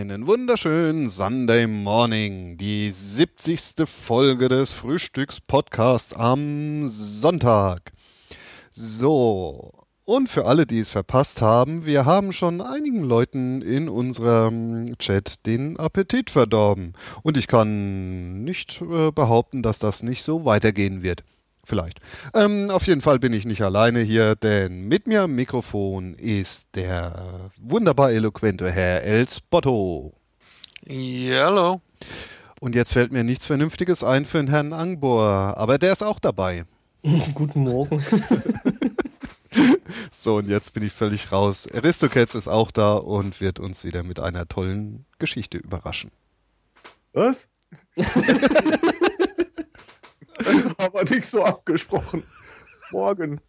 Einen wunderschönen Sunday Morning, die 70. Folge des Frühstückspodcasts am Sonntag. So, und für alle, die es verpasst haben, wir haben schon einigen Leuten in unserem Chat den Appetit verdorben. Und ich kann nicht äh, behaupten, dass das nicht so weitergehen wird. Vielleicht. Ähm, auf jeden Fall bin ich nicht alleine hier, denn mit mir am Mikrofon ist der wunderbar eloquente Herr Elsbotto. Ja, hallo. Und jetzt fällt mir nichts Vernünftiges ein für den Herrn Angbor, aber der ist auch dabei. Guten Morgen. so, und jetzt bin ich völlig raus. Aristocats ist auch da und wird uns wieder mit einer tollen Geschichte überraschen. Was? Das war aber nicht so abgesprochen. Morgen.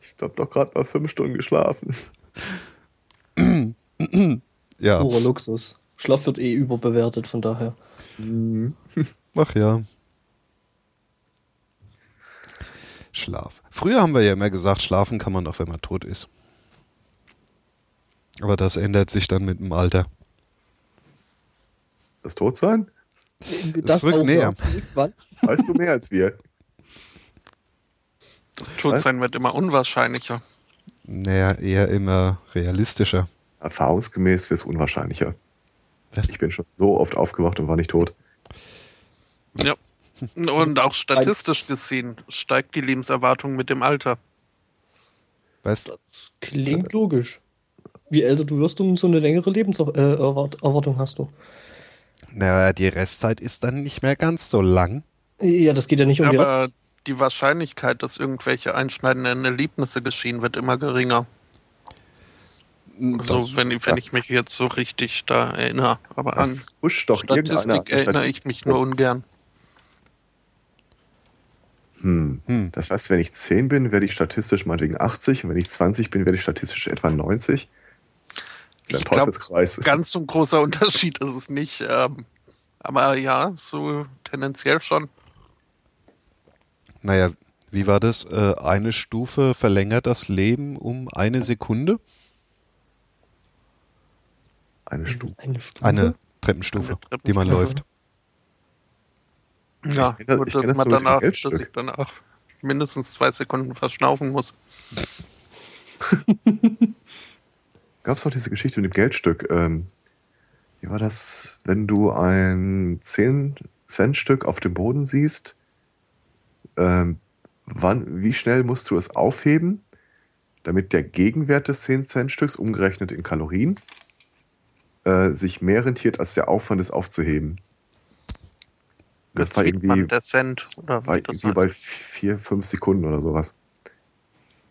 Ich habe doch gerade mal fünf Stunden geschlafen. ja. Purer Luxus. Schlaf wird eh überbewertet, von daher. Mhm. Ach ja. Schlaf. Früher haben wir ja immer gesagt, schlafen kann man doch, wenn man tot ist. Aber das ändert sich dann mit dem Alter. Das Todsein? Das, das rückt näher. Weißt du mehr als wir? Das Todsein wird immer unwahrscheinlicher. Naja, eher immer realistischer. Erfahrungsgemäß wird es unwahrscheinlicher. Was? Ich bin schon so oft aufgewacht und war nicht tot. Ja. Und auch statistisch gesehen steigt die Lebenserwartung mit dem Alter. Weißt Das klingt logisch. Je älter du wirst, umso eine längere Lebenserwartung hast du. Naja, die Restzeit ist dann nicht mehr ganz so lang. Ja, das geht ja nicht um Aber die, die Wahrscheinlichkeit, dass irgendwelche einschneidenden Erlebnisse geschehen, wird immer geringer. So, also, wenn, wenn ich mich jetzt so richtig da erinnere. Aber an Statistik erinnere ich mich nur ungern. Hm. hm. Das heißt, wenn ich 10 bin, werde ich statistisch meinetwegen 80 und wenn ich 20 bin, werde ich statistisch etwa 90 ich glaube, ganz so ein großer Unterschied ist es nicht. Ähm, aber ja, so tendenziell schon. Naja, wie war das? Äh, eine Stufe verlängert das Leben um eine Sekunde? Eine Stufe. Eine, Stufe? eine Treppenstufe, eine Treppenstufe, die man läuft. Ja, ich gut, dass man danach, dass ich danach mindestens zwei Sekunden verschnaufen muss. gab es auch diese Geschichte mit dem Geldstück. Ähm, wie war das, wenn du ein 10-Cent-Stück auf dem Boden siehst? Ähm, wann, wie schnell musst du es aufheben, damit der Gegenwert des 10-Cent-Stücks, umgerechnet in Kalorien, äh, sich mehr rentiert als der Aufwand, es aufzuheben? Das, das war irgendwie, der Cent, oder war irgendwie bei 4, 5 Sekunden oder sowas.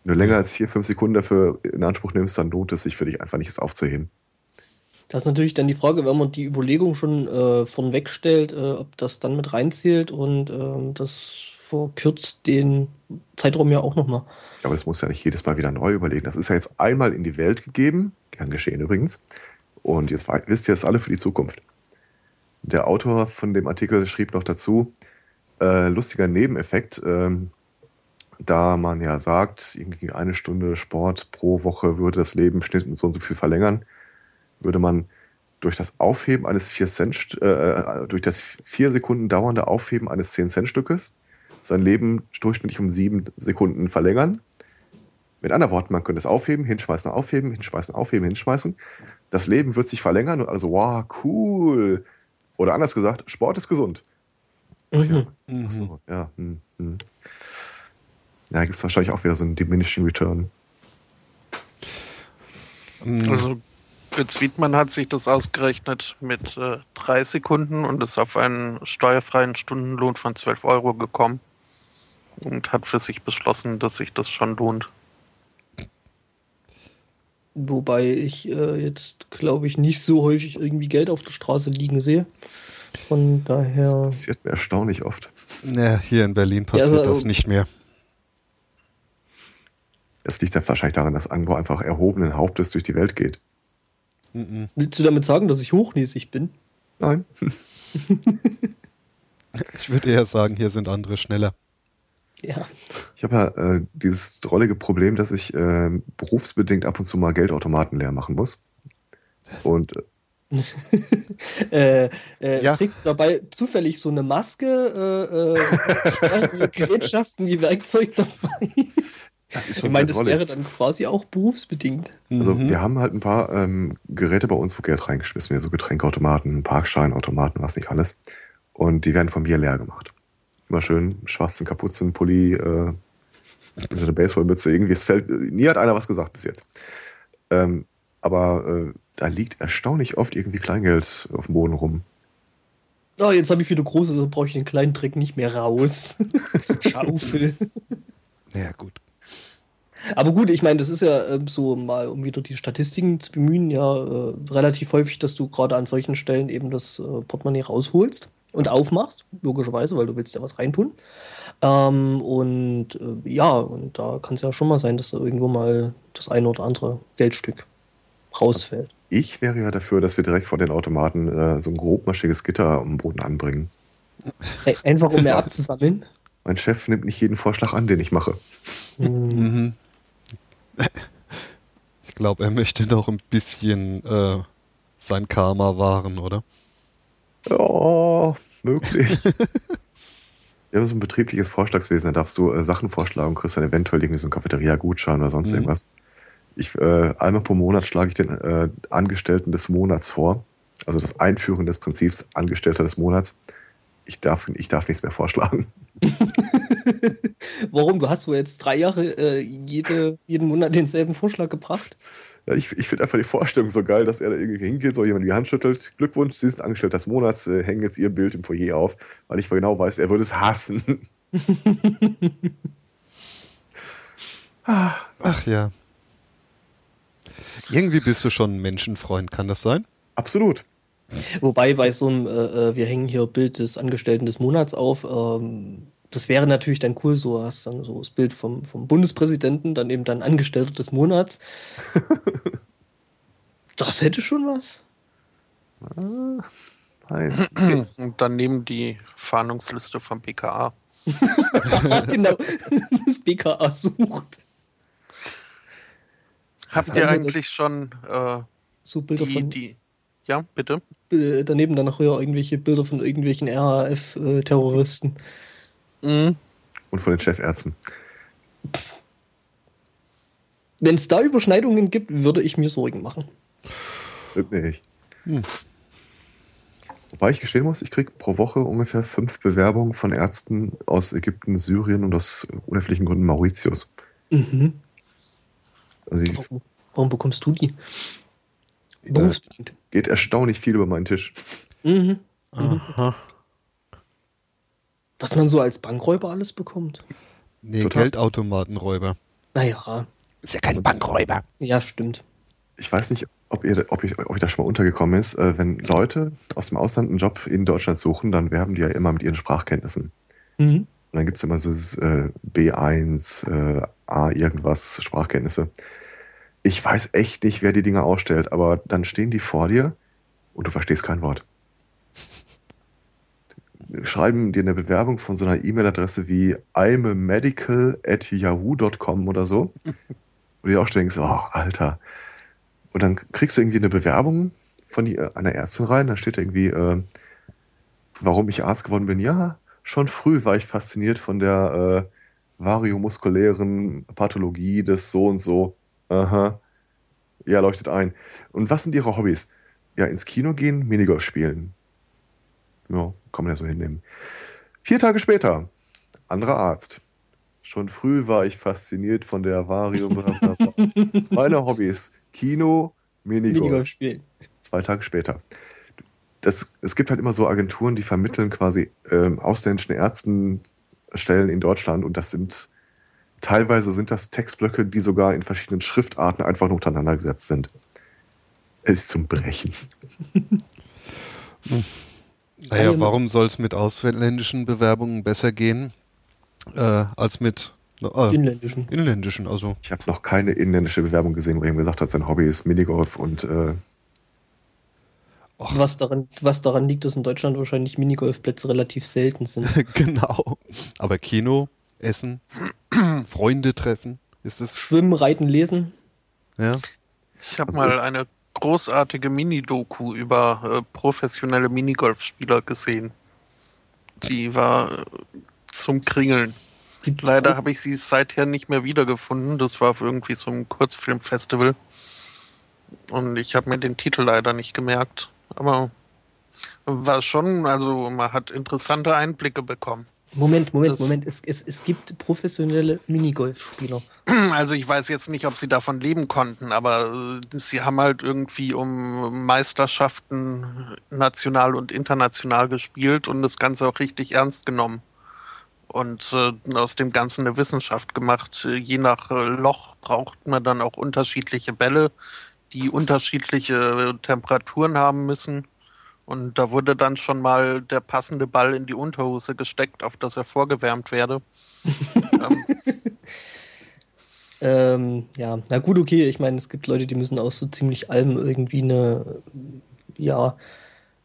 Wenn du länger als vier, fünf Sekunden dafür in Anspruch nimmst, dann lohnt es sich für dich einfach nicht, es aufzuheben. Das ist natürlich dann die Frage, wenn man die Überlegung schon äh, von wegstellt, äh, ob das dann mit reinzählt und äh, das verkürzt den Zeitraum ja auch nochmal. Aber das muss ja nicht jedes Mal wieder neu überlegen. Das ist ja jetzt einmal in die Welt gegeben, gern geschehen übrigens. Und jetzt wisst ihr es alle für die Zukunft. Der Autor von dem Artikel schrieb noch dazu, Äh, lustiger Nebeneffekt, ähm, da man ja sagt, irgendwie eine Stunde Sport pro Woche würde das Leben Schnitt so und so viel verlängern, würde man durch das Aufheben eines 4 Cent, äh, äh, durch das 4 Sekunden dauernde Aufheben eines 10 Cent Stückes sein Leben durchschnittlich um 7 Sekunden verlängern. Mit anderen Worten, man könnte es aufheben, hinschmeißen, aufheben, hinschmeißen, aufheben, hinschmeißen. Das Leben wird sich verlängern und also, wow, cool. Oder anders gesagt, Sport ist gesund. Mhm. Ja, Achso, ja. Hm, hm. Ja, gibt es wahrscheinlich auch wieder so einen diminishing return. Also Fritz Wiedmann hat sich das ausgerechnet mit äh, drei Sekunden und ist auf einen steuerfreien Stundenlohn von 12 Euro gekommen und hat für sich beschlossen, dass sich das schon lohnt. Wobei ich äh, jetzt, glaube ich, nicht so häufig irgendwie Geld auf der Straße liegen sehe. Von daher. Das passiert mir erstaunlich oft. Ja, hier in Berlin passiert ja, also, das nicht mehr. Es liegt dann wahrscheinlich daran, dass Angbo einfach erhobenen Hauptes durch die Welt geht. Mhm. Willst du damit sagen, dass ich hochnäsig bin? Nein. ich würde eher sagen, hier sind andere schneller. Ja. Ich habe ja äh, dieses drollige Problem, dass ich äh, berufsbedingt ab und zu mal Geldautomaten leer machen muss. Und äh, äh, ja. Trägst du dabei zufällig so eine Maske, äh, äh Gerätschaften wie Werkzeug dabei? Ich meine, das wäre dann quasi auch berufsbedingt. Also mhm. wir haben halt ein paar ähm, Geräte bei uns, wo Geld reingeschmissen wird, so Getränkautomaten, Parkscheinautomaten, was nicht alles. Und die werden von mir leer gemacht. Immer schön schwarzen Kapuzenpulli, äh, mit einer Baseballmütze, irgendwie. Es fällt, nie hat einer was gesagt bis jetzt. Ähm, aber äh, da liegt erstaunlich oft irgendwie Kleingeld auf dem Boden rum. Oh, jetzt habe ich wieder große, da brauche ich den kleinen Trick nicht mehr raus. Schaufel. Ja, gut. Aber gut, ich meine, das ist ja äh, so mal, um wieder die Statistiken zu bemühen, ja äh, relativ häufig, dass du gerade an solchen Stellen eben das äh, Portemonnaie rausholst und aufmachst, logischerweise, weil du willst ja was reintun. Ähm, und äh, ja, und da kann es ja schon mal sein, dass da irgendwo mal das eine oder andere Geldstück rausfällt. Ich wäre ja dafür, dass wir direkt vor den Automaten äh, so ein grobmaschiges Gitter am Boden anbringen. Einfach um mehr abzusammeln. Mein Chef nimmt nicht jeden Vorschlag an, den ich mache. Mhm. Ich glaube, er möchte noch ein bisschen äh, sein Karma wahren, oder? Ja, möglich. Wir haben so ein betriebliches Vorschlagswesen, da darfst du äh, Sachen vorschlagen und kriegst dann eventuell irgendwie so einen Cafeteria-Gutschein oder sonst mhm. irgendwas. Ich, äh, einmal pro Monat schlage ich den äh, Angestellten des Monats vor. Also das Einführen des Prinzips Angestellter des Monats. Ich darf, ich darf nichts mehr vorschlagen. Warum? Du hast wohl jetzt drei Jahre äh, jede, jeden Monat denselben Vorschlag gebracht? Ja, ich, ich finde einfach die Vorstellung so geil, dass er da irgendwie hingeht, so jemand die Hand schüttelt. Glückwunsch, Sie sind Angestellter des Monats, äh, hängen jetzt Ihr Bild im Foyer auf, weil ich genau weiß, er würde es hassen. Ach ja. Irgendwie bist du schon ein Menschenfreund, kann das sein? Absolut. Wobei bei so einem, äh, äh, wir hängen hier Bild des Angestellten des Monats auf, ähm, das wäre natürlich dann cool, so hast dann so das Bild vom, vom Bundespräsidenten, dann eben dann Angestellter des Monats. das hätte schon was. Ah. Und daneben die Fahndungsliste vom BKA. genau, das BKA sucht. Habt ihr eigentlich schon äh, so Bilder die, von die, ja, bitte. Daneben dann noch irgendwelche Bilder von irgendwelchen RAF-Terroristen. Mhm. Und von den Chefärzten. Wenn es da Überschneidungen gibt, würde ich mir Sorgen machen. Stimmt nicht. Hm. Wobei ich gestehen muss, ich kriege pro Woche ungefähr fünf Bewerbungen von Ärzten aus Ägypten, Syrien und aus unerfindlichen Gründen Mauritius. Mhm. Also ich, warum, warum, bekommst du die? Berufsbedingt. Geht erstaunlich viel über meinen Tisch. Mhm. Aha. Was man so als Bankräuber alles bekommt. Nee, Total. Geldautomatenräuber. Naja. Ist ja kein Bankräuber. Ja, stimmt. Ich weiß nicht, ob, ihr, ob, ich, ob ich da schon mal untergekommen ist. Äh, wenn Leute aus dem Ausland einen Job in Deutschland suchen, dann werben die ja immer mit ihren Sprachkenntnissen. Mhm. Und dann gibt es immer so äh, B1, äh, A irgendwas Sprachkenntnisse ich weiß echt nicht, wer die Dinge ausstellt, aber dann stehen die vor dir und du verstehst kein Wort. Schreiben dir eine Bewerbung von so einer E-Mail-Adresse wie I'm a medical at yahoo.com oder so. Und du dir auch denkst, oh, Alter. Und dann kriegst du irgendwie eine Bewerbung von die, äh, einer Ärztin rein, da steht irgendwie, äh, warum ich Arzt geworden bin. Ja, schon früh war ich fasziniert von der äh, variomuskulären Pathologie des so und so. Aha. Ja, leuchtet ein. Und was sind Ihre Hobbys? Ja, ins Kino gehen, Minigolf spielen. Ja, kann man ja so hinnehmen. Vier Tage später, anderer Arzt. Schon früh war ich fasziniert von der Varium. Meine Hobbys: Kino, Minigolf. Minigolf spielen. Zwei Tage später. Das, es gibt halt immer so Agenturen, die vermitteln quasi ähm, ausländischen Ärzten Stellen in Deutschland und das sind teilweise sind das Textblöcke, die sogar in verschiedenen Schriftarten einfach nur untereinander gesetzt sind. Es ist zum Brechen. Naja, warum soll es mit ausländischen Bewerbungen besser gehen äh, als mit äh, inländischen? Inländischen, also. Ich habe noch keine inländische Bewerbung gesehen, wo jemand gesagt hat, sein Hobby ist Minigolf und äh, was daran, was daran liegt, dass in Deutschland wahrscheinlich Minigolfplätze relativ selten sind. genau. Aber Kino, Essen, Freunde treffen, ist es. Schwimmen, Reiten, Lesen. Ja. Ich habe also mal eine großartige Mini-Doku über äh, professionelle Minigolfspieler gesehen. Die war äh, zum Kringeln. Leider habe ich sie seither nicht mehr wiedergefunden. Das war irgendwie so ein Kurzfilmfestival. Und ich habe mir den Titel leider nicht gemerkt. Aber war schon, also man hat interessante Einblicke bekommen. Moment, Moment, das Moment. Es, es, es gibt professionelle Minigolfspieler. Also ich weiß jetzt nicht, ob sie davon leben konnten, aber äh, sie haben halt irgendwie um Meisterschaften national und international gespielt und das Ganze auch richtig ernst genommen. Und äh, aus dem Ganzen eine Wissenschaft gemacht. Je nach äh, Loch braucht man dann auch unterschiedliche Bälle, die unterschiedliche Temperaturen haben müssen. Und da wurde dann schon mal der passende Ball in die Unterhose gesteckt, auf das er vorgewärmt werde. ähm. ähm, ja, na gut, okay. Ich meine, es gibt Leute, die müssen aus so ziemlich allem irgendwie eine, ja,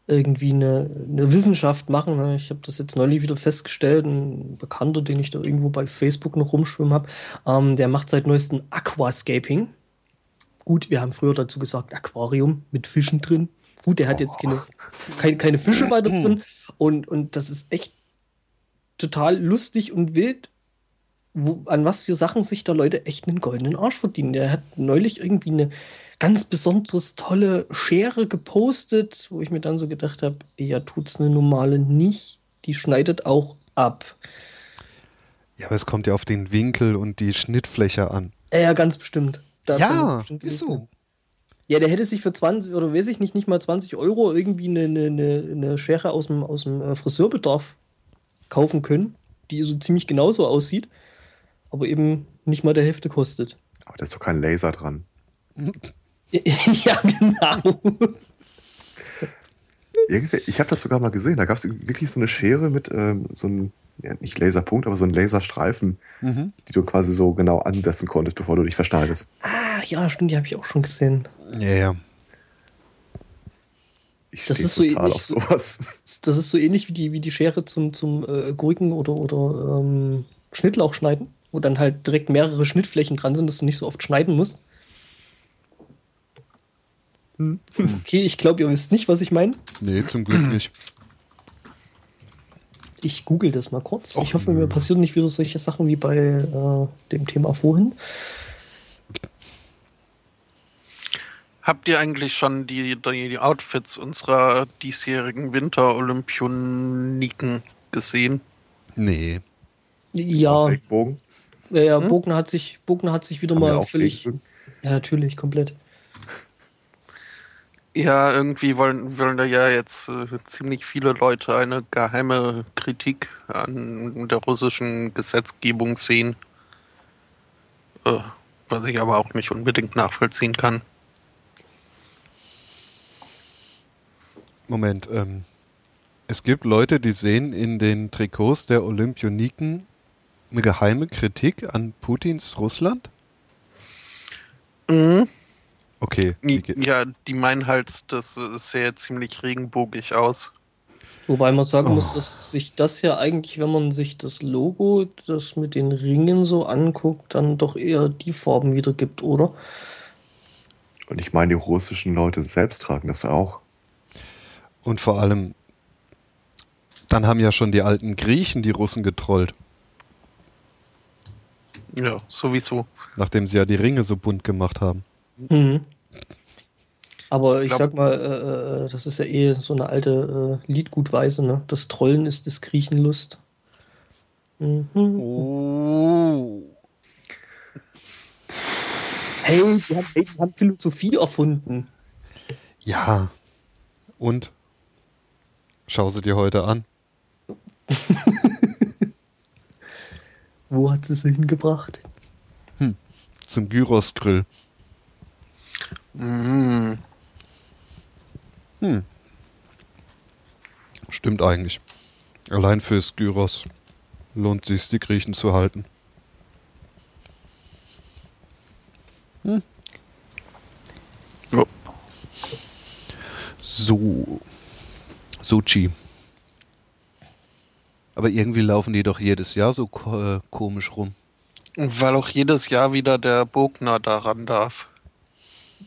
irgendwie eine, eine Wissenschaft machen. Ne? Ich habe das jetzt neulich wieder festgestellt. Ein Bekannter, den ich da irgendwo bei Facebook noch rumschwimmen habe, ähm, der macht seit neuestem Aquascaping. Gut, wir haben früher dazu gesagt Aquarium mit Fischen drin. Gut, der hat jetzt keine, keine, keine Fische weiter drin. Und, und das ist echt total lustig und wild, wo, an was für Sachen sich da Leute echt einen goldenen Arsch verdienen. Der hat neulich irgendwie eine ganz besonders tolle Schere gepostet, wo ich mir dann so gedacht habe, ja, tut's eine normale nicht. Die schneidet auch ab. Ja, aber es kommt ja auf den Winkel und die Schnittfläche an. Ja, ganz bestimmt. Davon ja, ist so. Ja, der hätte sich für 20 oder weiß ich nicht, nicht mal 20 Euro irgendwie eine, eine, eine Schere aus dem, aus dem äh, Friseurbedarf kaufen können, die so ziemlich genauso aussieht, aber eben nicht mal der Hälfte kostet. Aber da ist doch kein Laser dran. ja, genau. ich habe das sogar mal gesehen. Da gab es wirklich so eine Schere mit ähm, so einem, ja, nicht Laserpunkt, aber so einem Laserstreifen, mhm. die du quasi so genau ansetzen konntest, bevor du dich verschneidest. Ah, ja, stimmt, die habe ich auch schon gesehen. Ja, ja. Ich das ist so ähnlich, auf sowas. Das ist so ähnlich wie die, wie die Schere zum, zum äh, Gurken oder, oder ähm, Schnittlauch schneiden, wo dann halt direkt mehrere Schnittflächen dran sind, dass du nicht so oft schneiden musst. Hm. Okay, ich glaube, ihr wisst nicht, was ich meine. Nee, zum Glück nicht. Ich google das mal kurz. Och, ich hoffe, mir passieren nicht wieder solche Sachen wie bei äh, dem Thema vorhin. Habt ihr eigentlich schon die, die Outfits unserer diesjährigen Winter-Olympioniken gesehen? Nee. Ja. Bogen. Ja, ja hm? Bogner hat sich, Bogner hat sich wieder Haben mal völlig. Ja, natürlich, komplett. Ja, irgendwie wollen, wollen da ja jetzt äh, ziemlich viele Leute eine geheime Kritik an der russischen Gesetzgebung sehen. Äh, was ich aber auch nicht unbedingt nachvollziehen kann. Moment, ähm, es gibt Leute, die sehen in den Trikots der Olympioniken eine geheime Kritik an Putins Russland? Mhm. Okay. Ja, die meinen halt, das sähe ziemlich regenbogig aus. Wobei man sagen Oh. muss, dass sich das ja eigentlich, wenn man sich das Logo, das mit den Ringen so anguckt, dann doch eher die Farben wiedergibt, oder? Und ich meine, die russischen Leute selbst tragen das auch. Und vor allem, dann haben ja schon die alten Griechen die Russen getrollt, Ja, sowieso. nachdem sie ja die Ringe so bunt gemacht haben. Mhm. Aber ich glaub- sag mal, äh, äh, das ist ja eh so eine alte äh, Liedgutweise, ne? Das Trollen ist des Griechen Lust. Mhm. Oh. Hey, die haben, die haben Philosophie erfunden. Ja. Und? Schau sie dir heute an. Wo hat sie sie hingebracht? Zum Gyros-Grill. Mhm. Hm. Stimmt eigentlich. Allein fürs Gyros lohnt sich, die Griechen zu halten. Ja. So. Sochi. Aber irgendwie laufen die doch jedes Jahr so ko äh, komisch rum. Weil auch jedes Jahr wieder der Bogner daran darf.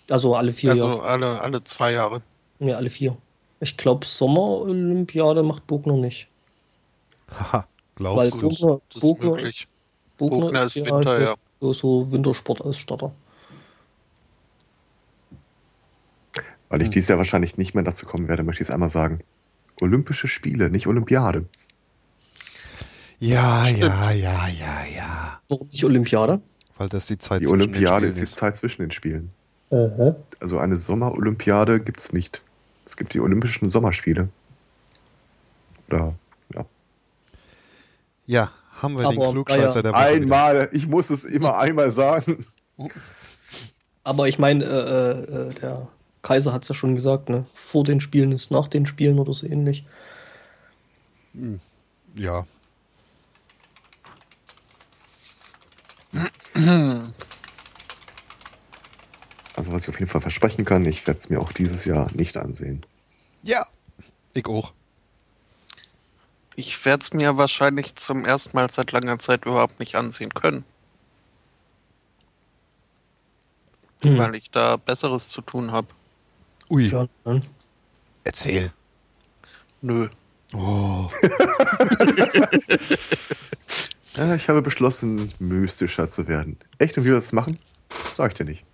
Also alle vier also Jahre. alle, alle zwei Jahre. Ja, alle vier. Ich glaube, Sommerolympiade macht Bogner nicht. Haha, Weil glaubst du? Bogner, Das ist Bogner, möglich. Bogner, Bogner ist Winter, halt ja. So, so Wintersportausstatter. Weil ich Hm. dieses Jahr wahrscheinlich nicht mehr dazu kommen werde, möchte ich es einmal sagen. Olympische Spiele, nicht Olympiade. Ja, Stimmt. ja, ja, ja, ja. Warum nicht Olympiade? Weil das die Zeit Die zwischen den Olympiade Spielen ist die Zeit zwischen den Spielen. Aha. Also eine Sommerolympiade gibt es nicht. Es gibt die Olympischen Sommerspiele. Oder, ja. Ja, haben wir den Aber, Klugscheißer der Woche wieder. Einmal, ich muss es immer einmal sagen. Aber ich meine, äh, äh, der Kaiser hat es ja schon gesagt, ne? Vor den Spielen ist nach den Spielen oder so ähnlich. Ja. Also was ich auf jeden Fall versprechen kann, ich werde es mir auch dieses Jahr nicht ansehen. Ja. Ich auch. Ich werde es mir wahrscheinlich zum ersten Mal seit langer Zeit überhaupt nicht ansehen können, Hm. weil ich da Besseres zu tun habe. Ui, Ja, erzähl. Nö. Oh. Ja, ich habe beschlossen, mystischer zu werden. Echt, und wie wir das machen? Sag ich dir nicht.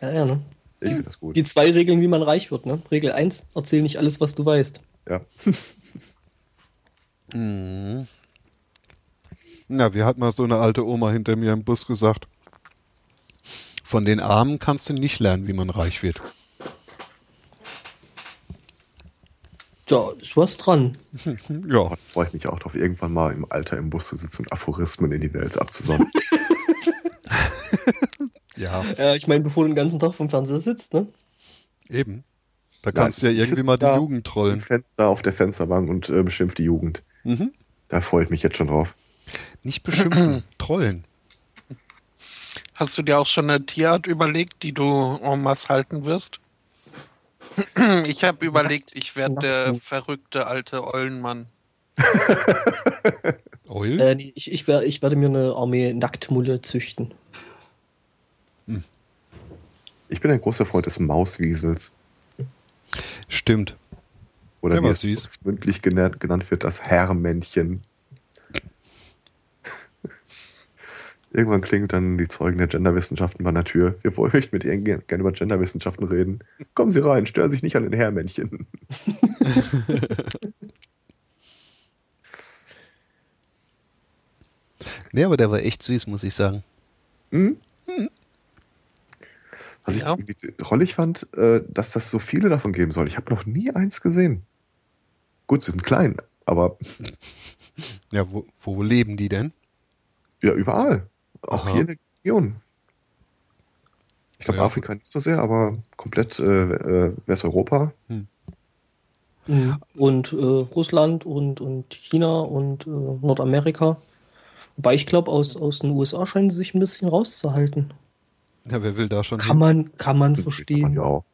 Ja, ja, ne? Ich finde das gut. Die zwei Regeln, wie man reich wird, ne? Regel 1, erzähl nicht alles, was du weißt. Ja. Mhm. Na, wie hat mal so eine alte Oma hinter mir im Bus gesagt? Von den Armen kannst du nicht lernen, wie man reich wird. Ja, ist was dran. Ja, freue ich mich auch drauf, irgendwann mal im Alter im Bus zu sitzen und Aphorismen in die Welt abzusonnen. ja, Ja, ich meine, bevor du den ganzen Tag vom Fernseher sitzt, ne? eben. Da kannst du ja ich irgendwie mal die Jugend trollen. Fenster auf der Fensterbank und äh, beschimpft die Jugend. Mhm. Da freue ich mich jetzt schon drauf. Nicht beschimpfen, trollen. Hast du dir auch schon eine Tierart überlegt, die du en masse halten wirst? Ich habe überlegt, ich werde der verrückte alte Eulenmann. Eul? Äh, ich, ich, ich werde mir eine Armee Nacktmulle züchten. Ich bin ein großer Freund des Mauswiesels. Stimmt. Oder Der wie es süß. mündlich genannt, genannt wird, das Herrmännchen. Irgendwann klingelt dann die Zeugen der Genderwissenschaften bei der Tür. Wir wollen möchten mit Ihnen gerne über Genderwissenschaften reden. Kommen Sie rein, stören Sie sich nicht an den Herrmännchen. Nee, aber der war echt süß, muss ich sagen. Hm? Was ich Ja. irgendwie drollig fand, äh, dass das so viele davon geben soll. Ich habe noch nie eins gesehen. Gut, sie sind klein, aber Ja, wo, wo leben die denn? ja, überall. Auch Aha. hier in der Region. Ich glaube, Ja. Afrika nicht so sehr, aber komplett äh, äh, Westeuropa. Mhm. Und äh, Russland und, und China und äh, Nordamerika. Wobei ich glaube, aus, aus den USA scheinen sie sich ein bisschen rauszuhalten. Ja, wer will da schon Kann man, kann man Kann verstehen. man ja auch.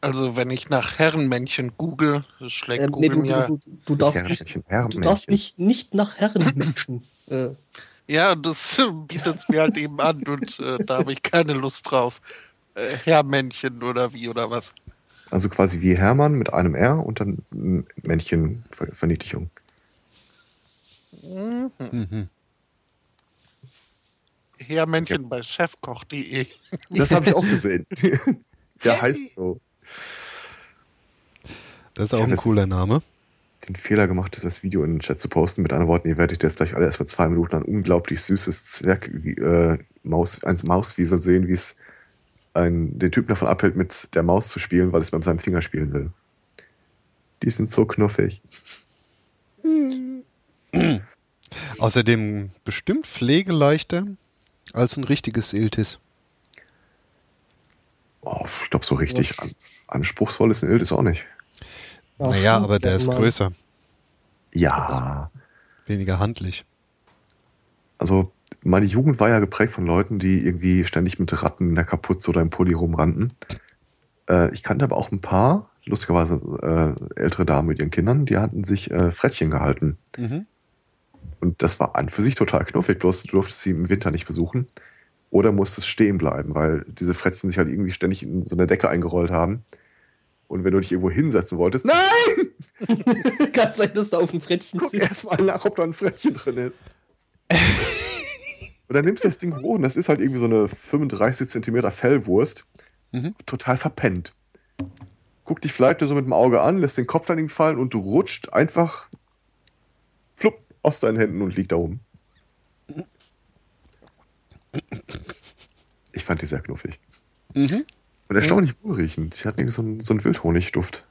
Also wenn ich nach Herrenmännchen google, schlägt Äh, nee, Google du, mir... du, du, du darfst nicht, Herrenmännchen, du darfst Herrenmännchen. nicht, nicht nach Herrenmenschen. äh, Ja, das bietet es mir halt eben an und äh, da habe ich keine Lust drauf. Äh, Herrmännchen oder wie oder was. Also quasi wie Hermann mit einem R und dann ein Männchen-Verniedlichung. Mhm. Mhm. Herrmännchen bei chefkoch.de. Das habe ich auch gesehen. Der heißt so. Das ist auch ein cooler Name. Den Fehler gemacht, das Video in den Chat zu posten. Mit anderen Worten, ihr werdet jetzt gleich alle erst mal zwei Minuten ein unglaublich süßes Zwerg, äh, Maus, ein Mauswiesel sehen, wie es den Typ davon abhält, mit der Maus zu spielen, weil es mit seinem Finger spielen will. Die sind so knuffig. Außerdem bestimmt pflegeleichter als ein richtiges Iltis. Oh, ich glaube, so richtig an, anspruchsvoll ist ein ist auch nicht. ja, naja, stimmt, aber der ist mal. größer, Ja, weniger handlich. also meine Jugend war ja geprägt von Leuten, die irgendwie ständig mit Ratten in der Kapuze oder im Pulli rumrannten. Äh, ich kannte aber auch ein paar, lustigerweise äh, ältere Damen mit ihren Kindern, die hatten sich äh, Frettchen gehalten. Mhm. Und das war an für sich total knuffig, bloß du durftest sie im Winter nicht besuchen. Oder musstest stehen bleiben, weil diese Frettchen sich halt irgendwie ständig in so eine Decke eingerollt haben. Und wenn du dich irgendwo hinsetzen wolltest, nein! Kann sein, dass da auf dem Frettchen Guck sitzt. erst mal nach, ob da ein Frettchen drin ist. und dann nimmst du das Ding hoch und das ist halt irgendwie so eine 35 Zentimeter Fellwurst. Mhm. Total verpennt. Guck dich vielleicht so mit dem Auge an, lässt den Kopf dann fallen und du rutscht einfach aus deinen Händen und liegt da oben. Ich fand die sehr knuffig. Mhm. Und erstaunlich wohlriechend. Sie hatten irgendwie so einen, so einen Wildhonigduft.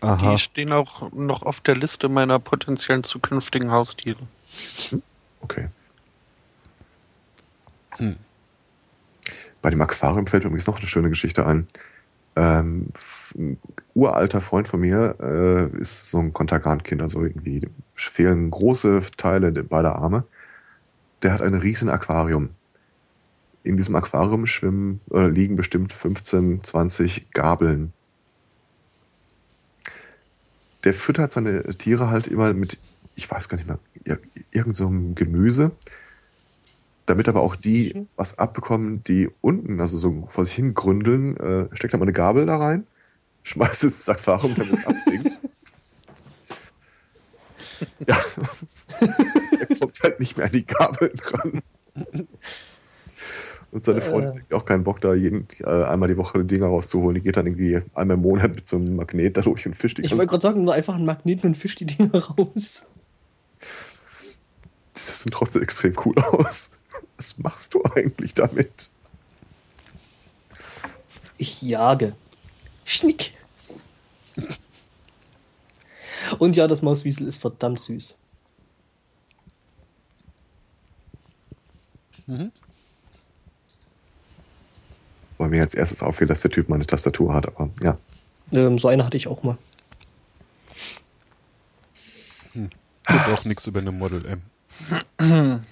Aha. Die stehen auch noch auf der Liste meiner potenziellen zukünftigen Haustiere. Okay. Hm. Bei dem Aquarium fällt mir übrigens noch eine schöne Geschichte ein. Ähm, uralter Freund von mir äh, ist so ein Kontergan-Kind, also irgendwie fehlen große Teile de- beider Arme. Der hat ein riesen Aquarium. In diesem Aquarium schwimmen oder liegen bestimmt 15, 20 Gabeln. Der füttert seine Tiere halt immer mit, ich weiß gar nicht mehr, ir irgend so Gemüse, damit aber auch die was abbekommen, die unten, also so vor sich hin gründeln, äh, steckt er mal eine Gabel da rein, schmeißt es ins Aquarium, damit es absinkt. ja. er kommt halt nicht mehr an die Gabeln dran. Und seine Freundin Äh. hat auch keinen Bock, da jeden, äh, einmal die Woche Dinger rauszuholen. Die geht dann irgendwie einmal im Monat mit so einem Magnet da durch und fischt die Ich wollte gerade sagen, nur einfach einen Magneten und fisch die Dinger raus. Das sieht trotzdem extrem cool aus. Was machst du eigentlich damit? Ich jage. Schnick. Und ja, das Mauswiesel ist verdammt süß. Weil mir als erstes auffällt, dass der Typ mal eine Tastatur hat, aber ja. Ähm, so eine hatte ich auch mal. Gibt auch nichts über eine Model M.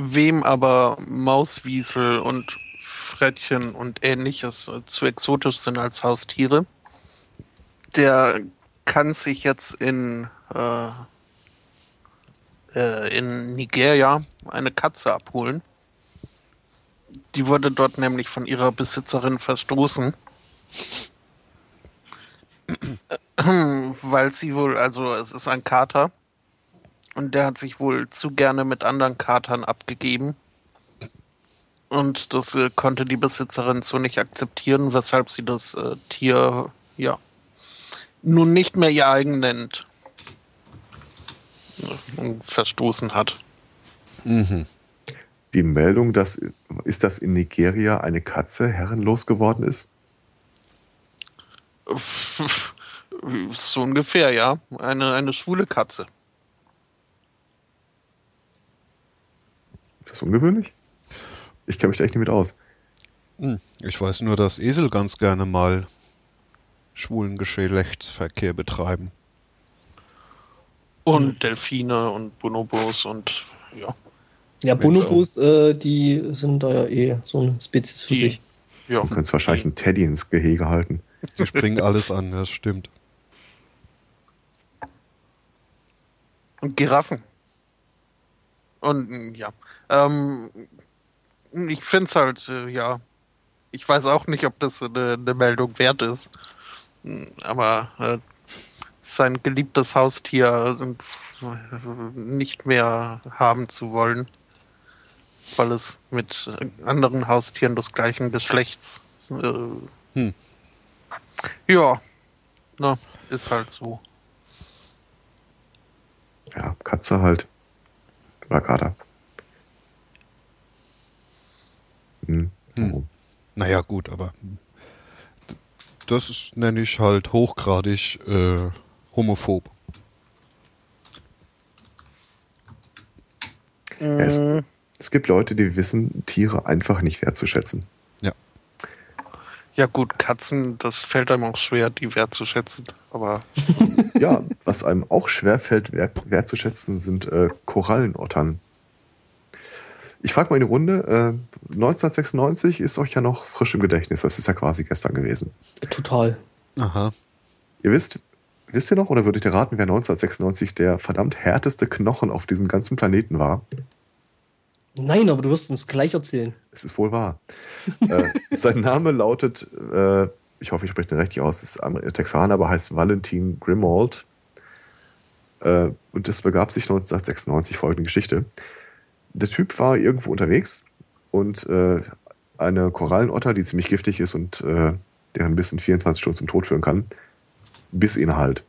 Wem aber Mauswiesel und Frettchen und ähnliches zu exotisch sind als Haustiere, der kann sich jetzt in, äh, äh, in Nigeria eine Katze abholen. Die wurde dort nämlich von ihrer Besitzerin verstoßen. Weil sie wohl, also es ist ein Kater und der hat sich wohl zu gerne mit anderen Katern abgegeben. Und das äh, konnte die Besitzerin so nicht akzeptieren, weshalb sie das äh, Tier, ja, nun nicht mehr ihr eigen nennt. Verstoßen hat. Mhm. Die Meldung, dass ist, dass in Nigeria eine Katze herrenlos geworden ist? So ungefähr, ja. Eine, eine schwule Katze. Ist das ungewöhnlich? Ich kenne mich da echt nicht mit aus. Hm. Ich weiß nur, dass Esel ganz gerne mal schwulen Geschlechtsverkehr betreiben. Und Delfine und Bonobos und ja. Ja, Bonobos, äh, die sind da ja eh so eine Spezies für Die- sich. Ja. Du könntest wahrscheinlich einen Teddy ins Gehege halten. Die springen alles an, das stimmt. Und Giraffen. Und mm, ja. Ähm, ich finde es halt, äh, ja. Ich weiß auch nicht, ob das eine, eine Meldung wert ist. Mm, Aber äh, sein geliebtes Haustier äh, nicht mehr haben zu wollen. Weil es mit anderen Haustieren des gleichen Geschlechts. Äh, Hm. Ja. Na, ist halt so. Ja, Katze halt. Oder Kater. Hm. Hm. Naja, gut, aber das ist, nenne ich halt hochgradig äh, homophob. Es- Mm, Es gibt Leute, die wissen Tiere einfach nicht wertzuschätzen. Ja gut, Katzen, das fällt einem auch schwer, die wertzuschätzen. Aber Ja, was einem auch schwerfällt, wert, wertzuschätzen, sind äh, Korallenottern. Ich frage mal in die Runde, äh, 1996 ist euch ja noch frisch im Gedächtnis, das ist ja quasi gestern gewesen. Total. Aha. Ihr wisst, wisst ihr noch oder würdet ihr raten, wer 1996 der verdammt härteste Knochen auf diesem ganzen Planeten war? Nein, aber du wirst uns gleich erzählen. Es ist wohl wahr. äh, sein Name lautet, äh, ich hoffe, ich spreche den richtig aus, ist Amer- Texaner, aber heißt Valentin Grimald. Äh, und es begab sich 1996 folgende Geschichte. Der Typ war irgendwo unterwegs und äh, eine Korallenotter, die ziemlich giftig ist und äh, deren Biss in 24 Stunden zum Tod führen kann, biss ihn halt.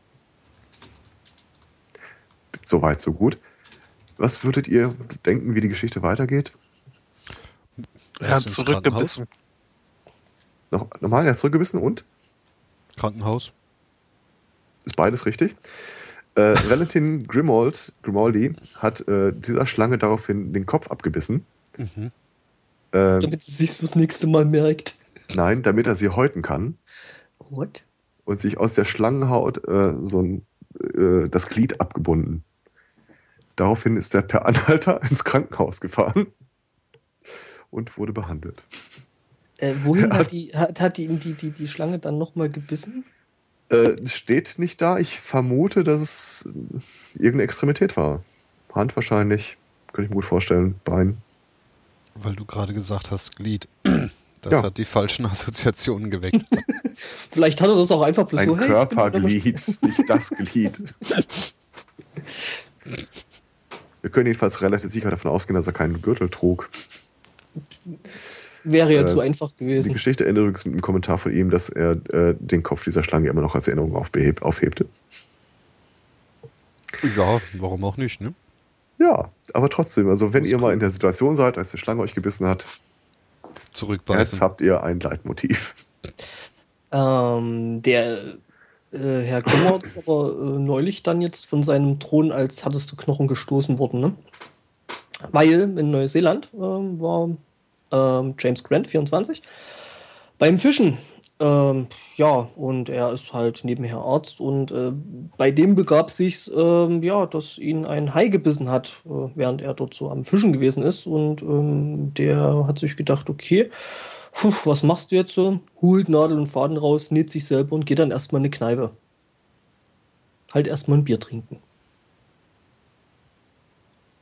So weit, so gut. Was würdet ihr denken, wie die Geschichte weitergeht? er hat zurückgebissen. Noch, nochmal, er ist zurückgebissen und? Krankenhaus. Ist beides richtig. Äh, Valentin Grimold, Grimaldi hat äh, dieser Schlange daraufhin den Kopf abgebissen. Mhm. Äh, Damit sie sich fürs nächste Mal merkt. nein, damit er sie häuten kann What? und sich aus der Schlangenhaut äh, so ein, äh, das Glied abgebunden. Daraufhin ist er per Anhalter ins Krankenhaus gefahren und wurde behandelt. Äh, wohin hat die, hat, hat die, die, die, die Schlange dann nochmal gebissen? Äh, es steht nicht da. Ich vermute, dass es äh, irgendeine Extremität war. Hand wahrscheinlich. Könnte ich mir gut vorstellen. Bein. Weil du gerade gesagt hast, Glied. Das Ja. hat die falschen Assoziationen geweckt. Vielleicht hat er das auch einfach bloß Ein so, hey, Körperglied, nicht das Glied. Wir können jedenfalls relativ sicher davon ausgehen, dass er keinen Gürtel trug. Wäre ja Äh, zu einfach Die gewesen. Geschichte endet übrigens mit einem Kommentar von ihm, dass er äh, den Kopf dieser Schlange immer noch als Erinnerung aufbehebt, aufhebte. ja, warum auch nicht, ne? Ja, aber trotzdem, also wenn ihr mal cool. in der Situation seid, als die Schlange euch gebissen hat, jetzt Zurückbeißen. habt ihr ein Leitmotiv. Ähm, der äh, Herr Kummer aber äh, neulich dann jetzt von seinem Thron als härteste Knochen gestoßen worden, ne? Weil in Neuseeland ähm, war ähm, James Grant, 24, beim Fischen. Ähm, ja, und er ist halt nebenher Arzt und äh, bei dem begab sich's, ähm, ja, dass ihn ein Hai gebissen hat, äh, während er dort so am Fischen gewesen ist. Und der hat sich gedacht, okay, was machst du jetzt so? Holt Nadel und Faden raus, näht sich selber und geht dann erstmal in eine Kneipe. Halt erstmal ein Bier trinken.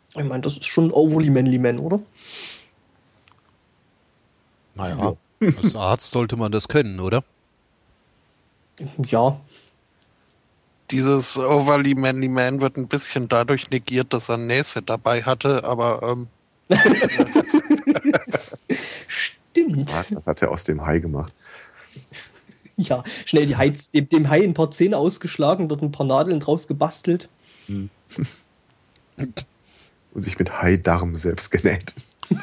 Ich meine, das ist schon overly manly man, oder? Naja, als Arzt sollte man das können, oder? Ja, Dieses Overly Manly Man wird ein bisschen dadurch negiert, dass er Nässe dabei hatte, aber ähm, stimmt. Das hat er aus dem Hai gemacht. Ja, schnell die Heiz, dem, dem Hai ein paar Zähne ausgeschlagen, dort ein paar Nadeln draus gebastelt. Und sich mit Haidarm selbst genäht.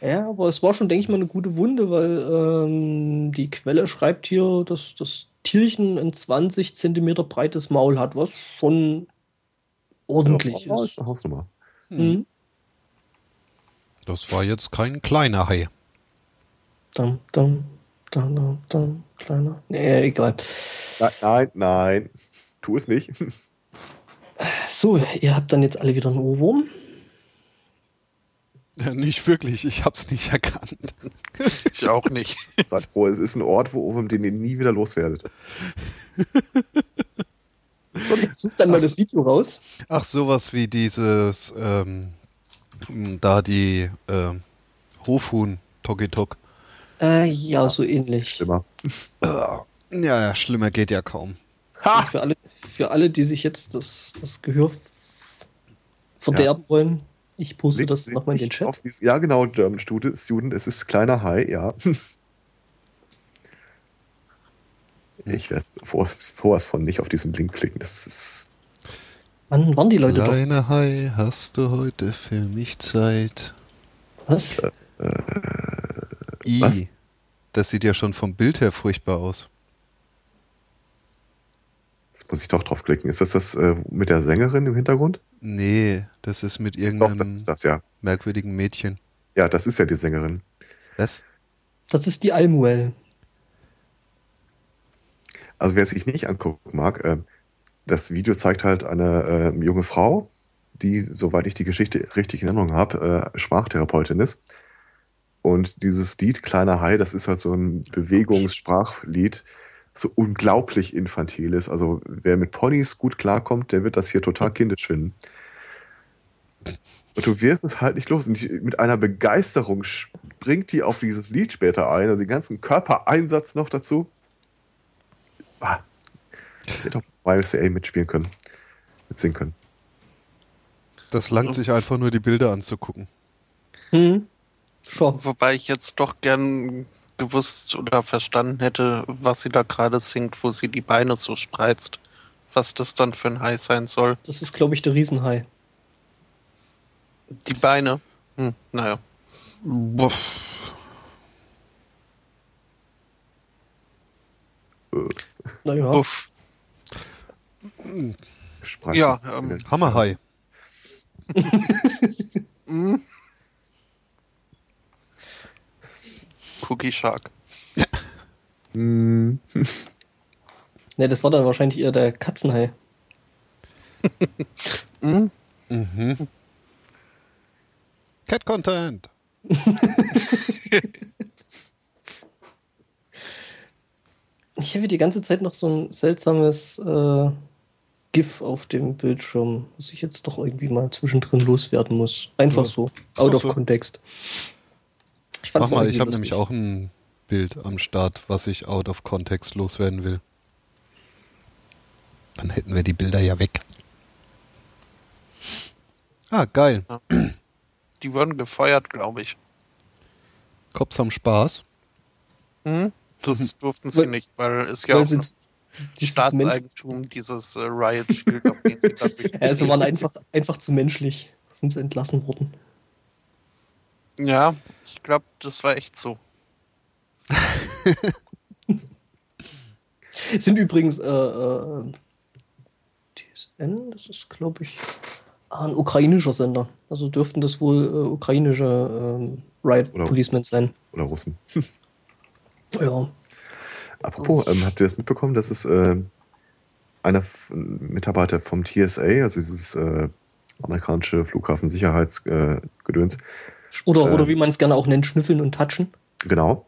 Ja, aber es war schon, denke ich mal, eine gute Wunde, weil ähm, die Quelle schreibt hier, dass das Tierchen ein 20 Zentimeter breites Maul hat, was schon ordentlich Ja, ist. Hausnummer. Mhm. Das war jetzt kein kleiner Hai. Dam, dam, dam, dam, dam, kleiner. Nee, egal. Nein, nein, nein. Tu es nicht. So, ihr habt dann jetzt alle wieder einen Ohrwurm. Ja, nicht wirklich, ich hab's nicht erkannt. Ich auch nicht. Seid froh, es ist ein Ort, wo, den ihr nie wieder loswerdet. Such dann mal das Video raus. Ach, sowas wie dieses, ähm, da die ähm, Hofhuhn Tokitok. Äh, ja, so ähnlich. Schlimmer. Ja, ja, schlimmer geht ja kaum. Und Für alle, für alle, die sich jetzt das, das Gehör verderben wollen, ich poste Legt das nochmal in den Chat. auf dies- ja, genau, German Student, Student, es ist kleiner Hai, ja. Ich werde vor, vorwas von nicht auf diesen Link klicken. Das ist. Wann waren die Leute doch? Kleiner Hai, hast du heute für mich Zeit? Was? I. Was? Das sieht ja schon vom Bild her furchtbar aus. Jetzt muss ich doch draufklicken. Ist das das äh, mit der Sängerin im Hintergrund? Nee, das ist mit Doch, irgendeinem das ist das, ja. merkwürdigen Mädchen. Ja, das ist ja die Sängerin. Was? Das ist die Almuel. Also wer es sich nicht angucken mag, äh, das Video zeigt halt eine äh, junge Frau, die, soweit ich die Geschichte richtig in Erinnerung habe, äh, Sprachtherapeutin ist. Und dieses Lied Kleiner Hai, das ist halt so ein Bewegungssprachlied, so unglaublich infantil ist. Also wer mit Ponys gut klarkommt, der wird das hier total kindisch finden. Und du wirst es halt nicht los. Und mit einer Begeisterung springt die auf dieses Lied später ein, also den ganzen Körpereinsatz noch dazu. Ah, YMCA mitspielen können. Mitsingen können. Das langt sich einfach nur die Bilder anzugucken. Hm. Schon. Wobei ich jetzt doch gern gewusst oder verstanden hätte, was sie da gerade singt, wo sie die Beine so spreizt. Was das dann für ein Hai sein soll. Das ist, glaube ich, der Riesenhai. Die Beine. Hm, naja. Buff. Naja. Buff. Sprach- Ja, ähm, Hammerhai. Cookie Shark. Hm, Ne, das war dann wahrscheinlich eher der Katzenhai. Hm? Mhm. Cat Content. Ich habe die ganze Zeit noch so ein seltsames äh, GIF auf dem Bildschirm, was ich jetzt doch irgendwie mal zwischendrin loswerden muss. Einfach Ja. so, out Ach of so. context. Ich Mach mal, ich habe nämlich auch ein Bild am Start, was ich out of context loswerden will. Dann hätten wir die Bilder ja weg. Ah, geil. Die wurden gefeuert, glaube ich. Cops haben Spaß. Hm? Das durften sie Weil- nicht, weil es ja Weil auch sie, die Staatseigentum, dieses äh, Riot Shield, auf den sie dadurch. ja, sie waren einfach, einfach zu menschlich. Sind sie entlassen worden. Ja, ich glaube, das war echt so. Sind übrigens äh, äh, TSN, das ist, glaube ich, ah, ein ukrainischer Sender. Also dürften das wohl äh, ukrainische ähm, Riot Oder- Policemen sein. oder Russen. Ja. Apropos, ähm, habt ihr das mitbekommen, dass es äh, einer Mitarbeiter vom TSA, also dieses äh, amerikanische Flughafensicherheitsgedöns, äh, Oder, Ähm. oder wie man es gerne auch nennt, schnüffeln und touchen. Genau.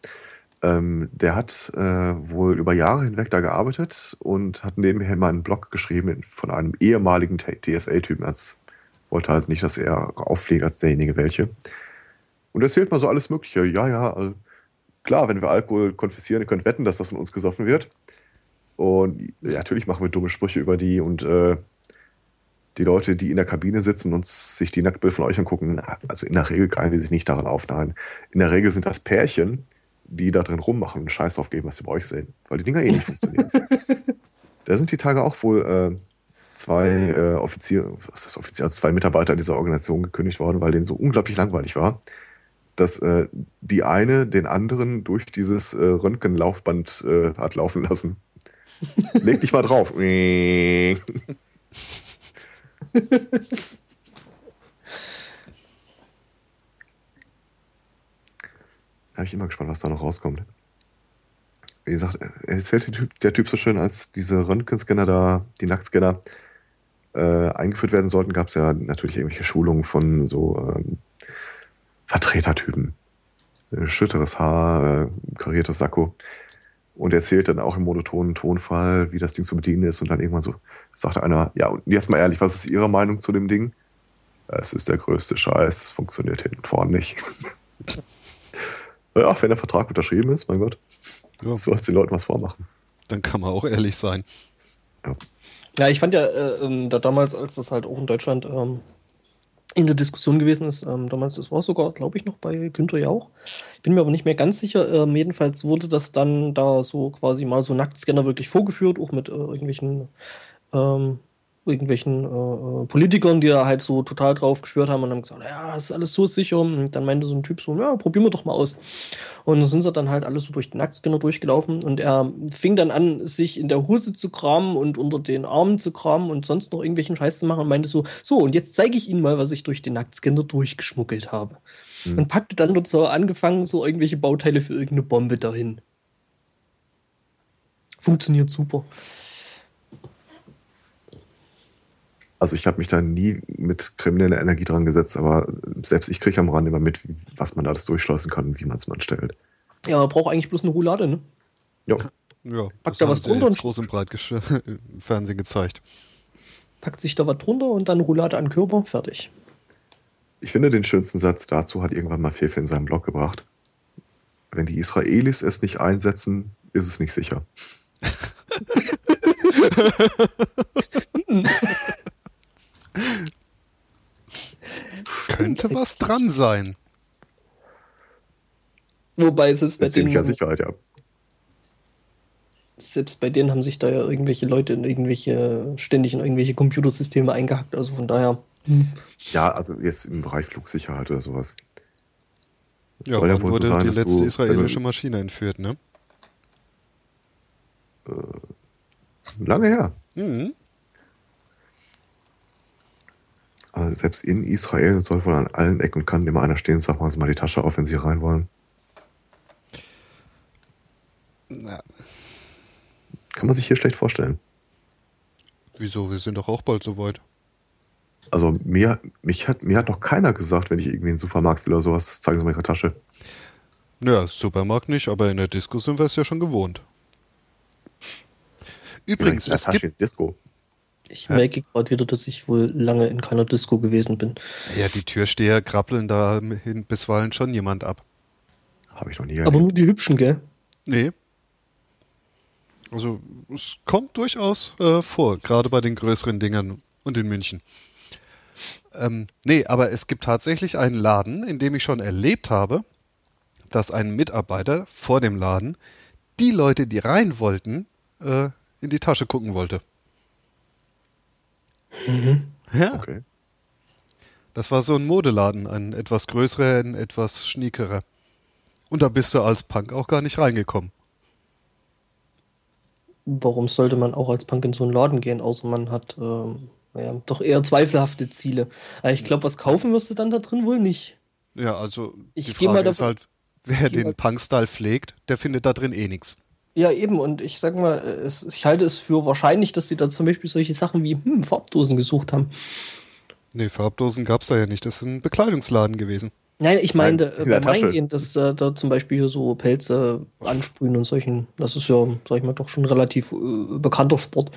Ähm, der hat äh, wohl über Jahre hinweg da gearbeitet und hat nebenher mal einen Blog geschrieben von einem ehemaligen TSA-Typen. als wollte halt nicht, dass er auffliegt als derjenige welche. Und erzählt mal so alles Mögliche. Ja, ja, äh, klar, wenn wir Alkohol konfiszieren, ihr könnt wetten, dass das von uns gesoffen wird. Und ja, natürlich machen wir dumme Sprüche über die und äh, die Leute, die in der Kabine sitzen und sich die Nacktbild von euch angucken, also in der Regel greifen die sich nicht daran auf. Nein, in der Regel sind das Pärchen, die da drin rummachen und Scheiß drauf geben, was sie bei euch sehen. Weil die Dinger eh nicht funktionieren. Da sind die Tage auch wohl äh, zwei äh, Offiziere, was ist das Offizier, also zwei Mitarbeiter dieser Organisation gekündigt worden, weil denen so unglaublich langweilig war, dass äh, die eine den anderen durch dieses äh, Röntgenlaufband äh, hat laufen lassen. Leg dich mal drauf. Bin ich immer gespannt, was da noch rauskommt. Wie gesagt, er erzählt der typ, der typ so schön, als diese Röntgenscanner da, die Nacktscanner, äh, eingeführt werden sollten, gab es ja natürlich irgendwelche Schulungen von so ähm, Vertretertypen. Äh, Schütteres Haar, äh, kariertes Sakko. Und erzählt dann auch im monotonen Tonfall, wie das Ding zu bedienen ist. Und dann irgendwann so sagte einer, ja, und jetzt mal ehrlich, was ist Ihre Meinung zu dem Ding? Es ist der größte Scheiß, funktioniert hinten vorne nicht. ja, wenn der Vertrag unterschrieben ist, mein Gott, Ja, so als die Leute was vormachen. dann kann man auch ehrlich sein. Ja, ich fand ja äh, ähm, da damals, als das halt auch in Deutschland ähm, in der Diskussion gewesen ist, ähm, damals, das war sogar, glaube ich, noch bei Günther Jauch. Ich bin mir aber nicht mehr ganz sicher. Ähm, jedenfalls wurde das dann da so quasi mal so Nacktscanner wirklich vorgeführt, auch mit äh, irgendwelchen ähm, irgendwelchen äh, äh, Politikern, die da halt so total drauf geschwört haben und haben gesagt, ja, ist alles so sicher. Und dann meinte so ein Typ so, ja, probieren wir doch mal aus. Und dann sind sie dann halt alles so durch den Nacktscanner durchgelaufen und er fing dann an, sich in der Hose zu kramen und unter den Armen zu kramen und sonst noch irgendwelchen Scheiß zu machen und meinte so, so, und jetzt zeige ich Ihnen mal, was ich durch den Nacktscanner durchgeschmuggelt habe. Hm. Und packte dann dort so angefangen, so irgendwelche Bauteile für irgendeine Bombe dahin. Funktioniert super. Also ich habe mich da nie mit krimineller Energie dran gesetzt, aber selbst ich kriege am Rand immer mit, was man da alles durchschleusen kann und wie man es anstellt. Ja, man braucht eigentlich bloß eine Roulade, ne? Ja, Ja, Packt das da was drunter jetzt und- groß und breit im Fernsehen gezeigt. Packt sich da was drunter und dann Roulade an Körper, fertig. ich finde den schönsten Satz dazu hat irgendwann mal Fefe in seinem Blog gebracht. Wenn die Israelis es nicht einsetzen, ist es nicht sicher. Könnte was dran sein. Wobei, selbst bei, denen, Sicherheit, ja. selbst bei denen haben sich da ja irgendwelche Leute in irgendwelche, ständig in irgendwelche Computersysteme eingehackt. Also von daher. Ja, also jetzt im Bereich Flugsicherheit oder sowas. Ja, Soll ja wohl so wurde sein, die letzte du- israelische wenn Maschine entführt, ne? Lange her. Mhm. Aber selbst in Israel soll wohl an allen Ecken und Kanten immer einer stehen und sagt, machen Sie mal die Tasche auf, wenn Sie rein wollen. Na, Kann man sich hier schlecht vorstellen. wieso? Wir sind doch auch bald soweit. Also mir, mich hat, mir hat noch keiner gesagt, wenn ich irgendwie in den Supermarkt will oder sowas, zeigen Sie mal Ihre Tasche. Naja, Supermarkt nicht, aber in der Disco sind wir es ja schon gewohnt. Übrigens, Ja, es Tasche gibt. Disco. Ich Ja. merke gerade wieder, dass ich wohl lange in keiner Disco gewesen bin. Ja, die Türsteher krabbeln da hin bisweilen schon jemand ab. Habe ich noch nie Aber erlebt. nur die hübschen, gell? Nee. Also, es kommt durchaus äh, vor, gerade bei den größeren Dingern und in München. Ähm, nee, aber es gibt tatsächlich einen Laden, in dem ich schon erlebt habe, dass ein Mitarbeiter vor dem Laden die Leute, die rein wollten, äh, in die Tasche gucken wollte. Ja, Okay. das war so ein Modeladen, ein etwas größerer, ein etwas schniekerer. Und da bist du als Punk auch gar nicht reingekommen. Warum sollte man auch als Punk in so einen Laden gehen, außer man hat ähm, naja, doch eher zweifelhafte Ziele. Aber ich glaube, was kaufen wirst du dann da drin wohl nicht. Ja, also Ich die geh mal Frage ist halt, wer den Punk-Style pflegt, der findet da drin eh nichts. Ja, eben, und ich sag mal, es, ich halte es für wahrscheinlich, dass sie da zum Beispiel solche Sachen wie hm, Farbdosen gesucht haben. Nee, Farbdosen gab's da ja nicht. Das ist ein Bekleidungsladen gewesen. Nein, ich meinte in äh, beim Tasche. Reingehen, dass äh, da zum Beispiel hier so Pelze ansprühen und solchen, das ist ja, sag ich mal, doch schon relativ äh, bekannter Sport.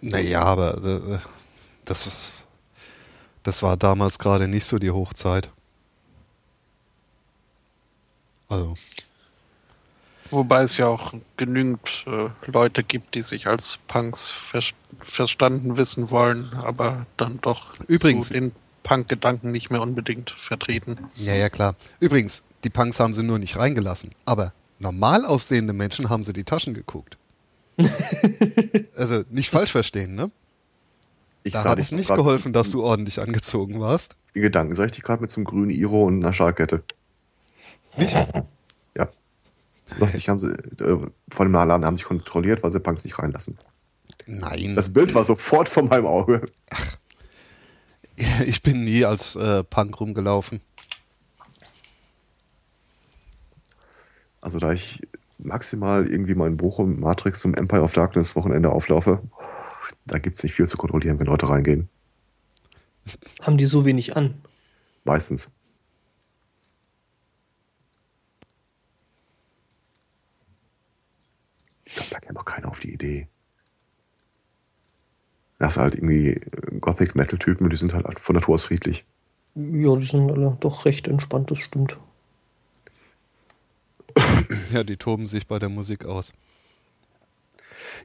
Naja, aber äh, das, das war damals gerade nicht so die Hochzeit. Also, Wobei es ja auch genügend äh, Leute gibt, die sich als Punks ver verstanden wissen wollen, aber dann doch Übrigens- so den Punk-Gedanken nicht mehr unbedingt vertreten. ja, ja, klar. Übrigens, die Punks haben sie nur nicht reingelassen. Aber normal aussehende Menschen haben sie die Taschen geguckt. also, nicht falsch verstehen, ne? Ich Da hat es nicht geholfen, dass du ordentlich angezogen warst. Die Gedanken sah ich dich gerade mit so einem grünen Iro und einer Schalkette. Nicht? Lustig haben sie, äh, vor dem Laden haben sich kontrolliert, weil sie Punks nicht reinlassen. Nein. Das Bild war sofort vor meinem Auge. ich bin nie als äh, Punk rumgelaufen. Also da ich maximal irgendwie in Bochum Matrix zum Empire of Darkness Wochenende auflaufe, da gibt es nicht viel zu kontrollieren, wenn Leute reingehen. Haben die so wenig an? Meistens. Keiner auf die Idee. Das ist halt irgendwie Gothic-Metal-Typen und die sind halt von Natur aus friedlich. Ja, die sind alle doch recht entspannt, das stimmt. Ja, die toben sich bei der Musik aus.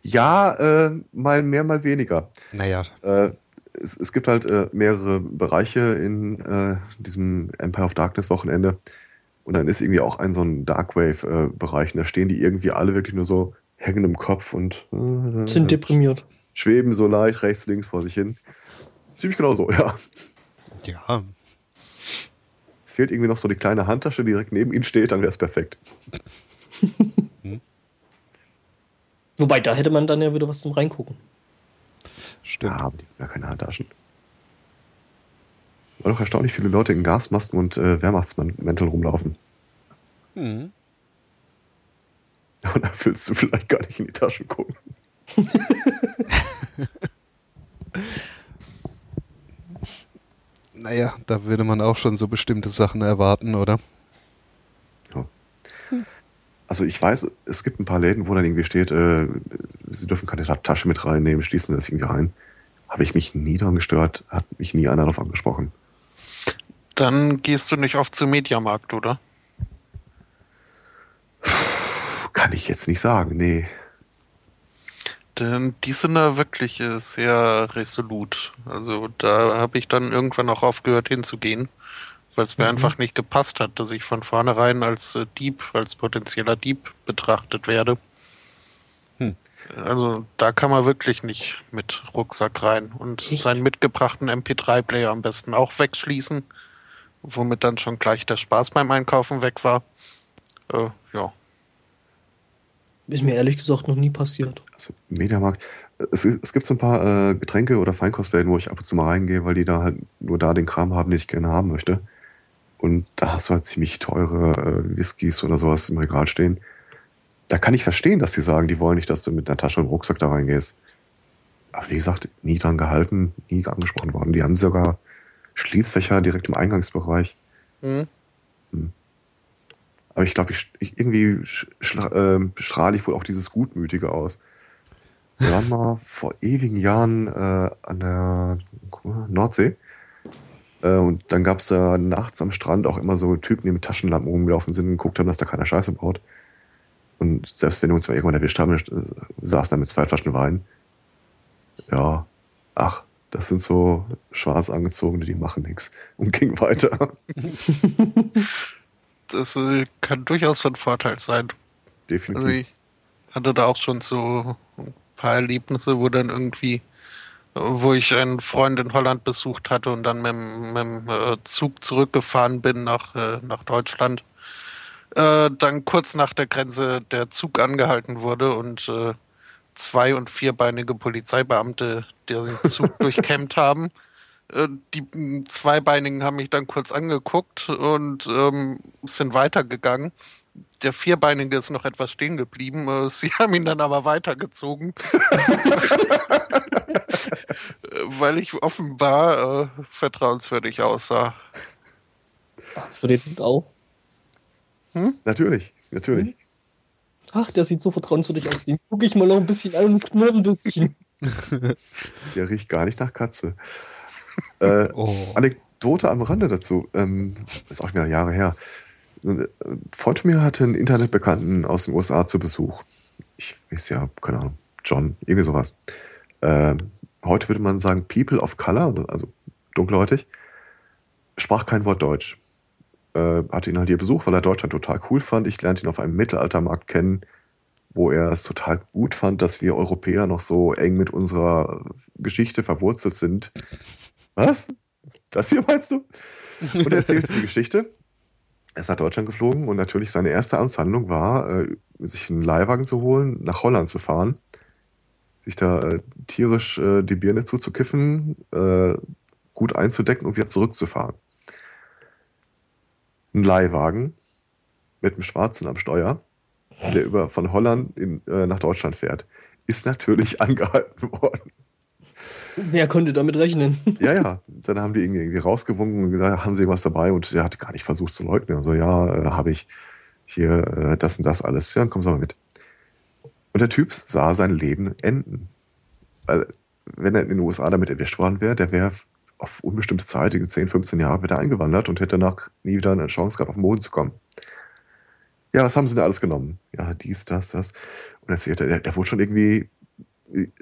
Ja, äh, mal mehr, mal weniger. Naja, Äh, es, es gibt halt äh, mehrere Bereiche in äh, diesem Empire of Darkness Wochenende. Und dann ist irgendwie auch ein so ein Darkwave-Bereich. und da stehen die irgendwie alle wirklich nur so hängen im Kopf und äh, Sind deprimiert. schweben so leicht rechts, links vor sich hin. Ziemlich genau so, ja. ja, Es fehlt irgendwie noch so die kleine Handtasche, die direkt neben ihnen steht, dann wäre es perfekt. Wobei, da hätte man dann ja wieder was zum Reingucken. stimmt. Ja, aber die haben ja keine Handtaschen. War doch erstaunlich viele Leute in Gasmasken und äh, Wehrmachtsmänteln rumlaufen. Hm. Und da willst du vielleicht gar nicht in die Taschen gucken. Naja, da würde man auch schon so bestimmte Sachen erwarten, oder? Also ich weiß, es gibt ein paar Läden, wo dann irgendwie steht, äh, sie dürfen keine Ta- Tasche mit reinnehmen, schließen das irgendwie rein. Habe ich mich nie dran gestört, hat mich nie einer darauf angesprochen. Dann gehst du nicht oft zum Mediamarkt, oder? Kann ich jetzt nicht sagen, nee. Denn die sind da wirklich äh, sehr resolut. Also da habe ich dann irgendwann auch aufgehört hinzugehen, weil es mir Mhm. einfach nicht gepasst hat, dass ich von vornherein als äh, Dieb, als potenzieller Dieb betrachtet werde. Hm. Also da kann man wirklich nicht mit Rucksack rein und Echt? seinen mitgebrachten MP3-Player am besten auch wegschließen, womit dann schon gleich der Spaß beim Einkaufen weg war. Äh, ja. Ist mir ehrlich gesagt noch nie passiert. Also Mediamarkt, es, es gibt so ein paar äh, Getränke oder Feinkostläden, wo ich ab und zu mal reingehe, weil die da halt nur da den Kram haben, den ich gerne haben möchte. Und da hast du halt ziemlich teure äh, Whiskys oder sowas im Regal stehen. Da kann ich verstehen, dass die sagen, die wollen nicht, dass du mit einer Tasche und Rucksack da reingehst. Aber wie gesagt, nie dran gehalten, nie angesprochen worden. Die haben sogar Schließfächer direkt im Eingangsbereich. Hm? Aber ich glaube, ich, ich, irgendwie ähm, strahle ich wohl auch dieses Gutmütige aus. Wir waren mal vor ewigen Jahren äh, an der Nordsee. Äh, und dann gab es da nachts am Strand auch immer so Typen, die mit Taschenlampen rumgelaufen sind und geguckt haben, dass da keiner Scheiße baut. Und selbst wenn wir uns mal irgendwann erwischt haben, äh, saßen da mit zwei Flaschen Wein. Ja, ach, das sind so schwarz angezogene, die machen nichts. Und ging weiter. Das äh, kann durchaus von Vorteil sein. Definitiv. Also ich hatte da auch schon so ein paar Erlebnisse, wo dann irgendwie, wo ich einen Freund in Holland besucht hatte und dann mit, dem- mit dem äh, Zug zurückgefahren bin nach, äh, nach Deutschland, äh, dann kurz nach der Grenze der Zug angehalten wurde und äh, zwei- und vierbeinige Polizeibeamte den Zug durchkämmt haben. Äh, Die Zweibeinigen haben mich dann kurz angeguckt und ähm, sind weitergegangen. Der Vierbeinige ist noch etwas stehen geblieben. Äh, Sie haben ihn dann aber weitergezogen. Weil ich offenbar äh, vertrauenswürdig aussah. Für den auch. Natürlich, natürlich. Ach, der sieht so vertrauenswürdig aus. Den gucke ich mal noch ein bisschen an und knurr ein bisschen. Der riecht gar nicht nach Katze. Äh, Oh. Anekdote am Rande dazu. Ähm, ist auch wieder Jahre her. Ein Freund von mir hatte einen Internetbekannten aus den USA zu Besuch. Ich weiß ja, keine Ahnung, John, irgendwie sowas. Ähm, heute würde man sagen People of Color, also dunkelhäutig. Sprach kein Wort Deutsch. Äh, hatte ihn halt hier besucht, weil er Deutschland total cool fand. Ich lernte ihn auf einem Mittelaltermarkt kennen, wo er es total gut fand, dass wir Europäer noch so eng mit unserer Geschichte verwurzelt sind. Was? Das hier meinst du? Und er erzählte die Geschichte. Er ist nach Deutschland geflogen und natürlich seine erste Amtshandlung war, äh, sich einen Leihwagen zu holen, nach Holland zu fahren, sich da äh, tierisch äh, die Birne zuzukiffen, äh, gut einzudecken und wieder zurückzufahren. Ein Leihwagen mit einem Schwarzen am Steuer, der über von Holland in, äh, nach Deutschland fährt, ist natürlich angehalten worden. Wer konnte damit rechnen? Ja, ja. Dann haben die ihn irgendwie rausgewunken und gesagt, haben sie was dabei? Und er hat gar nicht versucht zu leugnen. Also ja, äh, habe ich hier äh, das und das alles. Ja, dann kommen Sie mal mit. Und der Typ sah sein Leben enden. Weil, wenn er in den USA damit erwischt worden wäre, der wäre auf unbestimmte Zeit, 10, 15 Jahre, wieder eingewandert und hätte danach nie wieder eine Chance gehabt, auf den Boden zu kommen. Ja, was haben sie denn alles genommen? Ja, dies, das, das. Und erzählte, er, er wurde schon irgendwie,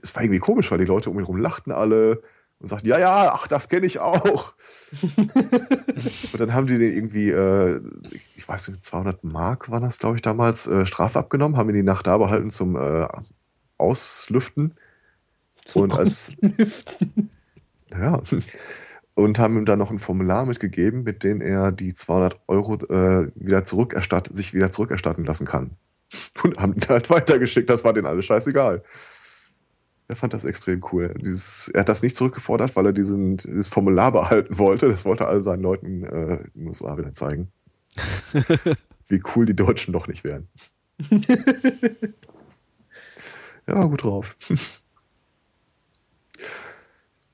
es war irgendwie komisch, weil die Leute um ihn herum lachten alle und sagten, ja, ja, ach, das kenne ich auch. und dann haben die den irgendwie, äh, ich weiß nicht, 200 Mark waren das, glaube ich, damals, äh, Strafe abgenommen, haben ihn die Nacht da behalten zum äh, Auslüften. Zum Und als- Auslüften. Ja. Und haben ihm dann noch ein Formular mitgegeben, mit dem er die 200 Euro äh, wieder zurückerstatt, sich wieder zurückerstatten lassen kann. Und haben ihn halt weitergeschickt. Das war denen alles scheißegal. Er fand das extrem cool. Dieses, er hat das nicht zurückgefordert, weil er diesen, dieses Formular behalten wollte. Das wollte er all seinen Leuten äh, in den USA wieder zeigen. Wie cool die Deutschen doch nicht wären. ja, gut drauf.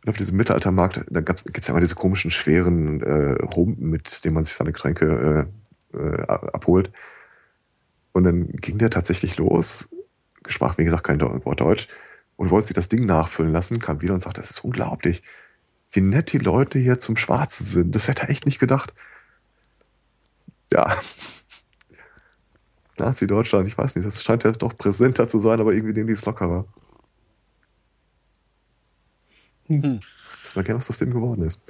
Und auf diesem Mittelaltermarkt, da gibt es ja immer diese komischen, schweren äh, Humpen, mit denen man sich seine Getränke äh, äh, abholt. Und dann ging der tatsächlich los, sprach wie gesagt kein Wort Deutsch, und wollte sich das Ding nachfüllen lassen, kam wieder und sagte, das ist unglaublich, wie nett die Leute hier zum Schwarzen sind. Das hätte er echt nicht gedacht. Ja. Nazi-Deutschland, ich weiß nicht, das scheint ja doch präsenter zu sein, aber irgendwie nehmen die es lockerer. Hm. Das war gerne, was aus dem geworden ist.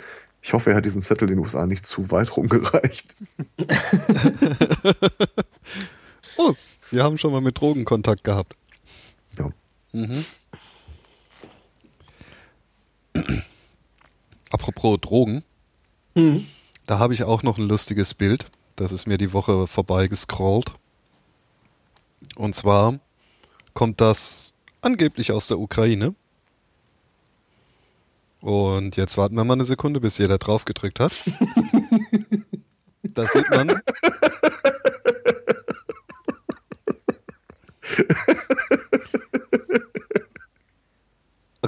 Ich hoffe, er hat diesen Zettel in den USA nicht zu weit rumgereicht. Oh, Sie haben schon mal mit Drogen Kontakt gehabt. Ja. Mhm. Apropos Drogen, Hm. da habe ich auch noch ein lustiges Bild. Das ist mir die Woche vorbei gescrollt. Und zwar kommt das angeblich aus der Ukraine. Und jetzt warten wir mal eine Sekunde, bis jeder drauf gedrückt hat. Da sieht man.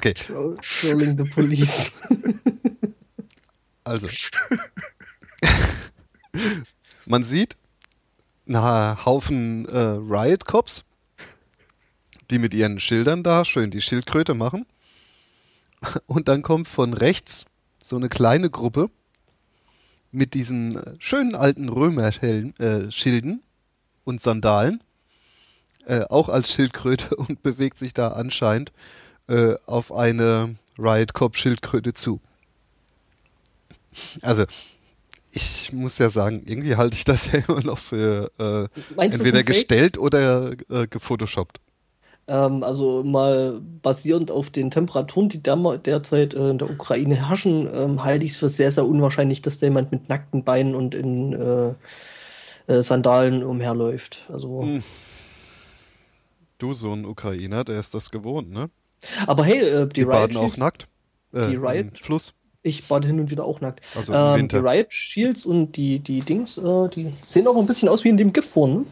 Okay, Trolling the police. Also. Man sieht einen Haufen äh, Riot Cops, die mit ihren Schildern da schön die Schildkröte machen. Und dann kommt von rechts so eine kleine Gruppe mit diesen äh, schönen alten Römerschilden äh, und Sandalen, äh, auch als Schildkröte und bewegt sich da anscheinend äh, auf eine Riot Cop Schildkröte zu. Also, ich muss ja sagen, irgendwie halte ich das ja immer noch für äh, Meinst entweder ein Fake? gestellt oder äh, gefotoshoppt. Ähm, also mal basierend auf den Temperaturen, die der, derzeit äh, in der Ukraine herrschen, ähm, halte ich es für sehr, sehr unwahrscheinlich, dass da jemand mit nackten Beinen und in äh, äh, Sandalen umherläuft. Also, Hm. Du, so ein Ukrainer, der ist das gewohnt, ne? Aber hey, äh, die, Die, baden Riot auch Shields, nackt. Äh, die im Riot- Fluss. ich bade hin und wieder auch nackt. Also im Ähm, die Winter. Riot Shields und die, die Dings, äh, die sehen auch ein bisschen aus wie in dem GIF vorne, ne?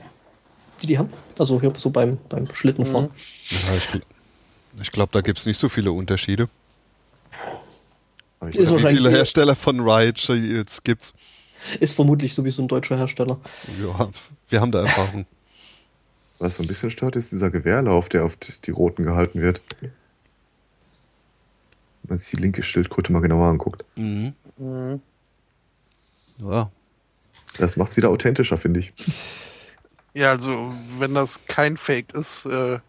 die die haben. Also hier so beim, beim Schlittenfahren. Ja, ich ich glaube, da gibt es nicht so viele Unterschiede. Ist Wie viele Hersteller von Riot Shields gibt's? Ist vermutlich sowieso ein deutscher Hersteller. Ja, wir haben da Erfahrung. Was so ein bisschen stört, ist dieser Gewehrlauf, der auf die Roten gehalten wird. Wenn man sich die linke Schildkröte mal genauer anguckt. mhm. Mhm. Ja. Das macht es wieder authentischer, finde ich. Ja, also wenn das kein Fake ist, äh,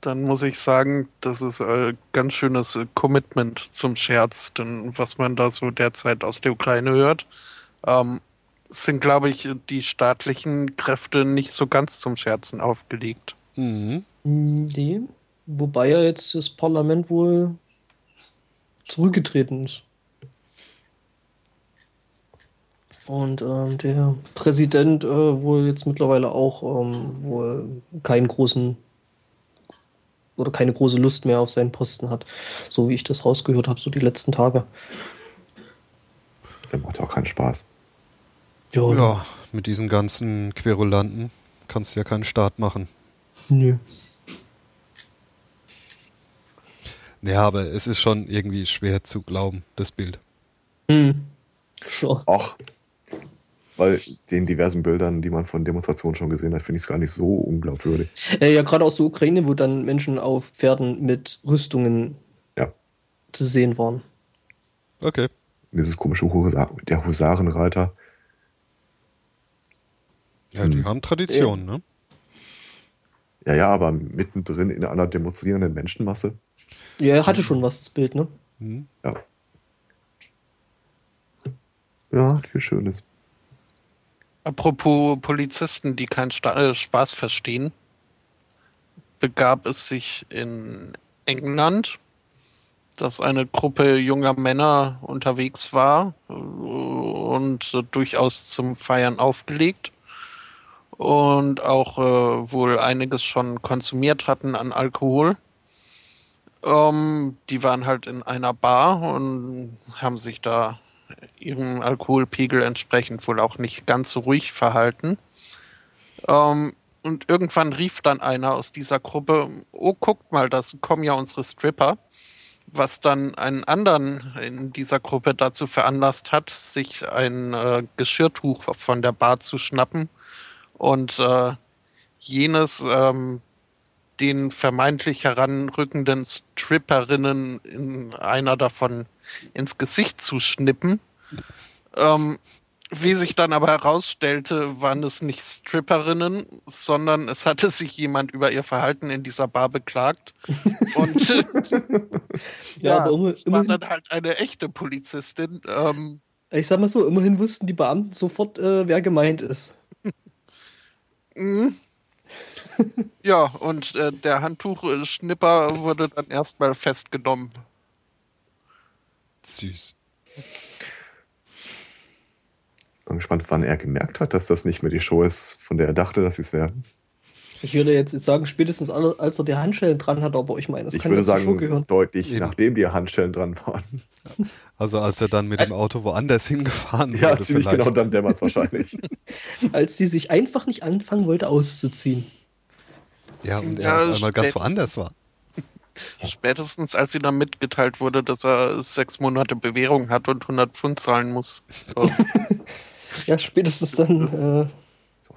dann muss ich sagen, das ist äh, ganz schönes äh, Commitment zum Scherz. Denn was man da so derzeit aus der Ukraine hört, ähm, sind, glaube ich, die staatlichen Kräfte nicht so ganz zum Scherzen aufgelegt. Mhm. Nee. Wobei ja jetzt das Parlament wohl zurückgetreten ist. Und ähm, der Präsident äh, wohl jetzt mittlerweile auch ähm, wohl keinen großen oder keine große Lust mehr auf seinen Posten hat. So wie ich das rausgehört habe, so die letzten Tage. Der macht auch keinen Spaß. ja, mit diesen ganzen Querulanten kannst du ja keinen Start machen. Nö. Ja, aber es ist schon irgendwie schwer zu glauben, das Bild. Hm. Schon. Ach, Weil den diversen Bildern, die man von Demonstrationen schon gesehen hat, finde ich es gar nicht so unglaubwürdig. Äh, ja, gerade aus der Ukraine, wo dann Menschen auf Pferden mit Rüstungen Ja. zu sehen waren. Okay. Dieses komische Husa der Husarenreiter. Ja, die Hm. haben Tradition, ne? Ja, ja, aber mittendrin in einer demonstrierenden Menschenmasse. Ja, er hatte schon was, das Bild, ne? Hm. Ja. Ja, viel Schönes. Apropos Polizisten, die keinen Sta äh, Spaß verstehen, begab es sich in England, dass eine Gruppe junger Männer unterwegs war äh, und durchaus zum Feiern aufgelegt und auch äh, wohl einiges schon konsumiert hatten an Alkohol. Ähm, die waren halt in einer Bar und haben sich da ihrem Alkoholpegel entsprechend wohl auch nicht ganz so ruhig verhalten. Ähm, und irgendwann rief dann einer aus dieser Gruppe, oh, guckt mal, das kommen ja unsere Stripper, was dann einen anderen in dieser Gruppe dazu veranlasst hat, sich ein äh, Geschirrtuch von der Bar zu schnappen und äh, jenes ähm, den vermeintlich heranrückenden Stripperinnen in einer davon ins Gesicht zu schnippen. Ähm, wie sich dann aber herausstellte, waren es nicht Stripperinnen, sondern es hatte sich jemand über ihr Verhalten in dieser Bar beklagt. Und Ja, aber immer- es war dann halt eine echte Polizistin. Ähm, Ich sag mal so, immerhin wussten die Beamten sofort, äh, wer gemeint ist. Mhm. Ja, und äh, der Handtuchschnipper wurde dann erstmal festgenommen. Süß. Bin gespannt, wann er gemerkt hat, dass das nicht mehr die Show ist, von der er dachte, dass sie es wäre. Ich würde jetzt sagen, spätestens als er die Handschellen dran hat, aber ich meine, das Ich kann würde ja sagen, gehören. deutlich, Eben. nachdem die Handschellen dran waren. Also als er dann mit dem Auto woanders hingefahren Ja, wurde ziemlich vielleicht. genau dann dämmert es wahrscheinlich. Als die sich einfach nicht anfangen wollte auszuziehen. Ja, und er Ja, einmal ganz woanders war. Spätestens als ihm dann mitgeteilt wurde, dass er sechs Monate Bewährung hat und 100 Pfund zahlen muss, Ja, spätestens dann. Äh,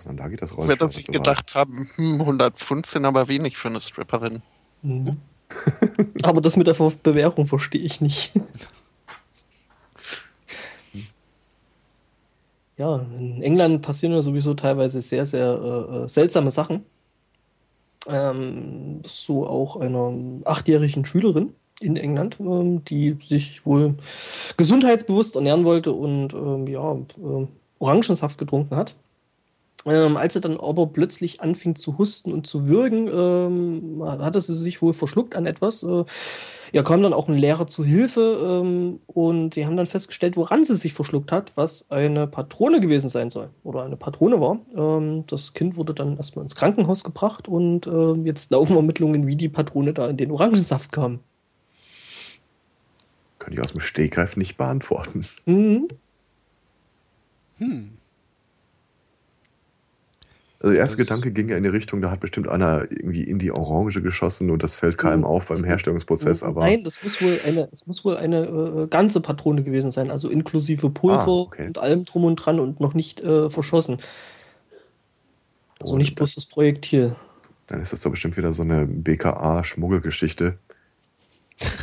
dann da geht das wird er Rollenspiel sich gedacht haben, hm, 100 Pfund sind aber wenig für eine Stripperin. mhm. aber das mit der Bewährung verstehe ich nicht. Ja, in England passieren ja sowieso teilweise sehr, sehr äh, äh, seltsame Sachen. Ähm, so auch einer achtjährigen Schülerin in England, ähm, die sich wohl gesundheitsbewusst ernähren wollte und ähm, ja, ähm, Orangensaft getrunken hat. Ähm, als sie dann aber plötzlich anfing zu husten und zu würgen, ähm, hatte sie sich wohl verschluckt an etwas. Äh, ja, kam dann auch ein Lehrer zu Hilfe ähm, und die haben dann festgestellt, woran sie sich verschluckt hat, was eine Patrone gewesen sein soll oder eine Patrone war. Ähm, das Kind wurde dann erstmal ins Krankenhaus gebracht und ähm, jetzt laufen Ermittlungen, wie die Patrone da in den Orangensaft kam. Könnte ich aus dem Stegreif nicht beantworten. Mhm. Hm. Also der erste Das- Gedanke ging ja in die Richtung, da hat bestimmt einer irgendwie in die Orange geschossen und das fällt keinem Mhm. auf beim Herstellungsprozess, aber Nein, das muss wohl eine, es muss wohl eine äh, ganze Patrone gewesen sein, also inklusive Pulver Ah, okay. und allem drum und dran und noch nicht äh, verschossen. Also Oh, nicht bloß das Projektil. dann ist das doch bestimmt wieder so eine BKA-Schmuggelgeschichte.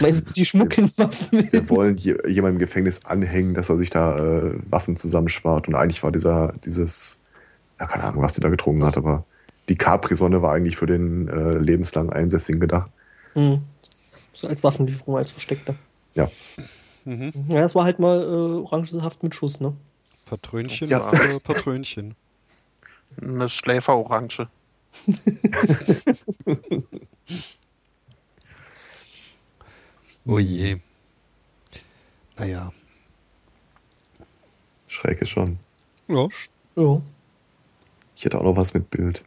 Meinst du, die schmuggeln Waffen? Wir wollen je, jemandem im Gefängnis anhängen, dass er sich da äh, Waffen zusammenspart und eigentlich war dieser, dieses, ja keine Ahnung, was die da getrunken hat, aber die Capri-Sonne war eigentlich für den äh, lebenslangen Einsässigen gedacht. Hm. So als Waffenlieferung, als versteckte. Ja, Mhm. Ja, das war halt mal äh, Orangensaft mit Schuss, ne? Patrönchen Ja. Patrönchen. Eine Schläferorange. Oh je. Naja. schräg ist schon. Ja. Ja. Ich hätte auch noch was mit Bild.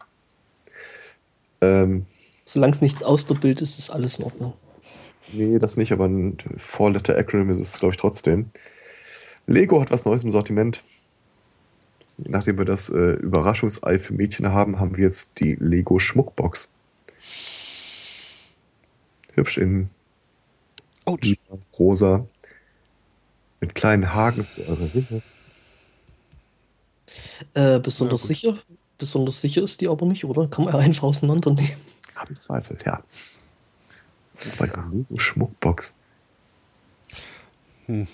Ähm, Solange es nichts aus der Bild ist, ist alles in Ordnung. nee, das nicht, aber ein Four-Letter-Acronym ist es, glaube ich, trotzdem. Lego hat was Neues im Sortiment. Nachdem wir das äh, Überraschungsei für Mädchen haben, haben wir jetzt die Lego Schmuckbox. Hübsch in lila, rosa. Mit kleinen Haken für eure Ringe. Äh, besonders gut. sicher. Besonders sicher ist die aber nicht, oder? Kann man ja einfach auseinandernehmen. Habe ich Zweifel, ja. Bei der Lego-Schmuckbox. Kann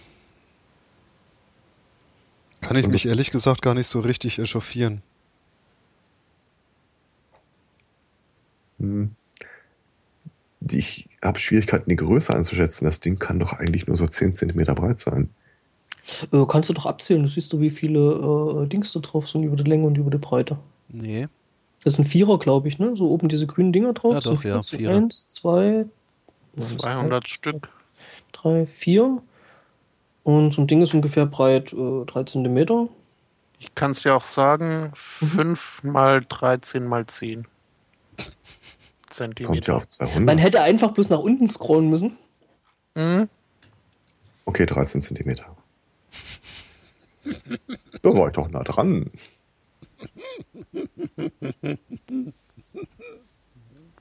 ich mich ehrlich gesagt gar nicht so richtig echauffieren. Hm. Die- Ich habe Schwierigkeiten, die Größe einzuschätzen. Das Ding kann doch eigentlich nur so 10 cm breit sein. Äh, kannst du doch abzählen. Du siehst du, wie viele äh, Dings da drauf sind über die Länge und über die Breite. Nee. Das sind Vierer, glaube ich, ne? So oben diese grünen Dinger drauf. Ja, doch, ja, Vierer. Eins, zwei, 200 Stück. drei, vier. Und so ein Ding ist ungefähr breit äh, 3 cm. Ich kann es dir auch sagen, 5 mal 13 mal 10 Kommt ja Zentimeter. auf 200. Man hätte einfach bloß nach unten scrollen müssen. Mhm. Okay, 13 cm. Da war ich doch nah dran.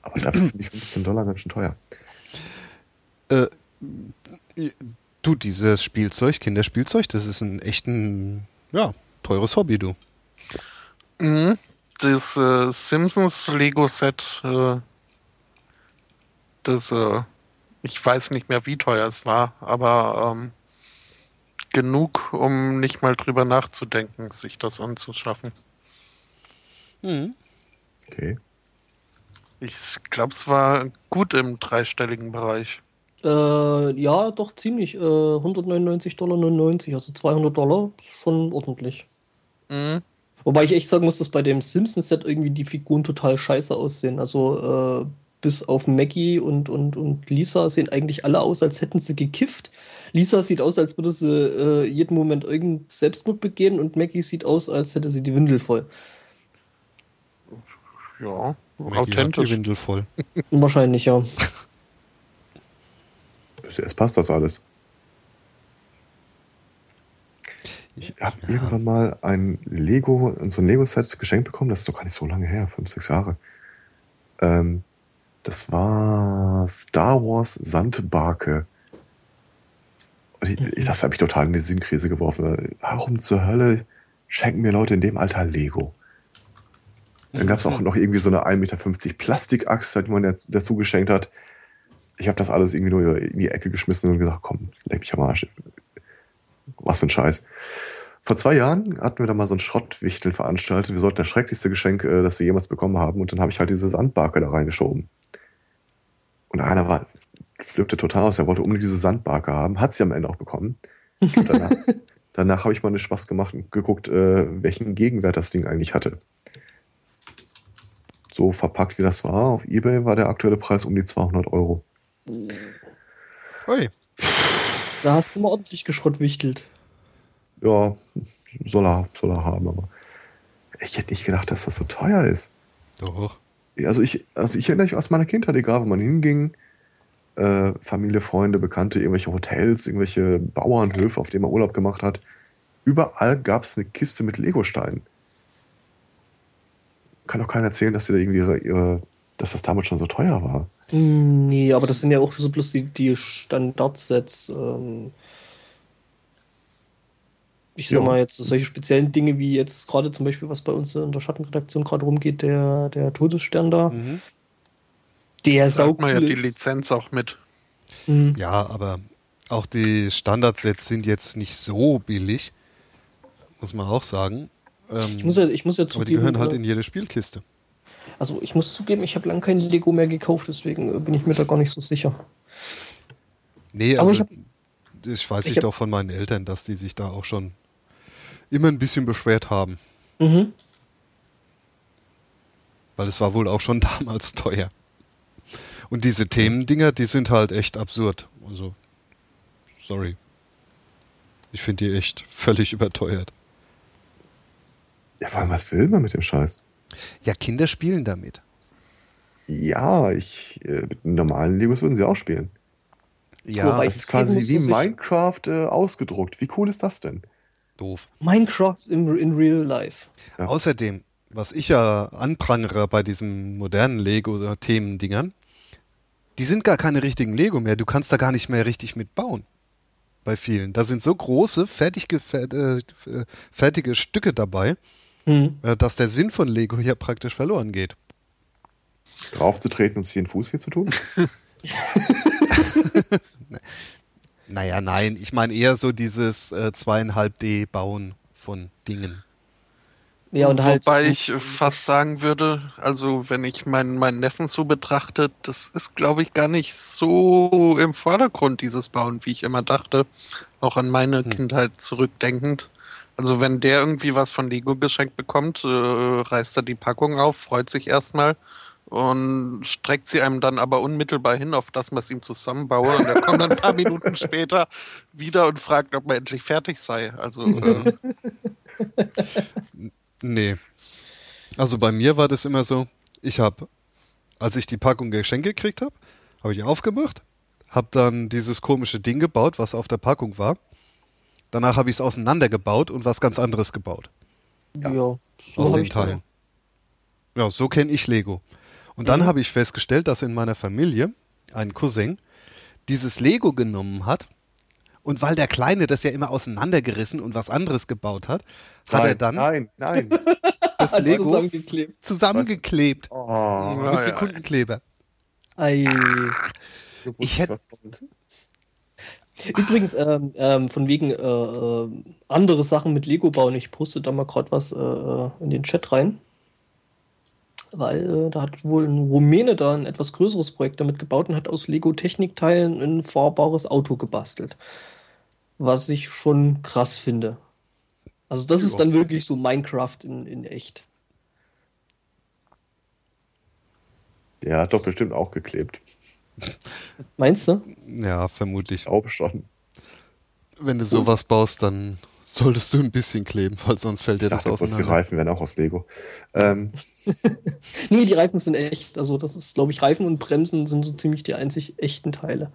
Aber dafür finde ich 15 Dollar ganz schön teuer. Äh, du, dieses Spielzeug, Kinderspielzeug, das ist ein echt ein, ja, teures Hobby, du. Mhm. Das äh, Simpsons Lego Set, äh, das, äh, ich weiß nicht mehr, wie teuer es war, aber ähm, genug, um nicht mal drüber nachzudenken, sich das anzuschaffen. Mhm. Okay. Ich glaube, es war gut im dreistelligen Bereich. Äh, ja, doch ziemlich. Äh, 199,99 Dollar, also 200 Dollar. Ist schon ordentlich. Mhm. Wobei ich echt sagen muss, dass bei dem Simpsons-Set irgendwie die Figuren total scheiße aussehen. Also äh, bis auf Maggie und, und, und Lisa sehen eigentlich alle aus, als hätten sie gekifft. Lisa sieht aus, als würde sie äh, jeden Moment irgendeinen Selbstmord begehen und Maggie sieht aus, als hätte sie die Windel voll. Ja, Maggie hat die authentisch. Windel voll. Wahrscheinlich, ja. Jetzt passt das alles. Ich habe irgendwann mal ein Lego, so ein Lego-Set geschenkt bekommen, das ist doch gar nicht so lange her, fünf, sechs Jahre. Ähm, das war Star Wars Sandbarke. Und ich, ich, das hat mich total in die Sinnkrise geworfen. Warum zur Hölle schenken mir Leute in dem Alter Lego? Dann gab es auch noch irgendwie so eine 1,50 Meter Plastikaxt, die man dazu geschenkt hat. Ich habe das alles irgendwie nur in die Ecke geschmissen und gesagt, komm, leck mich am Arsch. Was für ein Scheiß. Vor zwei Jahren hatten wir da mal so ein Schrottwichtel veranstaltet. Wir sollten das schrecklichste Geschenk, äh, das wir jemals bekommen haben. Und dann habe ich halt diese Sandbarke da reingeschoben. Und einer war, flippte total aus. Er wollte unbedingt diese Sandbarke haben. Hat sie am Ende auch bekommen. Und danach danach habe ich mal einen Spaß gemacht und geguckt, äh, welchen Gegenwert das Ding eigentlich hatte. So verpackt wie das war, auf Ebay war der aktuelle Preis um die 200 Euro. Ui. Da hast du mal ordentlich geschrottwichtelt. Ja, soll er, soll er haben, aber ich hätte nicht gedacht, dass das so teuer ist. Doch. Also ich, also ich erinnere mich aus meiner Kindheit, egal wo man hinging, äh, Familie, Freunde, Bekannte, irgendwelche Hotels, irgendwelche Bauernhöfe, auf denen man Urlaub gemacht hat. Überall gab es eine Kiste mit Legosteinen. Kann doch keiner erzählen, dass sie da irgendwie ihre, ihre, dass das damals schon so teuer war. Nee, aber das sind ja auch so bloß die, die Standardsets. Ähm ich sag Ja. mal jetzt solche speziellen Dinge wie jetzt gerade zum Beispiel, was bei uns in der Schattenredaktion gerade rumgeht, der, der Todesstern da. Mhm. Der Sagt saugt man ja die Lizenz auch mit. Mhm. Ja, aber auch die Standardsets sind jetzt nicht so billig, muss man auch sagen. Ähm, Ich muss ja, ich muss ja aber die zugeben, gehören halt äh, in jede Spielkiste. also ich muss zugeben, ich habe lange kein Lego mehr gekauft, deswegen äh, bin ich mir da gar nicht so sicher. Nee, Aber also ich ich, hab- weiß ich ich hab- doch von meinen Eltern, dass die sich da auch schon immer ein bisschen beschwert haben. Mhm. Weil es war wohl auch schon damals teuer. Und diese Themendinger, die sind halt echt absurd. Also, sorry. Ich finde die echt völlig überteuert. Ja, vor allem, was will man mit dem Scheiß? Ja, Kinder spielen damit. Ja, ich, äh, mit normalen Legos würden sie auch spielen. Ja, Wobei Das ich ist quasi wie Minecraft äh, ausgedruckt. Wie cool ist das denn? Doof. Minecraft in, in real life. Ja. Außerdem, was ich ja anprangere bei diesen modernen Lego-Themendingern, die sind gar keine richtigen Lego mehr. Du kannst da gar nicht mehr richtig mitbauen. bei vielen. Da sind so große, fertig äh, fertige Stücke dabei, hm. äh, dass der Sinn von Lego hier praktisch verloren geht. Draufzutreten und sich den Fuß weh zu tun? naja, nein, ich meine eher so dieses äh, 2,5D Bauen von Dingen. Ja, und halt Wobei ich fast sagen würde, also wenn ich meinen, meinen Neffen so betrachte, das ist, glaube ich, gar nicht so im Vordergrund, dieses Bauen, wie ich immer dachte. Auch an meine hm. Kindheit zurückdenkend. Also wenn der irgendwie was von Lego geschenkt bekommt, äh, reißt er die Packung auf, freut sich erstmal und streckt sie einem dann aber unmittelbar hin, auf das, was ihm zusammenbaue. Und er kommt dann ein paar Minuten später wieder und fragt, ob man endlich fertig sei. Also äh, Nee. Also bei mir war das immer so, ich habe, als ich die Packung Geschenk gekriegt habe, habe ich aufgemacht, habe dann dieses komische Ding gebaut, was auf der Packung war. Danach habe ich es auseinandergebaut und was ganz anderes gebaut. Ja, so aus den Teilen. Ja, so kenne ich Lego. Und dann mhm. habe ich festgestellt, dass in meiner Familie ein Cousin dieses Lego genommen hat und weil der Kleine das ja immer auseinandergerissen und was anderes gebaut hat, hat nein, er dann nein, nein. das Lego zusammengeklebt, zusammengeklebt oh, mit Sekundenkleber. Ei. Ich hätte Übrigens, ähm, ähm, von wegen äh, äh, andere Sachen mit Lego bauen. Ich poste da mal gerade was äh, äh, in den Chat rein. Weil äh, da hat wohl ein Rumäne da ein etwas größeres Projekt damit gebaut und hat aus Lego-Technikteilen ein fahrbares Auto gebastelt was ich schon krass finde. Also das ja. ist dann wirklich so Minecraft in, in echt. Der hat doch bestimmt auch geklebt. Meinst du? Ja, vermutlich. Auch schon. Wenn du sowas baust, dann solltest du ein bisschen kleben, weil sonst fällt dir das aus. Die Reifen werden auch aus Lego. Ähm. nee, die Reifen sind echt. Also das ist, glaube ich, Reifen und Bremsen sind so ziemlich die einzig echten Teile.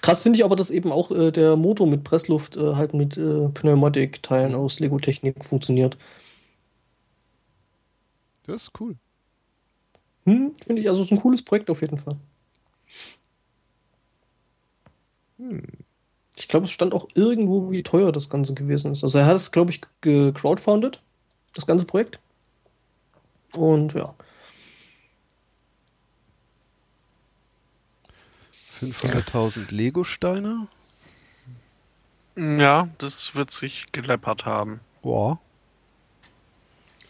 Krass finde ich aber, dass eben auch äh, der Motor mit Pressluft äh, halt mit äh, Pneumatik-Teilen aus Lego-Technik funktioniert. Das ist cool. Hm, finde ich, also ist ein cooles Projekt auf jeden Fall. Hm. Ich glaube, es stand auch irgendwo, wie teuer das Ganze gewesen ist. Also er hat es, glaube ich, gecrowdfounded, das ganze Projekt. Und ja. 500.000 Lego-Steine? Ja, das wird sich geleppert haben. Boah.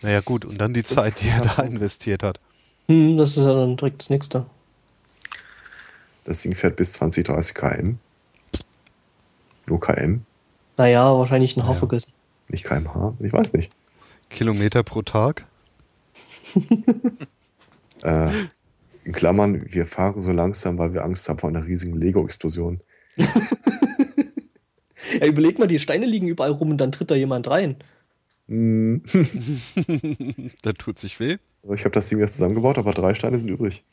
Naja, gut, und dann die Zeit, die er da investiert hat. Hm, das ist ja dann direkt das nächste. Das Ding fährt bis 20, 30 km. Nur km. Naja, wahrscheinlich ein Haar ja. vergessen. Nicht kmh, ich weiß nicht. Kilometer pro Tag? äh, in Klammern, wir fahren so langsam, weil wir Angst haben vor einer riesigen Lego-Explosion. ja, überleg mal, die Steine liegen überall rum und dann tritt da jemand rein. Mm. da tut sich weh. Also ich habe das Ding jetzt zusammengebaut, aber drei Steine sind übrig.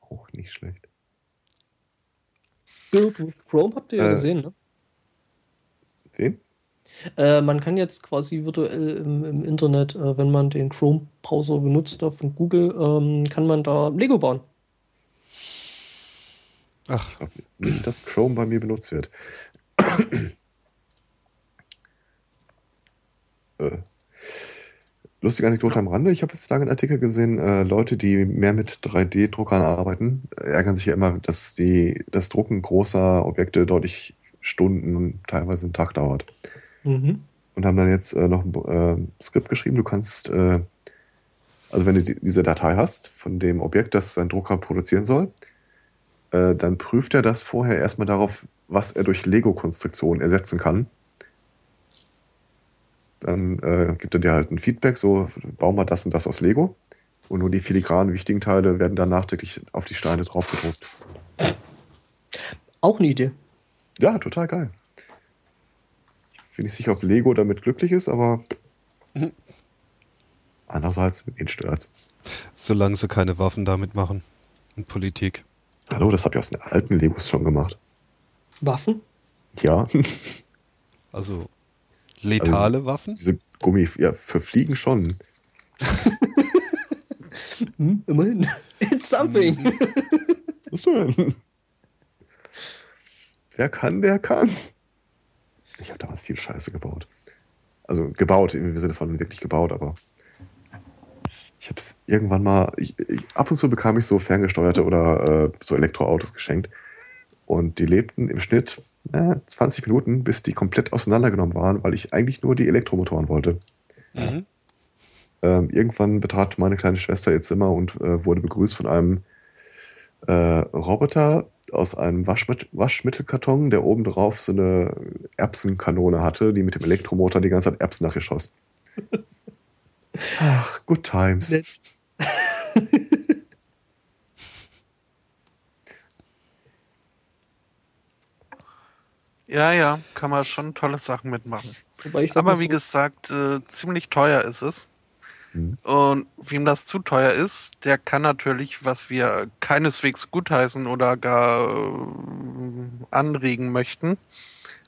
Auch nicht schlecht. Build with Chrome habt ihr ja äh, gesehen, ne? Wen? Äh, man kann jetzt quasi virtuell im, im Internet, äh, wenn man den Chrome-Browser benutzt, da von Google, ähm, kann man da Lego bauen. Ach, dass Chrome bei mir benutzt wird. äh. Lustige Anekdote am Rande. Ich habe jetzt da einen Artikel gesehen, äh, Leute, die mehr mit 3D-Druckern arbeiten, ärgern sich ja immer, dass die, das Drucken großer Objekte deutlich Stunden und teilweise einen Tag dauert. Mhm. Und haben dann jetzt äh, noch ein äh, Skript geschrieben. Du kannst, äh, also wenn du die, diese Datei hast von dem Objekt, das dein Drucker produzieren soll, äh, dann prüft er das vorher erstmal darauf, was er durch Lego-Konstruktionen ersetzen kann. Dann äh, gibt er dir halt ein Feedback, so bau mal das und das aus Lego. Und nur die filigranen wichtigen Teile werden dann nachträglich auf die Steine draufgedruckt. Auch eine Idee. Ja, total geil. Ich bin nicht sicher, ob Lego damit glücklich ist, aber andererseits, ihn stört's. Solange sie keine Waffen damit machen. Und Politik. Hallo, das habe ich aus den alten Legos schon gemacht. Waffen? Ja. Also letale also, Waffen? Diese Gummi, ja, für Fliegen schon. hm, immerhin. It's something. Was denn? wer kann, der kann. Ich habe damals viel Scheiße gebaut. Also gebaut im Sinne von wirklich gebaut, aber ich habe es irgendwann mal, ich, ich, ab und zu bekam ich so ferngesteuerte oder äh, so Elektroautos geschenkt und die lebten im Schnitt äh, 20 Minuten, bis die komplett auseinandergenommen waren, weil ich eigentlich nur die Elektromotoren wollte. Mhm. Ähm, irgendwann betrat meine kleine Schwester ihr Zimmer und äh, wurde begrüßt von einem äh, Roboter aus einem Waschmit Waschmittelkarton, der oben drauf so eine Erbsenkanone hatte, die mit dem Elektromotor die ganze Zeit Erbsen nachgeschossen. Ach, good times. ja, ja, kann man schon tolle Sachen mitmachen. Aber wie so gesagt, äh, ziemlich teuer ist es. Mhm. Und wem das zu teuer ist, der kann natürlich, was wir keineswegs gutheißen oder gar äh, anregen möchten,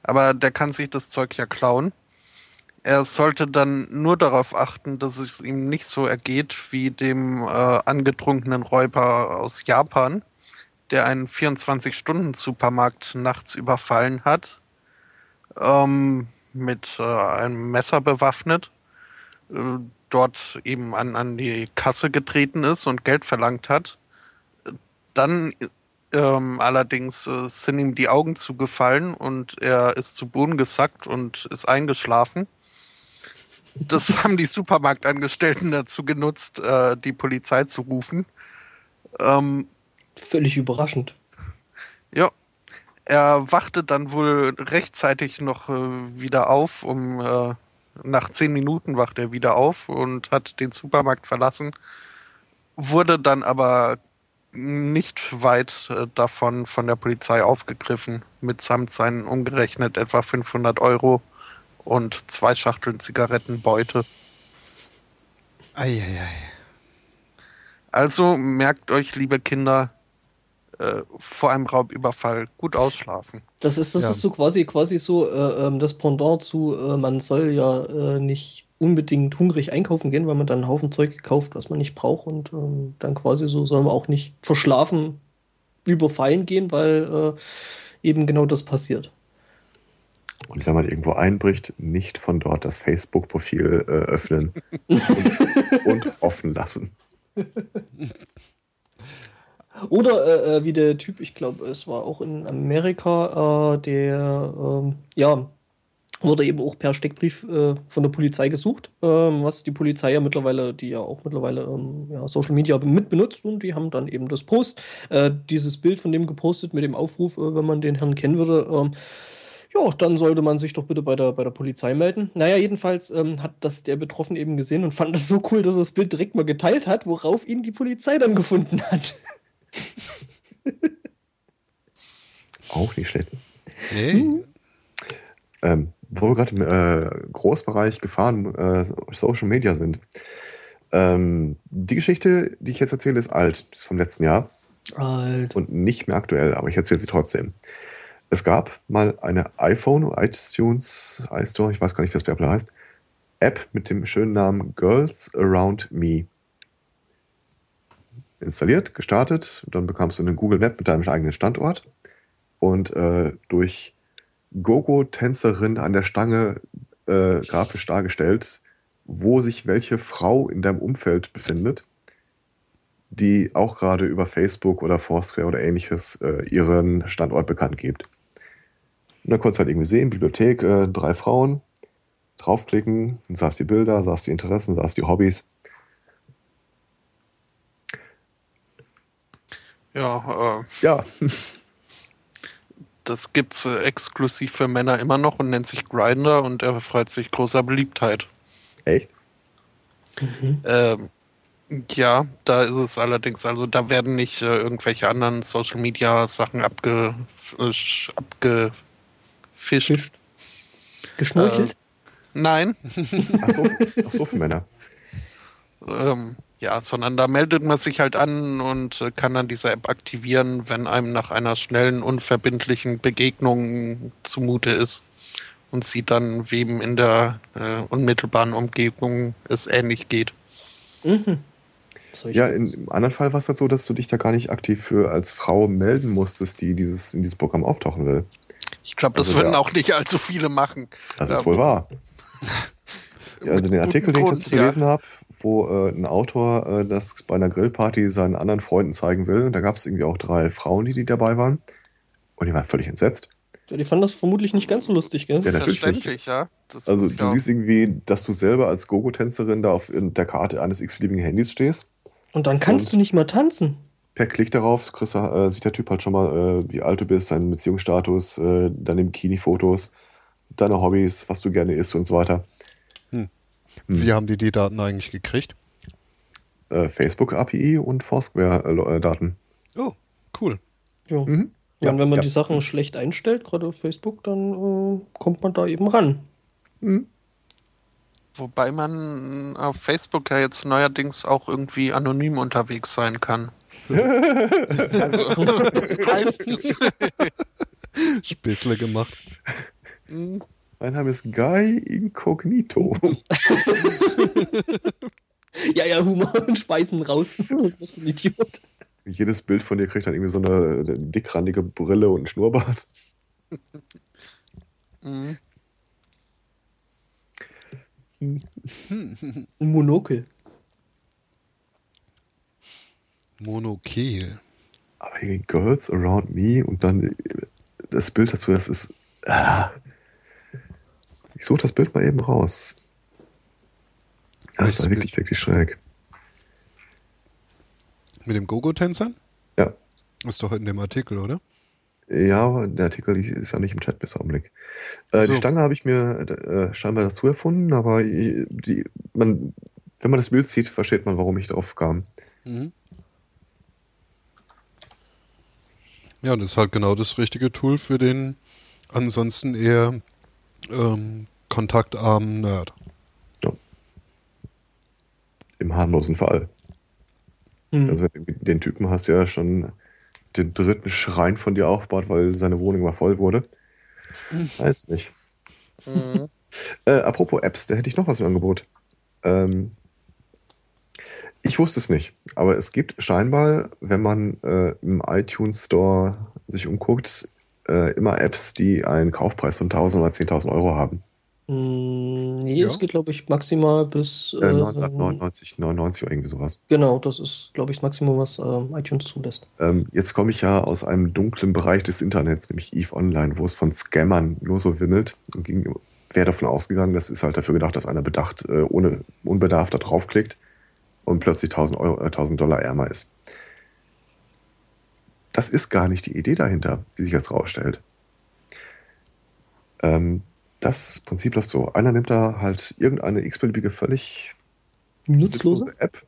aber der kann sich das Zeug ja klauen. Er sollte dann nur darauf achten, dass es ihm nicht so ergeht wie dem äh, angetrunkenen Räuber aus Japan, der einen 24-Stunden-Supermarkt nachts überfallen hat, ähm, mit äh, einem Messer bewaffnet. Äh, dort eben an, an die Kasse getreten ist und Geld verlangt hat. Dann ähm, allerdings äh, sind ihm die Augen zugefallen und er ist zu Boden gesackt und ist eingeschlafen. Das haben die Supermarktangestellten dazu genutzt, äh, die Polizei zu rufen. Ähm, Völlig überraschend. Ja. Er wachte dann wohl rechtzeitig noch äh, wieder auf, um äh, nach zehn Minuten wacht er wieder auf und hat den Supermarkt verlassen, wurde dann aber nicht weit äh, davon von der Polizei aufgegriffen, mitsamt seinen umgerechnet etwa 500 Euro und zwei Schachteln Zigarettenbeute. Eieiei. Also merkt euch, liebe Kinder, äh, vor einem Raubüberfall gut ausschlafen. Das ist, das ja. ist so quasi, quasi so äh, ähm, das Pendant zu, äh, man soll ja äh, nicht unbedingt hungrig einkaufen gehen, weil man dann einen Haufen Zeug kauft, was man nicht braucht und ähm, dann quasi so soll man auch nicht verschlafen überfallen gehen, weil äh, eben genau das passiert. Und wenn man irgendwo einbricht, nicht von dort das Facebook-Profil äh, öffnen und, und offen lassen. Oder äh, äh, wie der Typ, ich glaube, es war auch in Amerika, äh, der ähm, ja wurde eben auch per Steckbrief äh, von der Polizei gesucht, ähm, was die Polizei ja mittlerweile, die ja auch mittlerweile ähm, ja, Social Media mitbenutzt und die haben dann eben das Post, äh, dieses Bild von dem gepostet mit dem Aufruf, äh, wenn man den Herrn kennen würde. Ähm, ja, dann sollte man sich doch bitte bei der, bei der Polizei melden. Naja, jedenfalls ähm, hat das der Betroffene eben gesehen und fand das so cool, dass er das Bild direkt mal geteilt hat, worauf ihn die Polizei dann gefunden hat. Auch nicht schlecht. Nee. Ähm, wo wir gerade im äh, Großbereich Gefahren äh, Social Media sind. Ähm, die Geschichte, die ich jetzt erzähle, ist alt, ist vom letzten Jahr. Alt. Und nicht mehr aktuell, aber ich erzähle sie trotzdem. Es gab mal eine iPhone, iTunes, iStore, ich weiß gar nicht, wie das bei Apple heißt, App mit dem schönen Namen Girls Around Me installiert, gestartet, dann bekamst du eine Google Map mit deinem eigenen Standort. Und äh, durch Gogo-Tänzerin an der Stange äh, grafisch dargestellt, wo sich welche Frau in deinem Umfeld befindet, die auch gerade über Facebook oder Foursquare oder ähnliches äh, ihren Standort bekannt gibt. Und dann konntest du halt irgendwie sehen, Bibliothek, äh, drei Frauen, draufklicken, dann sahst die Bilder, sahst die Interessen, sahst die Hobbys Ja, äh, ja. das gibt's äh, exklusiv für Männer immer noch und nennt sich Grinder und er freut sich großer Beliebtheit. Echt? Mhm. Ähm, ja, da ist es allerdings, also da werden nicht äh, irgendwelche anderen Social Media Sachen abge, äh, abgefischt. Geschnorchelt? Äh, nein. Ach so, ach so für Männer. Ähm, ja, sondern da meldet man sich halt an und äh, kann dann diese App aktivieren, wenn einem nach einer schnellen, unverbindlichen Begegnung zumute ist und sieht dann, wem in der äh, unmittelbaren Umgebung es ähnlich geht. Mhm. Ja, in, im anderen Fall war es halt so, dass du dich da gar nicht aktiv für als Frau melden musstest, die dieses, in diesem Programm auftauchen will. Ich glaube, das Also würden der- auch nicht allzu viele machen. Das ist Ja, wohl wahr. Ja, also den Artikel, gutem den ich Grund, dazu gelesen habe, wo äh, ein Autor äh, das bei einer Grillparty seinen anderen Freunden zeigen will. Und da gab es irgendwie auch drei Frauen, die, die dabei waren. Und die waren völlig entsetzt. Ja, die fanden das vermutlich nicht ganz so lustig, gell? Ja, natürlich Verständlich, ja. Das Also ist du ja siehst irgendwie, dass du selber als Gogo-Tänzerin da auf der Karte eines x-beliebigen Handys stehst. Und dann kannst Und- du nicht mal tanzen. Per Klick darauf du, äh, sieht der Typ halt schon mal, äh, wie alt du bist, deinen Beziehungsstatus, äh, deine Bikini-Fotos, deine Hobbys, was du gerne isst und so weiter. Hm. Wie haben die die Daten eigentlich gekriegt? Äh, Facebook-API und Foursquare-Daten. Oh, cool. Ja. Mhm. Ja, und wenn man ja. die Sachen schlecht einstellt, gerade auf Facebook, dann äh, kommt man da eben ran. Mhm. Wobei man auf Facebook ja jetzt neuerdings auch irgendwie anonym unterwegs sein kann. Also, meistens. Späßle gemacht. Hm, Mein Name ist Guy Incognito. Ja, ja, Humor und Speisen raus. Was bist du ein Idiot? Jedes Bild von dir kriegt dann irgendwie so eine dickrandige Brille und ein Schnurrbart. hm. Ein Monokel. Monokel. Aber hier Girls Around Me und dann das Bild dazu, das ist. Ah. Ich suche das Bild mal eben raus. Das Welches war wirklich, wirklich schräg. Mit dem Gogo-Tänzern? Ja. Ist doch in dem Artikel, oder? Ja, aber der Artikel ist ja nicht im Chat bis Augenblick. Äh, So. Die Stange habe ich mir äh, scheinbar dazu erfunden, aber die, man, wenn man das Bild sieht, versteht man, warum ich drauf kam. Mhm. Ja, das ist halt genau das richtige Tool für den ansonsten eher ähm, kontaktarmen Nerd. Im harmlosen Fall. Hm. Also wenn du den Typen hast, der ja schon den dritten Schrein von dir aufbaut, weil seine Wohnung mal voll wurde. Weiß nicht. Hm. Äh, apropos Apps, da hätte ich noch was im Angebot. Ähm, ich wusste es nicht, aber es gibt scheinbar, wenn man äh, im iTunes Store sich umguckt, äh, immer Apps, die einen Kaufpreis von 1000 oder 10.000 Euro haben. Hm, nee, Ja. es geht, glaube ich, maximal bis. Äh, Äh, 999, 99 oder irgendwie sowas. genau, das ist, glaube ich, das Maximum, was ähm, iTunes zulässt. Ähm, jetzt komme ich ja aus einem dunklen Bereich des Internets, nämlich EVE Online, wo es von Scammern nur so wimmelt und ging, wäre davon ausgegangen, das ist halt dafür gedacht, dass einer bedacht, äh, ohne Unbedarf da draufklickt und plötzlich 1000, Euro, äh, 1000 Dollar ärmer ist. Das ist gar nicht die Idee dahinter, die sich jetzt rausstellt. Ähm, das Prinzip läuft so. Einer nimmt da halt irgendeine x-beliebige völlig Nutzlose? App,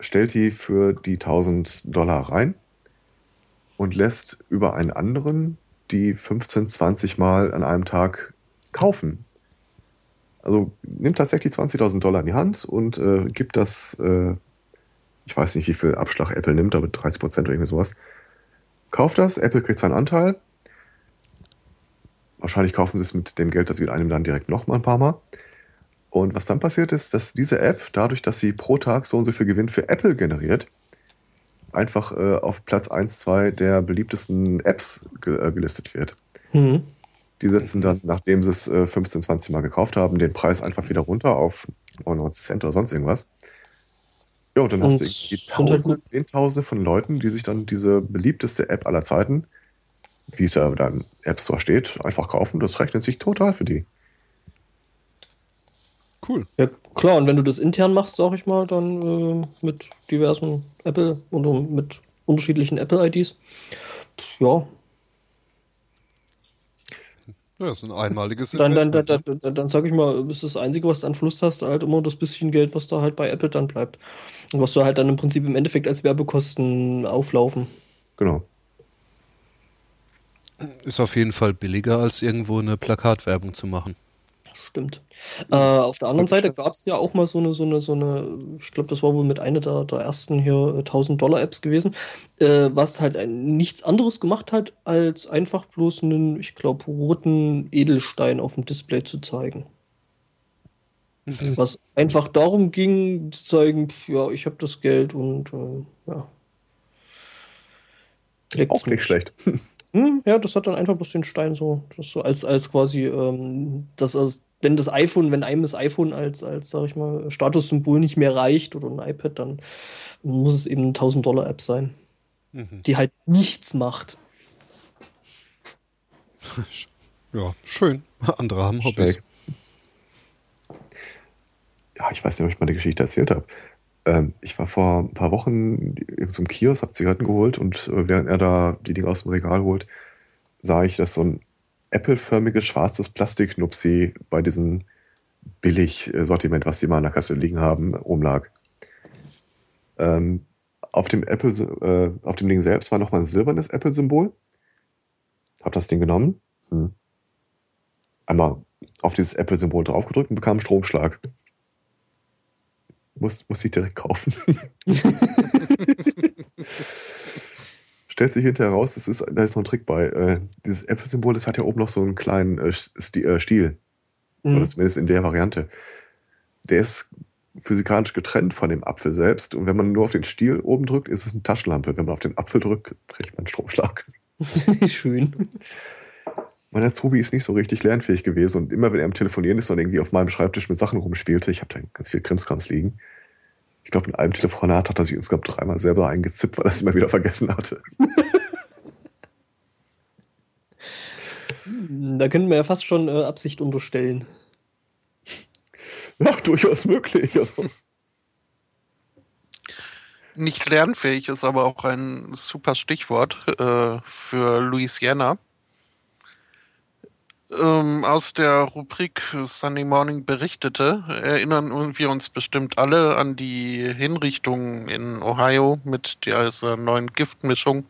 stellt die für die 1000 Dollar rein und lässt über einen anderen die 15, 20 Mal an einem Tag kaufen. Also nimmt tatsächlich 20.000 Dollar in die Hand und äh, gibt das, äh, ich weiß nicht, wie viel Abschlag Apple nimmt, aber 30 Prozent oder irgendwie sowas. Kauft das, Apple kriegt seinen Anteil. Wahrscheinlich kaufen sie es mit dem Geld, das sie einem dann direkt nochmal ein paar Mal. Und was dann passiert ist, dass diese App, dadurch, dass sie pro Tag so und so viel Gewinn für Apple generiert, einfach äh, auf Platz 1, 2 der beliebtesten Apps ge äh, gelistet wird. Hm. Die setzen dann, nachdem sie es äh, 15, 20 Mal gekauft haben, den Preis einfach wieder runter auf 99 Cent oder sonst irgendwas. Ja, und dann Und hast du irgendwie sind halt Tausende, Zehntausende von Leuten, die sich dann diese beliebteste App aller Zeiten, wie es ja da im App Store steht, einfach kaufen. Das rechnet sich total für die. Cool. Ja, klar, und wenn du das intern machst, sag ich mal, dann äh, mit diversen Apple oder mit unterschiedlichen Apple-IDs. Ja, Ja, das ist ein einmaliges dann, dann, dann, Investment, ne? dann, dann, sag ich mal, ist das Einzige, was du an Fluss hast, halt immer das bisschen Geld, was da halt bei Apple dann bleibt. Und was du halt dann im Prinzip im Endeffekt als Werbekosten auflaufen. Genau. Ist auf jeden Fall billiger, als irgendwo eine Plakatwerbung zu machen. Stimmt. Äh, auf der anderen? Seite gab es ja auch mal so eine, so eine, so eine, ich glaube, das war wohl mit einer der, der ersten hier äh, 1000 Dollar Apps gewesen, äh, was halt ein, nichts anderes gemacht hat, als einfach bloß einen, ich glaube, roten Edelstein auf dem Display zu zeigen. Was einfach darum ging, zu zeigen, pf, ja, ich habe das Geld und äh, ja. Auch nicht schlecht. Hm, ja, das hat dann einfach bloß den Stein so, das so als, als quasi, ähm, das als, wenn das iPhone, wenn einem das iPhone als, als, sag ich mal, Statussymbol nicht mehr reicht oder ein iPad, dann muss es eben eine 1000 Dollar App sein, Mhm. die halt nichts macht. Ja, schön. Andere haben Hobbys. Ja, ich weiß nicht, ob ich mal die Geschichte erzählt habe. Ähm, ich war vor ein paar Wochen einem Kiosk, habe Zigaretten geholt und äh, während er da die Dinge aus dem Regal holt, sah ich, dass so ein Apple-förmiges schwarzes Plastiknupsi bei diesem Billig-Sortiment, was die mal an der Kasse liegen haben, rumlag. Ähm, auf dem Apple, äh, auf dem Ding selbst war nochmal ein silbernes Apple-Symbol. Hab das Ding genommen, hm. einmal auf dieses Apple-Symbol draufgedrückt und bekam einen Stromschlag. Muss, muss ich direkt kaufen. Stellt sich hinterher raus, das ist, da ist noch ein Trick bei. Äh, dieses Apple-Symbol, das hat ja oben noch so einen kleinen äh, äh, Stiel. Mhm. Oder zumindest in der Variante. Der ist physikalisch getrennt von dem Apfel selbst. Und wenn man nur auf den Stiel oben drückt, ist es eine Taschenlampe. Wenn man auf den Apfel drückt, kriegt man einen Stromschlag. Schön. Mein Azubi ist nicht so richtig lernfähig gewesen und immer wenn er am Telefonieren ist und irgendwie auf meinem Schreibtisch mit Sachen rumspielte, ich habe da ganz viel Krimskrams liegen. Ich glaube, in einem Telefonat hat er sich insgesamt dreimal selber eingezippt, weil er es immer wieder vergessen hatte. Da könnten wir ja fast schon äh, Absicht unterstellen. Ja, durchaus möglich. Also, Nicht lernfähig ist aber auch ein super Stichwort äh, für Louisiana. Ähm, aus der Rubrik Sunday Morning berichtete, erinnern wir uns bestimmt alle an die Hinrichtung in Ohio mit dieser neuen Giftmischung.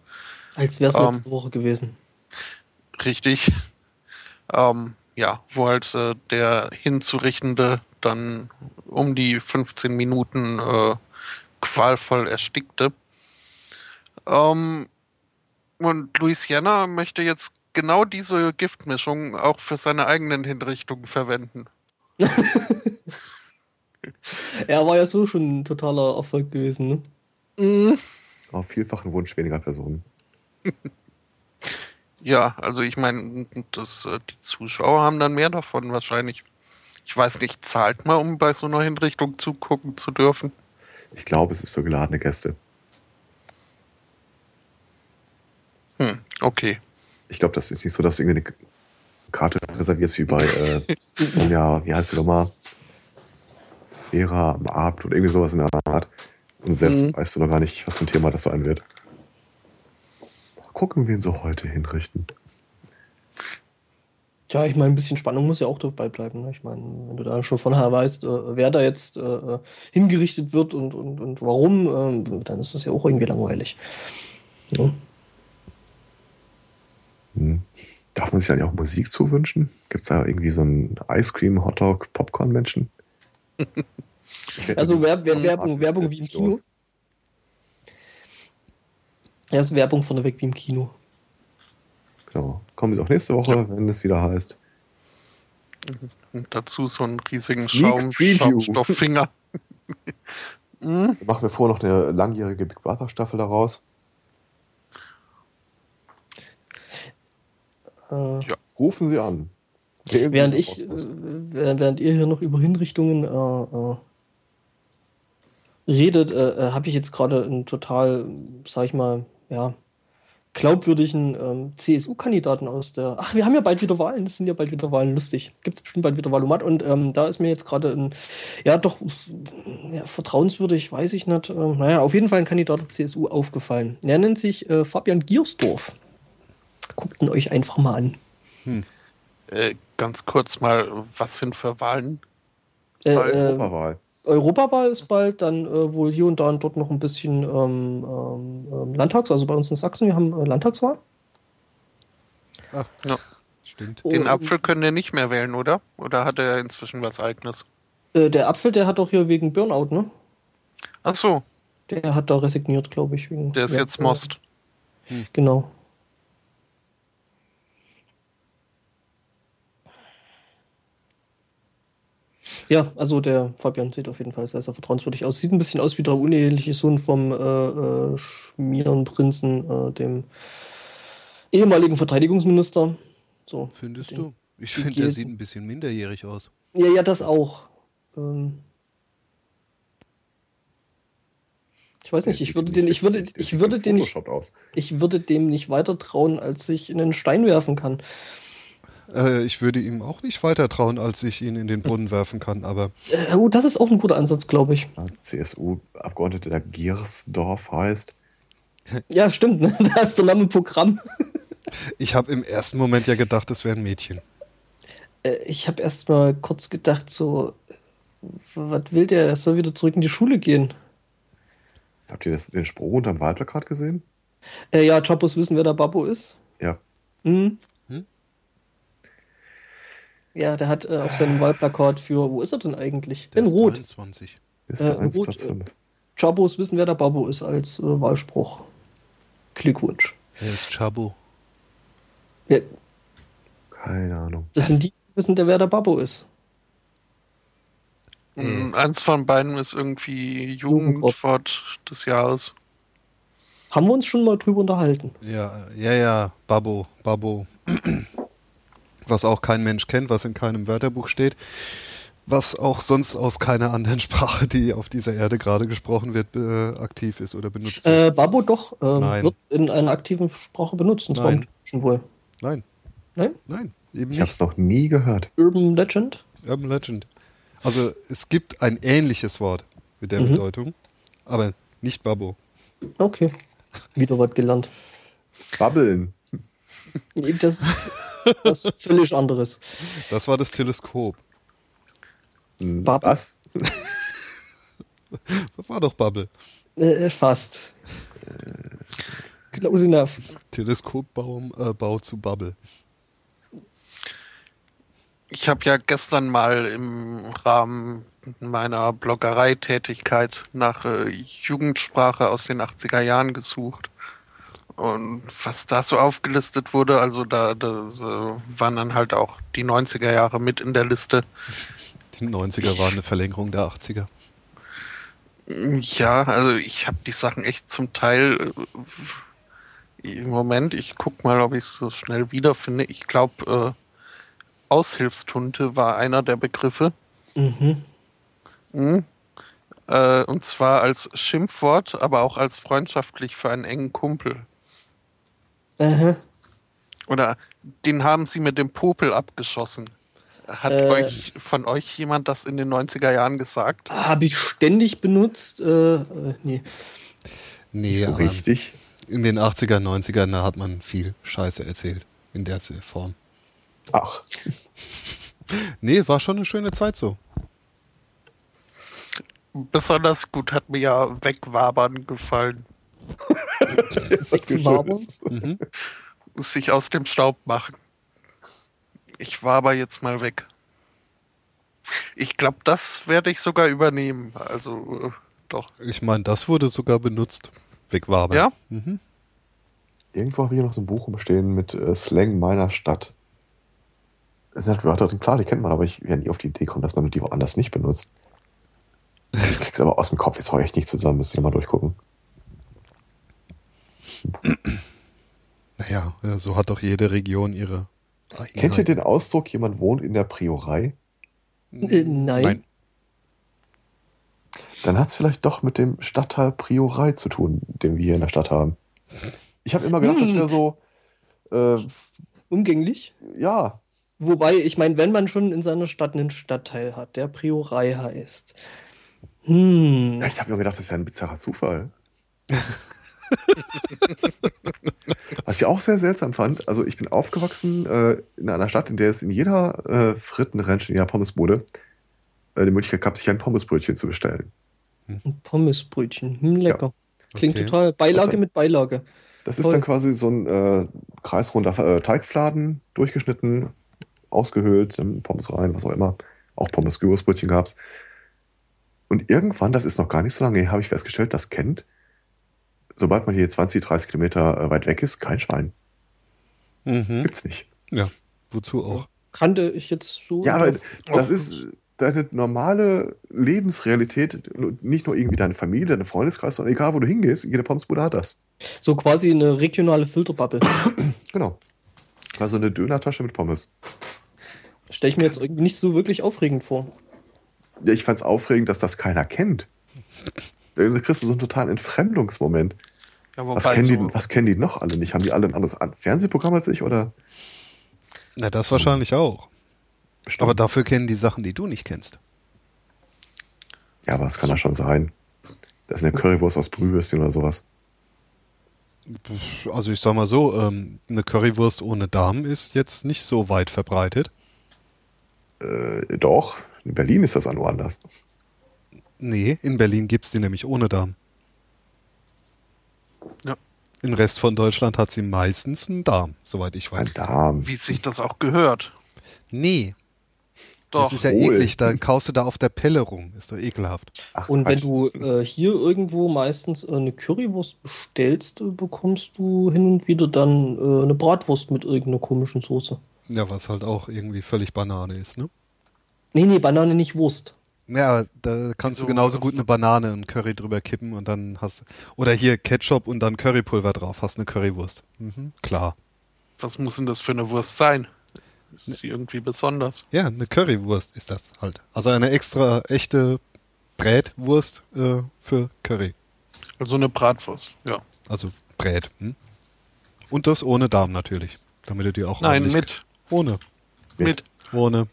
Als wäre es Ähm. letzte Woche gewesen. Richtig. Ähm, ja, wo halt äh, der Hinzurichtende dann um die 15 Minuten äh, qualvoll erstickte. Ähm, und Louisiana möchte jetzt genau diese Giftmischung auch für seine eigenen Hinrichtungen verwenden. Er war ja so schon ein totaler Erfolg gewesen, ne? Mhm. auf vielfachen Wunsch weniger Personen. Ja, also ich meine, äh, die Zuschauer haben dann mehr davon wahrscheinlich. Ich weiß nicht, zahlt man, um bei so einer Hinrichtung zugucken zu dürfen? Ich glaube, es ist für geladene Gäste. Hm, okay. Ich glaube, das ist nicht so, dass du irgendwie eine Karte reservierst wie bei äh, Sonja, wie heißt sie nochmal? Vera am Abend oder irgendwie sowas in der Art. Und selbst Mhm. weißt du noch gar nicht, was für ein Thema das sein wird. Mal gucken, wen sie heute hinrichten. Tja, ich meine, ein bisschen Spannung muss ja auch dabei bleiben. Ne? Ich meine, wenn du da schon vorher weißt, äh, wer da jetzt äh, hingerichtet wird und, und, und warum, ähm, dann ist das ja auch irgendwie langweilig. Ja. Hm. Darf man sich eigentlich auch Musik zuwünschen? Gibt es da irgendwie so einen Ice Cream, Hotdog, Popcorn-Menschen? Also Wer- Wer- Werbung, Werbung wie im Kino. Ja, ist Werbung vorneweg wie im Kino. Genau. Kommen sie auch nächste Woche, wenn es wieder heißt. Und dazu so einen riesigen Schaum. Schaumstofffinger. Mhm. Machen wir vor noch eine langjährige Big Brother Staffel daraus. Äh, Rufen Sie an. Wählen während ich, äh, während ihr hier noch über Hinrichtungen äh, äh, redet, äh, äh, habe ich jetzt gerade einen total, sag ich mal, ja, glaubwürdigen ähm, CSU-Kandidaten aus der. Ach, wir haben ja bald wieder Wahlen, das sind ja bald wieder Wahlen, lustig. Gibt es bestimmt bald wieder Wahlomat und ähm, da ist mir jetzt gerade ein, ja, doch ja, vertrauenswürdig, weiß ich nicht. Ähm, naja, auf jeden Fall ein Kandidat der CSU aufgefallen. Er nennt sich Fabian Giersdorf. Guckt ihn euch einfach mal an. Äh, ganz kurz mal, was sind für Wahlen? Äh, äh, Europawahl. Europawahl ist bald, dann äh, wohl hier und da und dort noch ein bisschen ähm, ähm, ähm, Landtags, also bei uns in Sachsen, wir haben äh, Landtagswahl. Ach, Ja. stimmt. Den Und, Apfel können wir nicht mehr wählen, oder? Oder hat er inzwischen was eigenes? Äh, der Apfel, der hat doch hier wegen Burnout, ne? Ach so, Der hat da resigniert, glaube ich. Wegen, der ist ja, jetzt Most. Genau. Ja, also der Fabian sieht auf jeden Fall sehr, sehr vertrauenswürdig aus. Sieht ein bisschen aus wie der uneheliche Sohn vom äh, äh, Schmierenprinzen, äh, dem ehemaligen Verteidigungsminister. So. Findest Den- du? Ich finde, der sieht ein bisschen minderjährig aus. Ja, ja, das auch. Ähm, ich weiß nicht, ich würde den, ich würde, ich würde den nicht, ich würde dem nicht weiter trauen, als ich in einen Stein werfen kann. Äh, ich würde ihm auch nicht weiter trauen, als ich ihn in den Brunnen werfen kann, aber Äh, oh, das ist auch ein guter Ansatz, glaube ich. CSU-Abgeordneter, der Giersdorf heißt. Ja, stimmt, ne? da ist der Name Programm. ich habe im ersten Moment ja gedacht, das wäre ein Mädchen. Äh, ich habe erst mal kurz gedacht, so, äh, was will der? Er soll wieder zurück in die Schule gehen. Habt ihr das, den Spruch unterm Wahlplakat gesehen? Äh, ja, Chapos wissen, wer der Babbo ist. Ja. Mhm. Ja, der hat äh, auf seinem Wahlplakat für, wo ist er denn eigentlich? Der in ist Rot. 23. Liste Äh, 1, gut, Platz äh, 5. Chabos wissen, wer der Babbo ist als äh, Wahlspruch. Glückwunsch. Er ist Chabo. Ja, Keine Ahnung. das sind die, die wissen, der, wer der Babbo ist. Mm, Eins von beiden ist irgendwie Jugendwort. Des Jahres. Haben wir uns schon mal drüber unterhalten. Ja, ja, ja, Babbo, Babbo. Was auch kein Mensch kennt, was in keinem Wörterbuch steht. Was auch sonst aus keiner anderen Sprache, die auf dieser Erde gerade gesprochen wird, äh, aktiv ist oder benutzt wird. Äh, Babbo doch Nein. wird in einer aktiven Sprache benutzt, und zwar Nein. im wohl. Nein, Nein? nein, eben Ich habe nicht. es noch nie gehört. Urban Legend? Urban Legend. Also es gibt ein ähnliches Wort mit der Mhm. Bedeutung, aber nicht Babbo. Okay. Wieder was gelernt. Babbeln. Nee, Das ist was völlig anderes. Das war das Teleskop. Babbel. Was? Das war doch Bubble. Äh, fast. Close enough. Teleskopbau äh, Bau zu Bubble. Ich habe ja gestern mal im Rahmen meiner Bloggerei-Tätigkeit nach äh, Jugendsprache aus den 80er Jahren gesucht. Und was da so aufgelistet wurde, also da das, äh, waren dann halt auch die 90er Jahre mit in der Liste. Die 90er waren eine Verlängerung der 80er. Ja, also ich habe die Sachen echt zum Teil äh, im Moment, ich guck mal, ob ich es so schnell wiederfinde. Ich glaube, äh, Aushilfstunte war einer der Begriffe. Mhm. Mhm. Äh, und zwar als Schimpfwort, aber auch als freundschaftlich für einen engen Kumpel. Aha. Oder den haben sie mit dem Popel abgeschossen. Hat Äh. euch von euch jemand das in den 90er Jahren gesagt? Habe ich ständig benutzt. Äh, nee. Nee, Nicht so richtig. in den 80er, 90ern, da hat man viel Scheiße erzählt. In der Form. Ach, Nee, war schon eine schöne Zeit so. Besonders gut hat mir ja Wegwabern gefallen. Mhm. Sich aus dem Staub machen. Ich war aber jetzt mal weg. Ich glaube, das werde ich sogar übernehmen. Also, äh, doch. Ich meine, das wurde sogar benutzt. Wegwabern. Ja? Mhm. Irgendwo habe ich hier noch so ein Buch rumstehen mit äh, Slang meiner Stadt. Es sind halt Wörter drin, klar, die kennt man, aber ich werde nie auf die Idee kommen, dass man die woanders nicht benutzt. Ich krieg's aber aus dem Kopf, jetzt hau ich nicht zusammen, müsst ihr mal durchgucken. Naja, ja, so hat doch jede Region ihre Kennt ihr den Ausdruck, jemand wohnt in der Priorei? Äh, nein. Nein. Dann hat es vielleicht doch mit dem Stadtteil Priorei zu tun, den wir hier in der Stadt haben. Ich habe immer gedacht, das Hm. wäre so, äh, Umgänglich. ja, Wobei, ich meine, wenn man schon in seiner Stadt einen Stadtteil hat, der Priorei heißt. Hm. Ja, ich habe mir gedacht, das wäre ein bizarrer Zufall. Was ich auch sehr seltsam fand, also ich bin aufgewachsen äh, in einer Stadt, in der es in jeder äh, Frittenranch, in jeder Pommesbude, äh, die Möglichkeit gab, sich ein Pommesbrötchen zu bestellen. Ein Pommesbrötchen. Hm, lecker. Klingt Okay. toll. Beilage Was- mit Beilage. Das ist Toll. dann quasi so ein äh, kreisrunder äh, Teigfladen, durchgeschnitten, ausgehöhlt, Pommes rein, was auch immer. Auch Pommes Gyros-Brötchen gab es. Und irgendwann, das ist noch gar nicht so lange, her, habe ich festgestellt, das kennt, sobald man hier 20, 30 Kilometer äh, weit weg ist, kein Schwein. Mhm. Gibt's nicht. Ja, wozu auch? Kannte ich jetzt so. Ja, aber das- ist, deine normale Lebensrealität, nicht nur irgendwie deine Familie, deine Freundeskreis, sondern egal, wo du hingehst, jede Pommesbude hat das. So quasi eine regionale Filterbubble. Genau. Also eine Dönertasche mit Pommes. Stelle ich mir jetzt nicht so wirklich aufregend vor. Ja, ich fand's aufregend, dass das keiner kennt. Da kriegst du so einen totalen Entfremdungsmoment. Ja, Was kennen, so, die, was kennen die noch alle nicht? Haben die alle ein anderes An- Fernsehprogramm als ich? Oder? Na, das wahrscheinlich auch. Bestimmt. Aber dafür kennen die Sachen, die du nicht kennst. ja, aber das kann ja schon sein. Das ist eine Currywurst aus Brühwürstchen oder sowas. Also ich sag mal so, ähm, eine Currywurst ohne Darm ist jetzt nicht so weit verbreitet. Äh, doch, in Berlin ist das auch nur anders. Nee, in Berlin gibt's die nämlich ohne Darm. Ja. Im Rest von Deutschland hat sie meistens einen Darm, soweit ich Ein weiß. Darm. wie sich das auch gehört. Nee, Doch. das ist ja wohl. eklig. Da kaust du da auf der Pelle rum. Ist doch ekelhaft. Ach, Und wenn Quatsch. du äh, hier irgendwo meistens äh, eine Currywurst bestellst, äh, bekommst du hin und wieder dann äh, eine Bratwurst mit irgendeiner komischen Soße. Ja, was halt auch irgendwie völlig Banane ist, ne? Nee, nee, Banane nicht Wurst. Ja, da kannst Wieso? du genauso gut eine Banane und Curry drüber kippen und dann hast oder hier Ketchup und dann Currypulver drauf, hast eine Currywurst. Mhm, klar. Was muss denn das für eine Wurst sein? Ist sie irgendwie besonders? Ja, eine Currywurst ist das halt. Also eine extra echte Brätwurst äh, für Curry. Also eine Bratwurst, ja. Also Brät. Hm? Und das ohne Darm natürlich. Damit du die auch Nein, mit. Ohne. Mit. Ohne.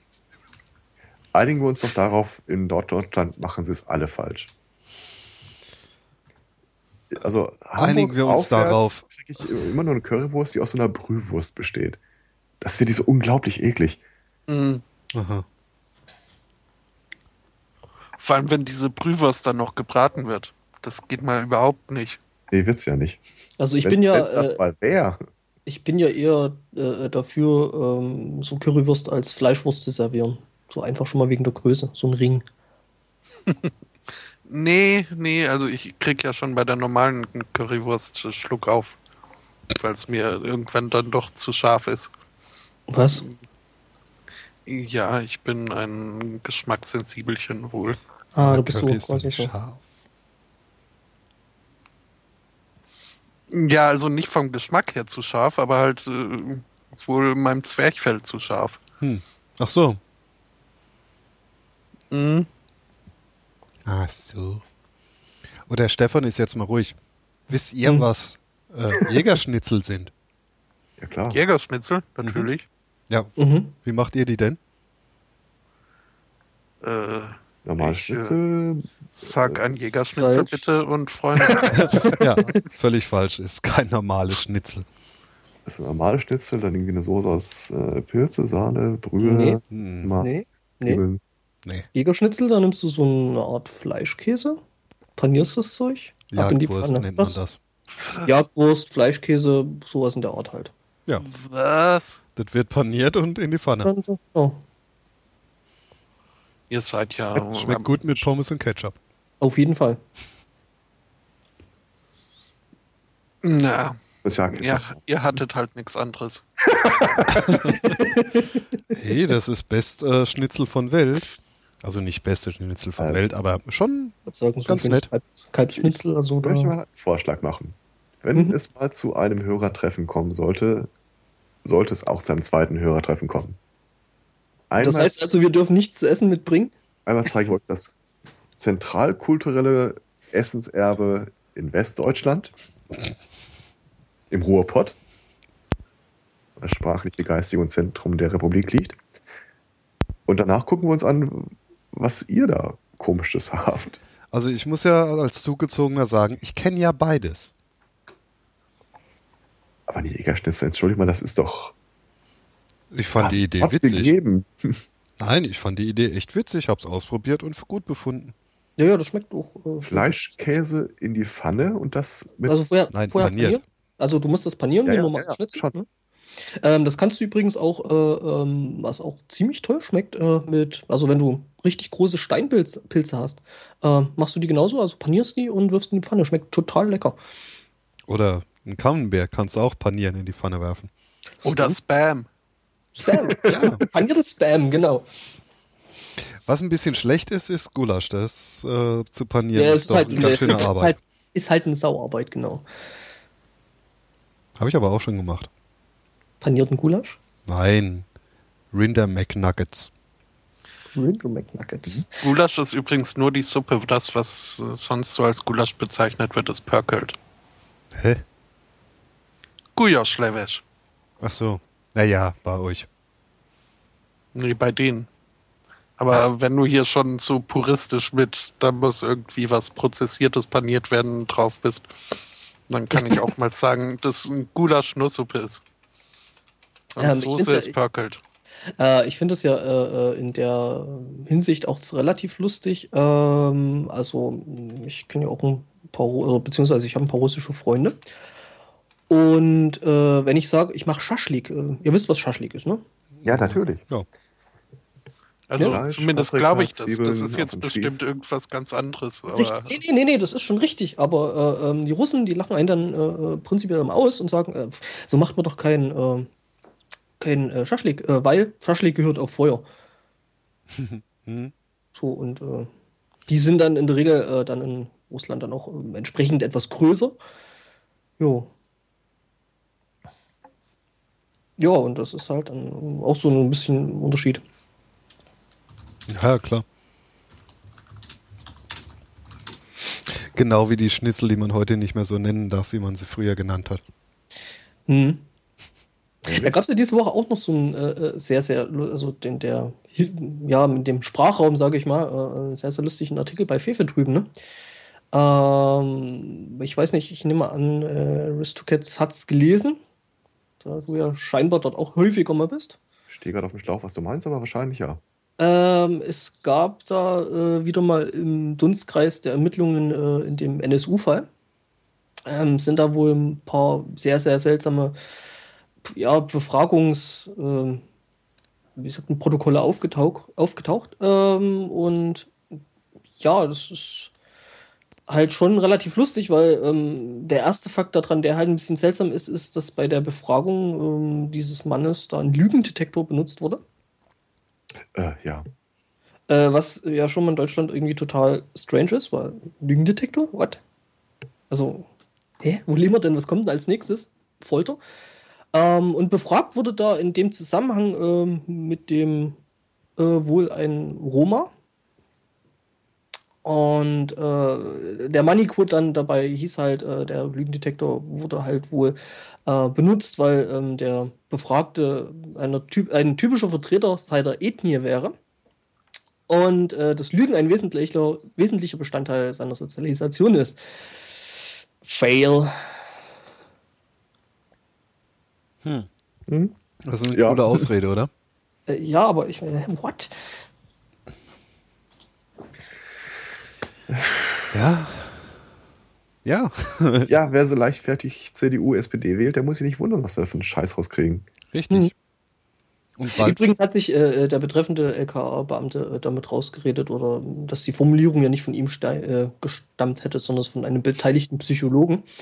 Einigen wir uns doch darauf, in Norddeutschland machen sie es alle falsch. Also Einigen wir uns darauf. kriege ich immer nur eine Currywurst, die aus so einer Brühwurst besteht. Das wird die so unglaublich eklig. Mhm. Aha. Vor allem, wenn diese Brühwurst dann noch gebraten wird. Das geht mal überhaupt nicht. Nee, wird's ja nicht. Also ich Wenn- bin ja, wenn's das äh, mal wäre. ich bin ja eher äh, dafür, ähm, so Currywurst als Fleischwurst zu servieren. So einfach schon mal wegen der Größe, so ein Ring. Nee, nee, also ich krieg ja schon bei der normalen Currywurst Schluck auf. Weil es mir irgendwann dann doch zu scharf ist. Was? Ja, ich bin ein Geschmackssensibelchen wohl. Ah, du bist so quasi scharf. Ja, also nicht vom Geschmack her zu scharf, aber halt äh, wohl meinem Zwerchfell zu scharf. Hm. Ach so. Mhm. Ach so. Oder Stefan ist jetzt mal ruhig. Wisst ihr, Hm. was äh, Jägerschnitzel sind? Ja klar. Jägerschnitzel, natürlich. Ja, Mhm. wie macht ihr die denn? Äh, Normal äh, Schnitzel. sag ein Jägerschnitzel Falsch. bitte und Freunde. ja, völlig falsch. Ist kein normales Schnitzel. Das ist ein normales Schnitzel, dann irgendwie eine Soße aus äh, Pilze, Sahne, Brühe, Nee. Nee, nee. Zwiebeln. Nee. Jägerschnitzel, da nimmst du so eine Art Fleischkäse, panierst das Zeug, ab in die Jagdwurst Pfanne. nennt man Was? das. Jagdwurst, Fleischkäse, sowas in der Art halt. Ja, Was? das wird paniert und in die Pfanne. Oh, Ihr seid ja. Schmeckt gut mit Pommes und Ketchup. auf jeden Fall. Na, Das ja, ihr hattet halt nichts anderes. Hey, das ist best äh, Schnitzel von Welt. Also nicht beste Schnitzel von Äh. Welt, aber schon. Sagen, so Ganz nett. Kalbs, Kalbsschnitzel, also Ich möchte mal einen Vorschlag machen. Wenn Mhm. es mal zu einem Hörertreffen kommen sollte, sollte es auch zu einem zweiten Hörertreffen kommen. Einmal, Das heißt also, wir dürfen nichts zu essen mitbringen? einmal zeige ich euch das zentralkulturelle Essenserbe in Westdeutschland, im Ruhrpott, das sprachliche, geistige und Zentrum der Republik liegt. Und danach gucken wir uns an, was ihr da komisches habt. Also ich muss ja als Zugezogener sagen, ich kenne ja beides. Aber die Jägerschnitzel, entschuldigt mal, das ist doch. Ich fand Was die Idee witzig. gegeben? Nein, ich fand die Idee echt witzig, hab's ausprobiert und für gut befunden. Ja, ja, das schmeckt auch. Äh, Fleischkäse in die Pfanne und das mit. Also vorher, Nein, vorher paniert. panieren. Also du musst das panieren Ja, wie ja, normales ja, ja, Schnitzel. schon. Ne? Ähm, das kannst du übrigens auch, äh, ähm, was auch ziemlich toll schmeckt, äh, mit, also wenn du richtig große Steinpilze Pilze hast, äh, machst du die genauso, also panierst die und wirfst in die Pfanne. Schmeckt total lecker. Oder ein Camembert kannst du auch panieren in die Pfanne werfen. Oder Spam. Spam. Ja. Paniertes Spam, genau. Was ein bisschen schlecht ist, ist Gulasch. Das äh, zu panieren Ja, ist ist halt, eine ganz schöne ist, Arbeit. halt, es ist halt eine Sauarbeit, genau. Habe ich aber auch schon gemacht. Panierten Gulasch? Nein. Rinder McNuggets. Rinder McNuggets. Gulasch ist übrigens nur die Suppe. Das, was äh, sonst so als Gulasch bezeichnet wird, ist Pörkelt. Hä? Gujaschlewesch. Ach so. Naja, bei euch. Nee, bei denen. Aber wenn du hier schon so puristisch mit, da muss irgendwie was Prozessiertes paniert werden drauf bist, dann kann ich auch mal sagen, dass ein Gulasch nur Suppe ist. Und Ähm, ich Soße ist Pörkelt. Äh, ich finde es ja äh, äh, in der Hinsicht auch relativ lustig. Ähm, also, ich kenne ja auch ein paar, also, beziehungsweise ich habe ein paar russische Freunde. Und äh, wenn ich sage, ich mache Schaschlik, äh, ihr wisst, was Schaschlik ist, ne? Ja, natürlich. Ja. Also Ja. zumindest glaube ich das. Das ist jetzt bestimmt Spieß. irgendwas ganz anderes. Aber Richtig. Nee, nee, nee, nee, das ist schon richtig. Aber äh, ähm, die Russen, die lachen einen dann äh, äh, prinzipiell immer aus und sagen, äh, so macht man doch kein, äh, kein äh, Schaschlik, äh, weil Schaschlik gehört auf Feuer. Hm? So, und äh, die sind dann in der Regel äh, dann in Russland dann auch ähm, entsprechend etwas größer. Jo. Ja, und das ist halt dann auch so ein bisschen Unterschied. Ja, klar. Genau wie die Schnitzel, die man heute nicht mehr so nennen darf, wie man sie früher genannt hat. Hm. Da gab es ja diese Woche auch noch so einen äh, äh, sehr, sehr, also den, der, ja, mit dem Sprachraum, sage ich mal, äh, sehr, sehr lustigen Artikel bei Fefe drüben, ne? Ähm, ich weiß nicht, ich nehme an, äh, Ristocats hat es gelesen, da du ja scheinbar dort auch häufiger mal bist. Ich stehe gerade auf dem Schlauch, was du meinst, aber wahrscheinlich ja. Ähm, es gab da äh, wieder mal im Dunstkreis der Ermittlungen äh, in dem NSU-Fall, ähm, sind da wohl ein paar sehr, sehr seltsame ja, Befragungs, ähm, wie sagt man, Protokolle aufgetaucht, aufgetaucht. Ähm, und ja, das ist halt schon relativ lustig, weil ähm, der erste Fakt daran, der halt ein bisschen seltsam ist, ist, dass bei der Befragung ähm, dieses Mannes da ein Lügendetektor benutzt wurde. Äh, ja. Äh, was ja schon mal in Deutschland irgendwie total strange ist, weil Lügendetektor? What? Also, hä? Wo leben wir denn? Was kommt denn als nächstes? Folter? Ähm, und befragt wurde da in dem Zusammenhang ähm, mit dem äh, wohl ein Roma. Und äh, der Moneyquote dann dabei hieß halt, äh, der Lügendetektor wurde halt wohl äh, benutzt, weil ähm, der Befragte einer typ, ein typischer Vertreter seiner Ethnie wäre. Und äh, das Lügen ein wesentlicher, wesentlicher Bestandteil seiner Sozialisation ist. Fail. Hm. Hm? Das ist eine Ja. coole Ausrede, oder? Äh, ja, aber ich meine, what? Ja. Ja, Ja, wer so leichtfertig CDU, SPD wählt, der muss sich nicht wundern, was wir für einen Scheiß rauskriegen. richtig. Hm. Und bald, Übrigens hat sich äh, der betreffende LKA-Beamte äh, damit rausgeredet, oder dass die Formulierung ja nicht von ihm äh, gestammt hätte, sondern von einem beteiligten Psychologen.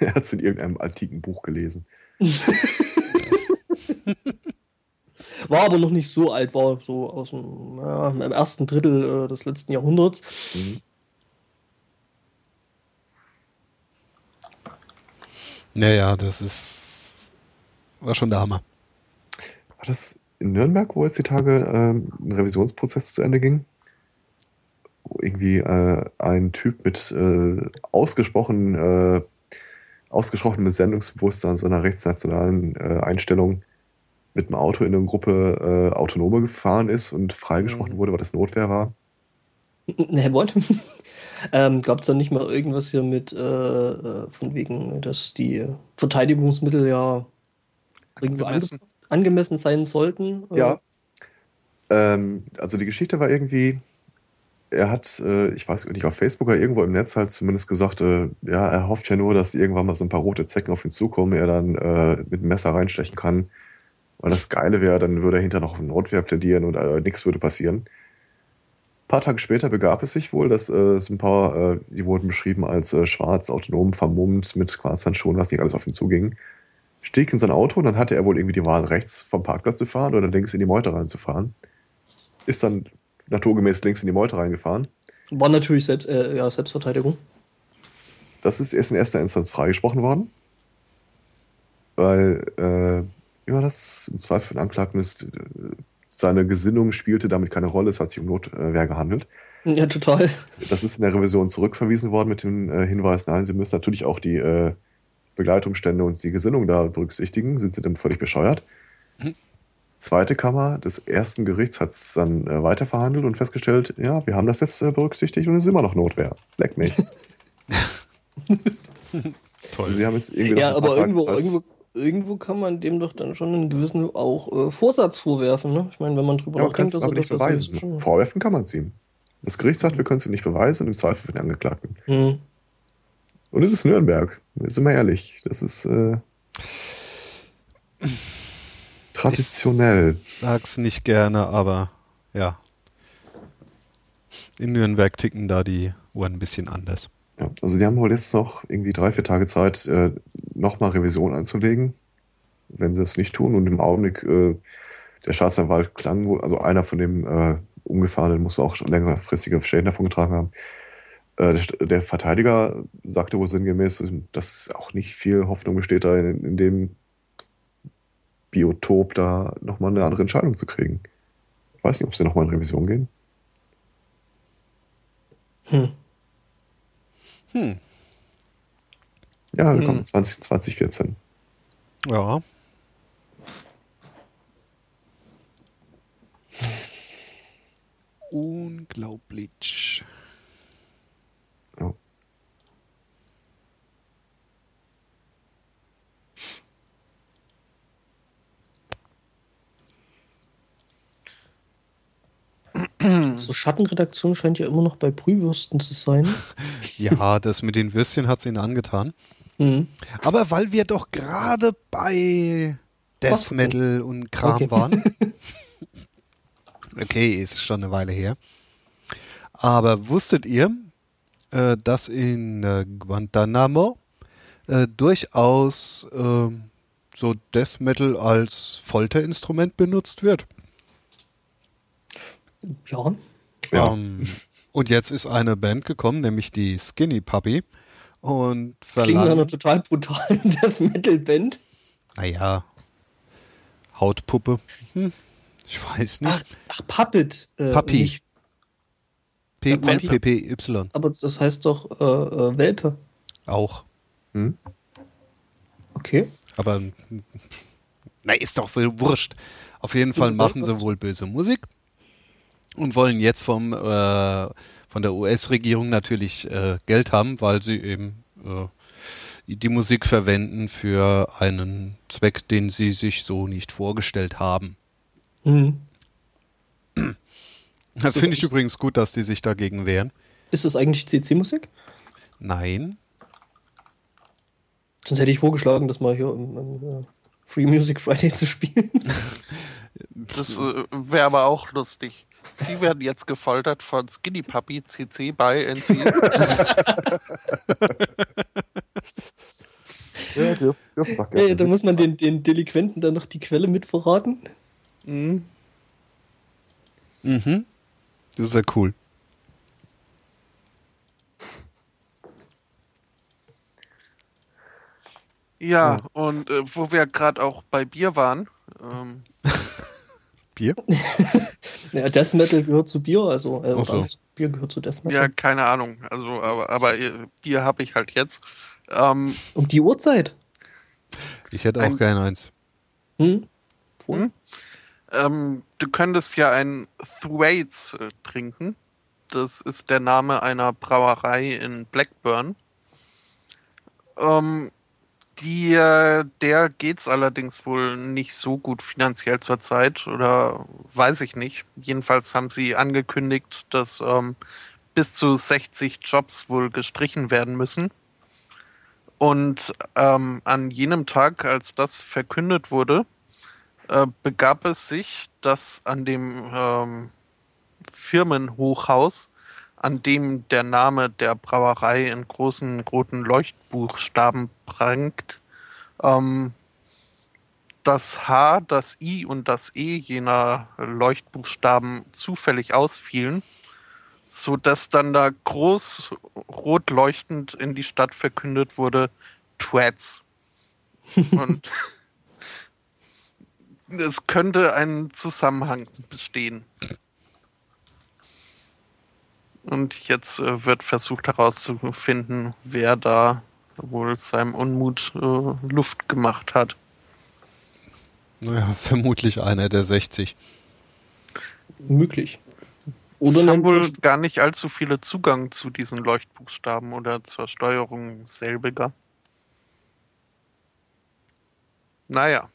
Er hat es in irgendeinem antiken Buch gelesen. War aber noch nicht so alt, war so aus dem ja, im ersten Drittel äh, des letzten Jahrhunderts. Mhm. naja, das ist, war schon der Hammer. War das in Nürnberg, wo jetzt die Tage ähm, ein Revisionsprozess zu Ende ging? Wo irgendwie äh, ein Typ mit äh, ausgesprochen, ausgesprochenem Sendungsbewusstsein, so einer rechtsnationalen äh, Einstellung mit dem Auto in eine Gruppe äh, Autonome gefahren ist und freigesprochen Mhm. wurde, weil das Notwehr war. Ne, what? ähm, Gab es da nicht mal irgendwas hier mit, äh, äh, von wegen, dass die Verteidigungsmittel ja irgendwie Angemessen. ange angemessen sein sollten? Äh, Ja. Ähm, also die Geschichte war irgendwie, er hat, äh, ich weiß nicht, auf Facebook oder irgendwo im Netz halt zumindest gesagt, äh, ja, er hofft ja nur, dass irgendwann mal so ein paar rote Zecken auf ihn zukommen, er dann äh, mit dem Messer reinstechen kann. Weil das Geile wäre, dann würde er hinter noch auf Notwehr plädieren und äh, nichts würde passieren. Ein paar Tage später begab es sich wohl, dass äh, so ein paar, äh, die wurden beschrieben als schwarz, autonom, vermummt, mit Quarzhandschuhen, was nicht alles auf ihn zuging. Stieg in sein Auto und dann hatte er wohl irgendwie die Wahl, rechts vom Parkplatz zu fahren oder links in die Meute reinzufahren. Ist dann naturgemäß links in die Meute reingefahren. War natürlich selbst, äh, ja, Selbstverteidigung. Das ist erst in erster Instanz freigesprochen worden. Weil, äh, wie war das? Im Zweifel Anklagten ist, äh, seine Gesinnung spielte damit keine Rolle, es hat sich um Notwehr gehandelt. Ja, total. Das ist in der Revision zurückverwiesen worden mit dem äh, Hinweis, nein, Sie müssen natürlich auch die äh, Begleitumstände und die Gesinnung da berücksichtigen. Sind Sie denn völlig bescheuert? Mhm. Zweite Kammer des ersten Gerichts hat es dann äh, weiterverhandelt und festgestellt, ja, wir haben das jetzt äh, berücksichtigt und es ist immer noch Notwehr. Leck mich. Toll. Sie haben jetzt irgendwie Ja, aber irgendwo, irgendwo, irgendwo kann man dem doch dann schon einen gewissen auch äh, Vorsatz vorwerfen. Ne? Ich meine, wenn man drüber Ja, nachdenkt, es dass er aber nicht das das beweisen. schon. Vorwerfen kann man es ihm. Das Gericht sagt, wir können es ihm nicht beweisen, im Zweifel für den Angeklagten. Hm. Und es ist Nürnberg. Sind wir ehrlich. Das ist äh, traditionell. Sag's nicht gerne, aber ja. In Nürnberg ticken da die Uhren ein bisschen anders. Ja, also die haben wohl jetzt noch irgendwie drei, vier Tage Zeit, äh, nochmal Revision einzulegen. Wenn sie es nicht tun und im Augenblick äh, der Staatsanwalt klang, wohl- also einer von dem äh, Umgefahrenen muss auch schon längerfristige Schäden davon getragen haben. Äh, der, der Verteidiger sagte wohl sinngemäß, dass auch nicht viel Hoffnung besteht, da in, in dem Biotop da nochmal eine andere Entscheidung zu kriegen. Ich weiß nicht, ob sie nochmal in Revision gehen. Hm. Hm. Ja, Hm. willkommen 20, 2014. Ja. Unglaublich. So Schattenredaktion scheint ja immer noch bei Brühwürsten zu sein. Ja, das mit den Würstchen hat's ihnen angetan. Hm. Aber weil wir doch gerade bei Death? Metal und Kram Okay. waren. okay, ist schon eine Weile her. Aber wusstet ihr, äh, dass in äh, Guantanamo äh, durchaus ähm, so Death Metal als Folterinstrument benutzt wird? Ja. Ja. Ähm, und jetzt ist eine Band gekommen, nämlich die Skinny Puppy. Und Klingt nach einer total brutalen Death Metal Band. naja, Hautpuppe. Hm, ich weiß nicht. Ach, ach Puppet. Äh, Puppy. nicht- Puppy. Aber das heißt doch äh, äh, Welpe. Auch. Hm? Okay. Aber, hm, na, ist doch wohl wurscht. Auf jeden Fall Ja, machen sie wohl böse Musik und wollen jetzt vom, äh, von der US-Regierung natürlich äh, Geld haben, weil sie eben äh, die Musik verwenden für einen Zweck, den sie sich so nicht vorgestellt haben. Hm. Das finde ich übrigens gut, dass die sich dagegen wehren. Ist das eigentlich CC-Musik? Nein. Sonst hätte ich vorgeschlagen, das mal hier im, im äh, Free Music Friday zu spielen. Das äh, wäre aber auch lustig. Sie werden jetzt gefoltert von Skinny Puppy CC bei NC. Ja, dürf, dürf, ja, ja, da muss man den, den Delinquenten dann noch die Quelle mit verraten. Mhm. Mhm. Das wäre cool. Ja, und äh, wo wir gerade auch bei Bier waren, ähm, Bier? Ja, Death Metal gehört zu Bier, also äh, so. Bier gehört zu Death Metal. ja, keine Ahnung, also, aber, aber äh, Bier habe ich halt jetzt. Ähm, Um die Uhrzeit. Ich hätte auch gerne eins. Hm? Hm? ähm, du könntest ja ein Thwaites äh, trinken. Das ist der Name einer Brauerei in Blackburn. Ähm, die, der geht's allerdings wohl nicht so gut finanziell zurzeit oder weiß ich nicht. Jedenfalls haben sie angekündigt, dass ähm, bis zu 60 Jobs wohl gestrichen werden müssen. Und ähm, an jenem Tag, als das verkündet wurde, äh, begab es sich, dass an dem ähm, Firmenhochhaus, an dem der Name der Brauerei in großen roten Leuchtbuchstaben prangt, ähm, das H, das I und das E jener Leuchtbuchstaben zufällig ausfielen, sodass dann da groß rot leuchtend in die Stadt verkündet wurde, Twats. und es könnte ein Zusammenhang bestehen. Und jetzt äh, wird versucht herauszufinden, wer da wohl seinem Unmut äh, Luft gemacht hat. Naja, vermutlich einer der 60. Möglich. Oder Oder haben wohl gar nicht allzu viele Zugang zu diesen Leuchtbuchstaben oder zur Steuerung selbiger. Naja.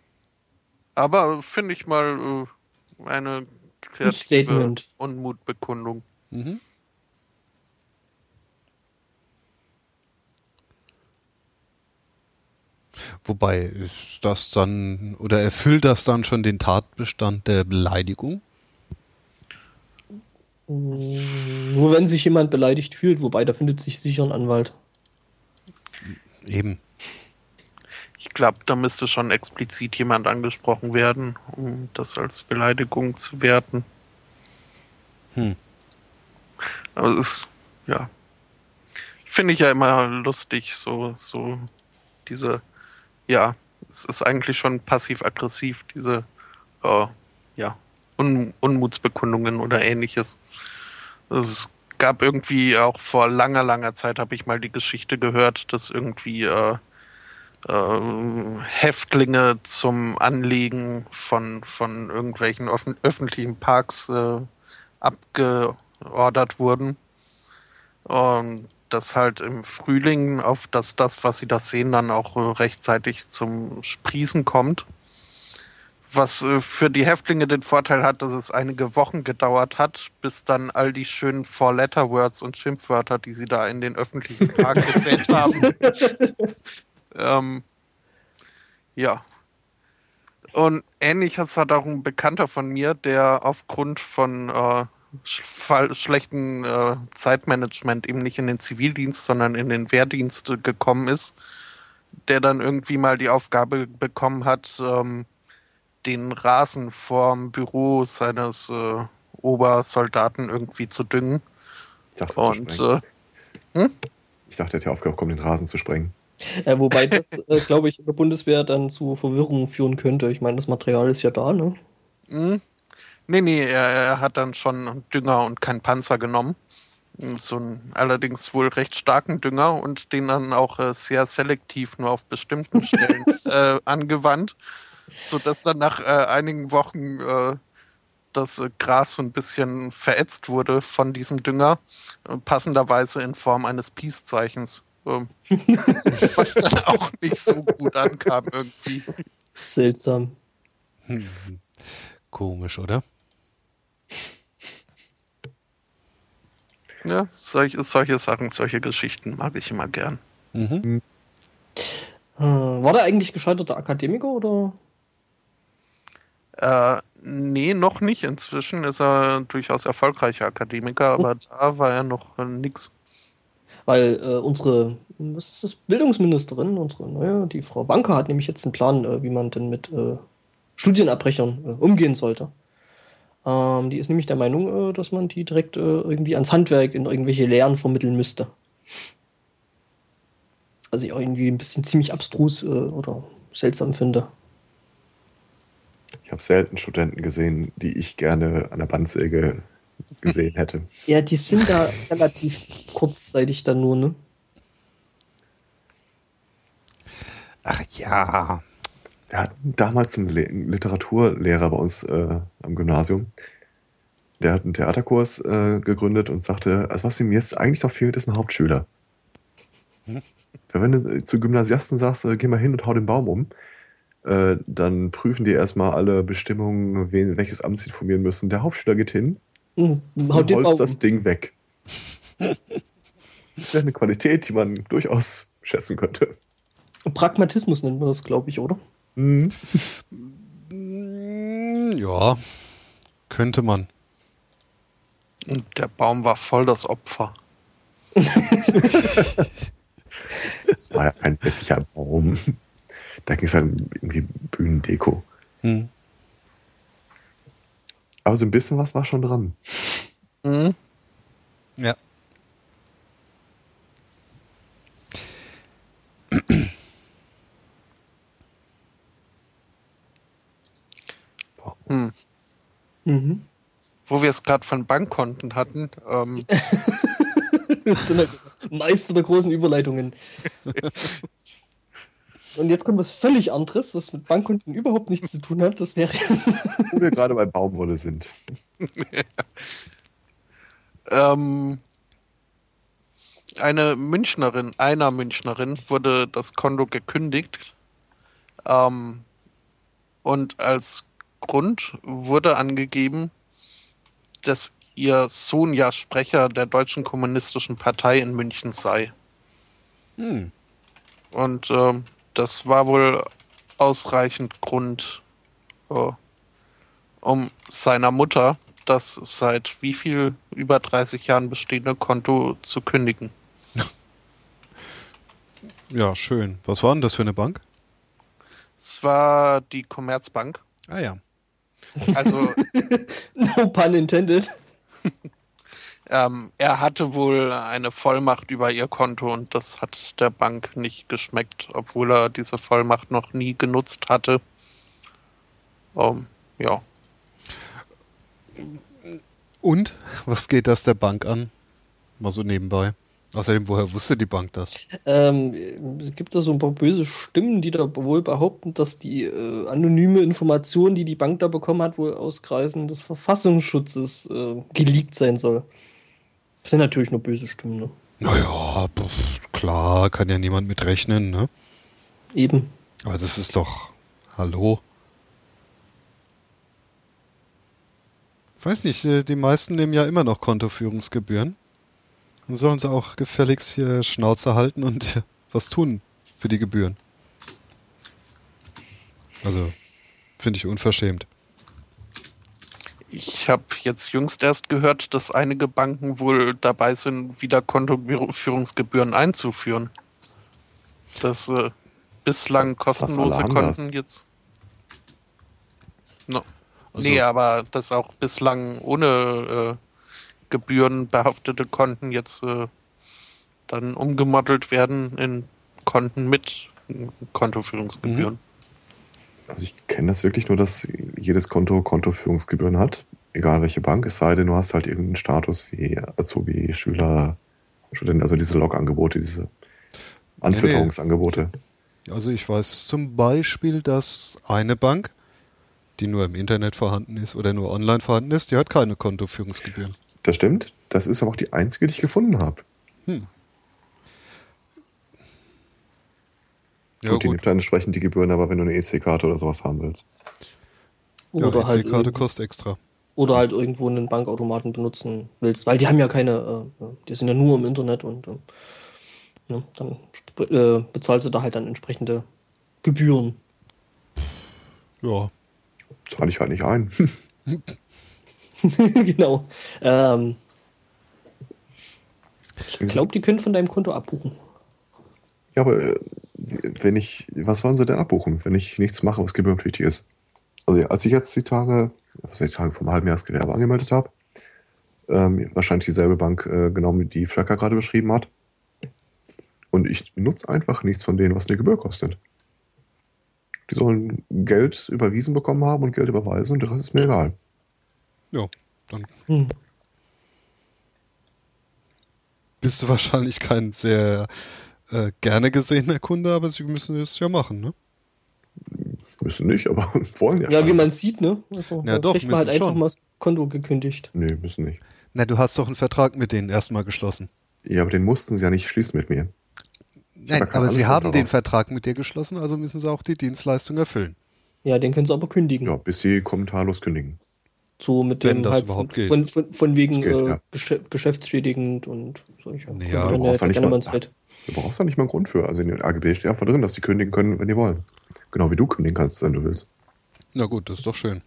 Aber finde ich mal äh, eine kreative Statement. Unmutbekundung. Mhm. Wobei, ist das dann, oder erfüllt das dann schon den Tatbestand der Beleidigung? Nur wenn sich jemand beleidigt fühlt, wobei da findet sich sicher ein Anwalt. Eben. Ich glaube, da müsste schon explizit jemand angesprochen werden, um das als Beleidigung zu werten. Hm. Aber es ist, ja. Finde ich ja immer lustig, so, so diese, ja, es ist eigentlich schon passiv-aggressiv, diese, äh, ja, Un Unmutsbekundungen oder ähnliches. Es gab irgendwie auch vor langer, langer Zeit, habe ich mal die Geschichte gehört, dass irgendwie äh, äh, Häftlinge zum Anlegen von, von irgendwelchen öffentlichen Parks äh, abgeordert wurden. Und das halt im Frühling auf das, das, was sie da sehen, dann auch äh, rechtzeitig zum Sprießen kommt. Was äh, für die Häftlinge den Vorteil hat, dass es einige Wochen gedauert hat, bis dann all die schönen Four-Letter-Words und Schimpfwörter, die sie da in den öffentlichen Park gezählt haben, ähm, ja. Und ähnliches hat auch ein Bekannter von mir, der aufgrund von äh, schlechten äh, Zeitmanagement eben nicht in den Zivildienst, sondern in den Wehrdienst äh, gekommen ist, der dann irgendwie mal die Aufgabe bekommen hat, ähm, den Rasen vorm Büro seines äh, Obersoldaten irgendwie zu düngen. Ich dachte, zu Und sprengen. äh, ich dachte, er hat die Aufgabe bekommen, den Rasen zu sprengen. Äh, wobei das, äh, glaube ich, in der Bundeswehr dann zu Verwirrung führen könnte. Ich meine, das Material ist ja da, ne? Hm? Nee, nee, er, er hat dann schon Dünger und kein Panzer genommen. So einen allerdings wohl recht starken Dünger und den dann auch äh, sehr selektiv nur auf bestimmten Stellen äh, angewandt, sodass dann nach äh, einigen Wochen äh, das äh, Gras so ein bisschen verätzt wurde von diesem Dünger, äh, passenderweise in Form eines Peace-Zeichens. Ähm, was dann auch nicht so gut ankam irgendwie. Seltsam. Hm. Komisch, oder? Ja, solche, solche Sachen, solche Geschichten mag ich immer gern. Mhm. Äh, war der eigentlich gescheiterter Akademiker oder? Äh, nee, noch nicht. Inzwischen ist er durchaus erfolgreicher Akademiker, aber da war er noch äh, nix. Weil äh, unsere, was ist das, Bildungsministerin, unsere neue, die Frau Banker, hat nämlich jetzt einen Plan, äh, wie man denn mit äh, Studienabbrechern äh, umgehen sollte. Ähm, die ist nämlich der Meinung, äh, dass man die direkt äh, irgendwie ans Handwerk in irgendwelche Lehren vermitteln müsste. Was ich auch irgendwie ein bisschen ziemlich abstrus äh, oder seltsam finde. Ich habe selten Studenten gesehen, die ich gerne an der Bandsäge gesehen hätte. Ja, die sind da relativ kurzzeitig dann nur, ne? Ach ja. Wir hatten damals einen, Le einen Literaturlehrer bei uns äh, am Gymnasium. Der hat einen Theaterkurs äh, gegründet und sagte, also was ihm jetzt eigentlich noch fehlt, ist ein Hauptschüler. Hm. Wenn du zu Gymnasiasten sagst, äh, geh mal hin und hau den Baum um, äh, dann prüfen die erstmal alle Bestimmungen, wen, welches Amt sie informieren müssen. Der Hauptschüler geht hin Hm, und holzt Baum das. Ding weg. Das wäre eine Qualität, die man durchaus schätzen könnte. Pragmatismus nennt man das, glaube ich, oder? Mhm. Mm, Ja, könnte man. Und der Baum war voll das Opfer. Das war ja kein wirklicher Baum. Da ging es halt um irgendwie Bühnendeko. Hm. Aber so ein bisschen was war schon dran. Mhm. Ja. Hm. Mhm. Wo wir es gerade von Bankkonten hatten, ähm, halt Meister der großen Überleitungen. Und jetzt kommt was völlig anderes, was mit Bankkunden überhaupt nichts zu tun hat. Das wäre jetzt. Wo wir gerade bei Baumwolle sind. ähm, eine Münchnerin, einer Münchnerin wurde das Konto gekündigt. Ähm, und als Grund wurde angegeben, dass ihr Sohn ja Sprecher der Deutschen Kommunistischen Partei in München sei. Hm. Und ähm, das war wohl ausreichend Grund, äh, um seiner Mutter das seit wie viel über 30 Jahren bestehende Konto zu kündigen. Ja, schön. Was war denn das für eine Bank? Es war die Commerzbank. Ah ja. Also No pun intended. ähm, er hatte wohl eine Vollmacht über ihr Konto und das hat der Bank nicht geschmeckt, obwohl er diese Vollmacht noch nie genutzt hatte. Ähm, ja. Und? Was geht das der Bank an? Mal so nebenbei. Außerdem, woher wusste die Bank das? Ähm, es gibt da so ein paar böse Stimmen, die da wohl behaupten, dass die äh, anonyme Information, die die Bank da bekommen hat, wohl aus Kreisen des Verfassungsschutzes äh, geleakt sein soll. Das sind natürlich nur böse Stimmen, ne? Naja, klar, kann ja niemand mit rechnen, ne? Eben. Aber das ist doch. Hallo? Weiß nicht, äh, die meisten nehmen ja immer noch Kontoführungsgebühren. Dann sollen sie auch gefälligst hier Schnauze halten und äh, was tun für die Gebühren. Also, finde ich unverschämt. Ich habe jetzt jüngst erst gehört, dass einige Banken wohl dabei sind, wieder Kontoführungsgebühren einzuführen. Dass äh, bislang kostenlose. Konten jetzt. No. Also- nee, aber dass auch bislang ohne äh, Gebühren behaftete Konten jetzt äh, dann umgemodelt werden in Konten mit Kontoführungsgebühren. Also ich kenne das wirklich nur, dass jedes Konto Kontoführungsgebühren hat, egal welche Bank, es sei denn, du hast halt irgendeinen Status wie Azubi, Schüler, Student, also diese Log-Angebote, diese Anfütterungsangebote. Also ich weiß zum Beispiel, dass eine Bank, die nur im Internet vorhanden ist oder nur online vorhanden ist, die hat keine Kontoführungsgebühren. Das stimmt, das ist aber auch die einzige, die ich gefunden habe. Hm. Ja, gut, die gut. nimmt dann entsprechend die Gebühren, aber wenn du eine EC-Karte oder sowas haben willst. Ja, Oder, halt, EC-Karte kostet extra. oder halt irgendwo einen Bankautomaten benutzen willst. Weil die haben ja keine, äh, äh, die sind ja nur im Internet und äh, ne, dann sp- äh, bezahlst du da halt dann entsprechende Gebühren. Ja. Zahle ich halt nicht ein. genau. Ähm, ich glaube, die können von deinem Konto abbuchen. Ja, aber äh, wenn ich, was wollen sie denn abbuchen, wenn ich nichts mache, was gebührenpflichtig ist? Also als ich jetzt die Tage, was ich die Tage vom halben Jahr das Gewerbe angemeldet habe, ähm, wahrscheinlich dieselbe Bank äh, genommen, die Flacker gerade beschrieben hat. Und ich nutze einfach nichts von denen, was eine Gebühr kostet. Die sollen Geld überwiesen bekommen haben und Geld überweisen und der Rest ist mir egal. Ja. Dann Hm. bist du wahrscheinlich kein sehr äh, gerne gesehener Kunde, aber sie müssen es ja machen, ne? Müssen nicht, aber wollen ja. Ja, wie man sieht, ne? Also, Ja, doch, kriegt man halt müssen einfach schon. mal das Konto gekündigt. Nee, müssen nicht. Na, du hast doch einen Vertrag mit denen erstmal geschlossen. Ja, aber den mussten sie ja nicht schließen mit mir. Nein, aber sie haben darauf. den Vertrag mit dir geschlossen, also müssen sie auch die Dienstleistung erfüllen. Ja, den können sie aber kündigen. Ja, bis sie kommentarlos kündigen. So mit Wenn dem das halt überhaupt von, geht. von, von, von wegen geht, äh, ja. Geschäftsschädigend und solche. Ja, du brauchst mal-. Du brauchst da nicht mal einen Grund für. Also in den AGB steht einfach drin, dass sie kündigen können, wenn die wollen. Genau wie du kündigen kannst, wenn du willst. Na gut, das ist doch schön.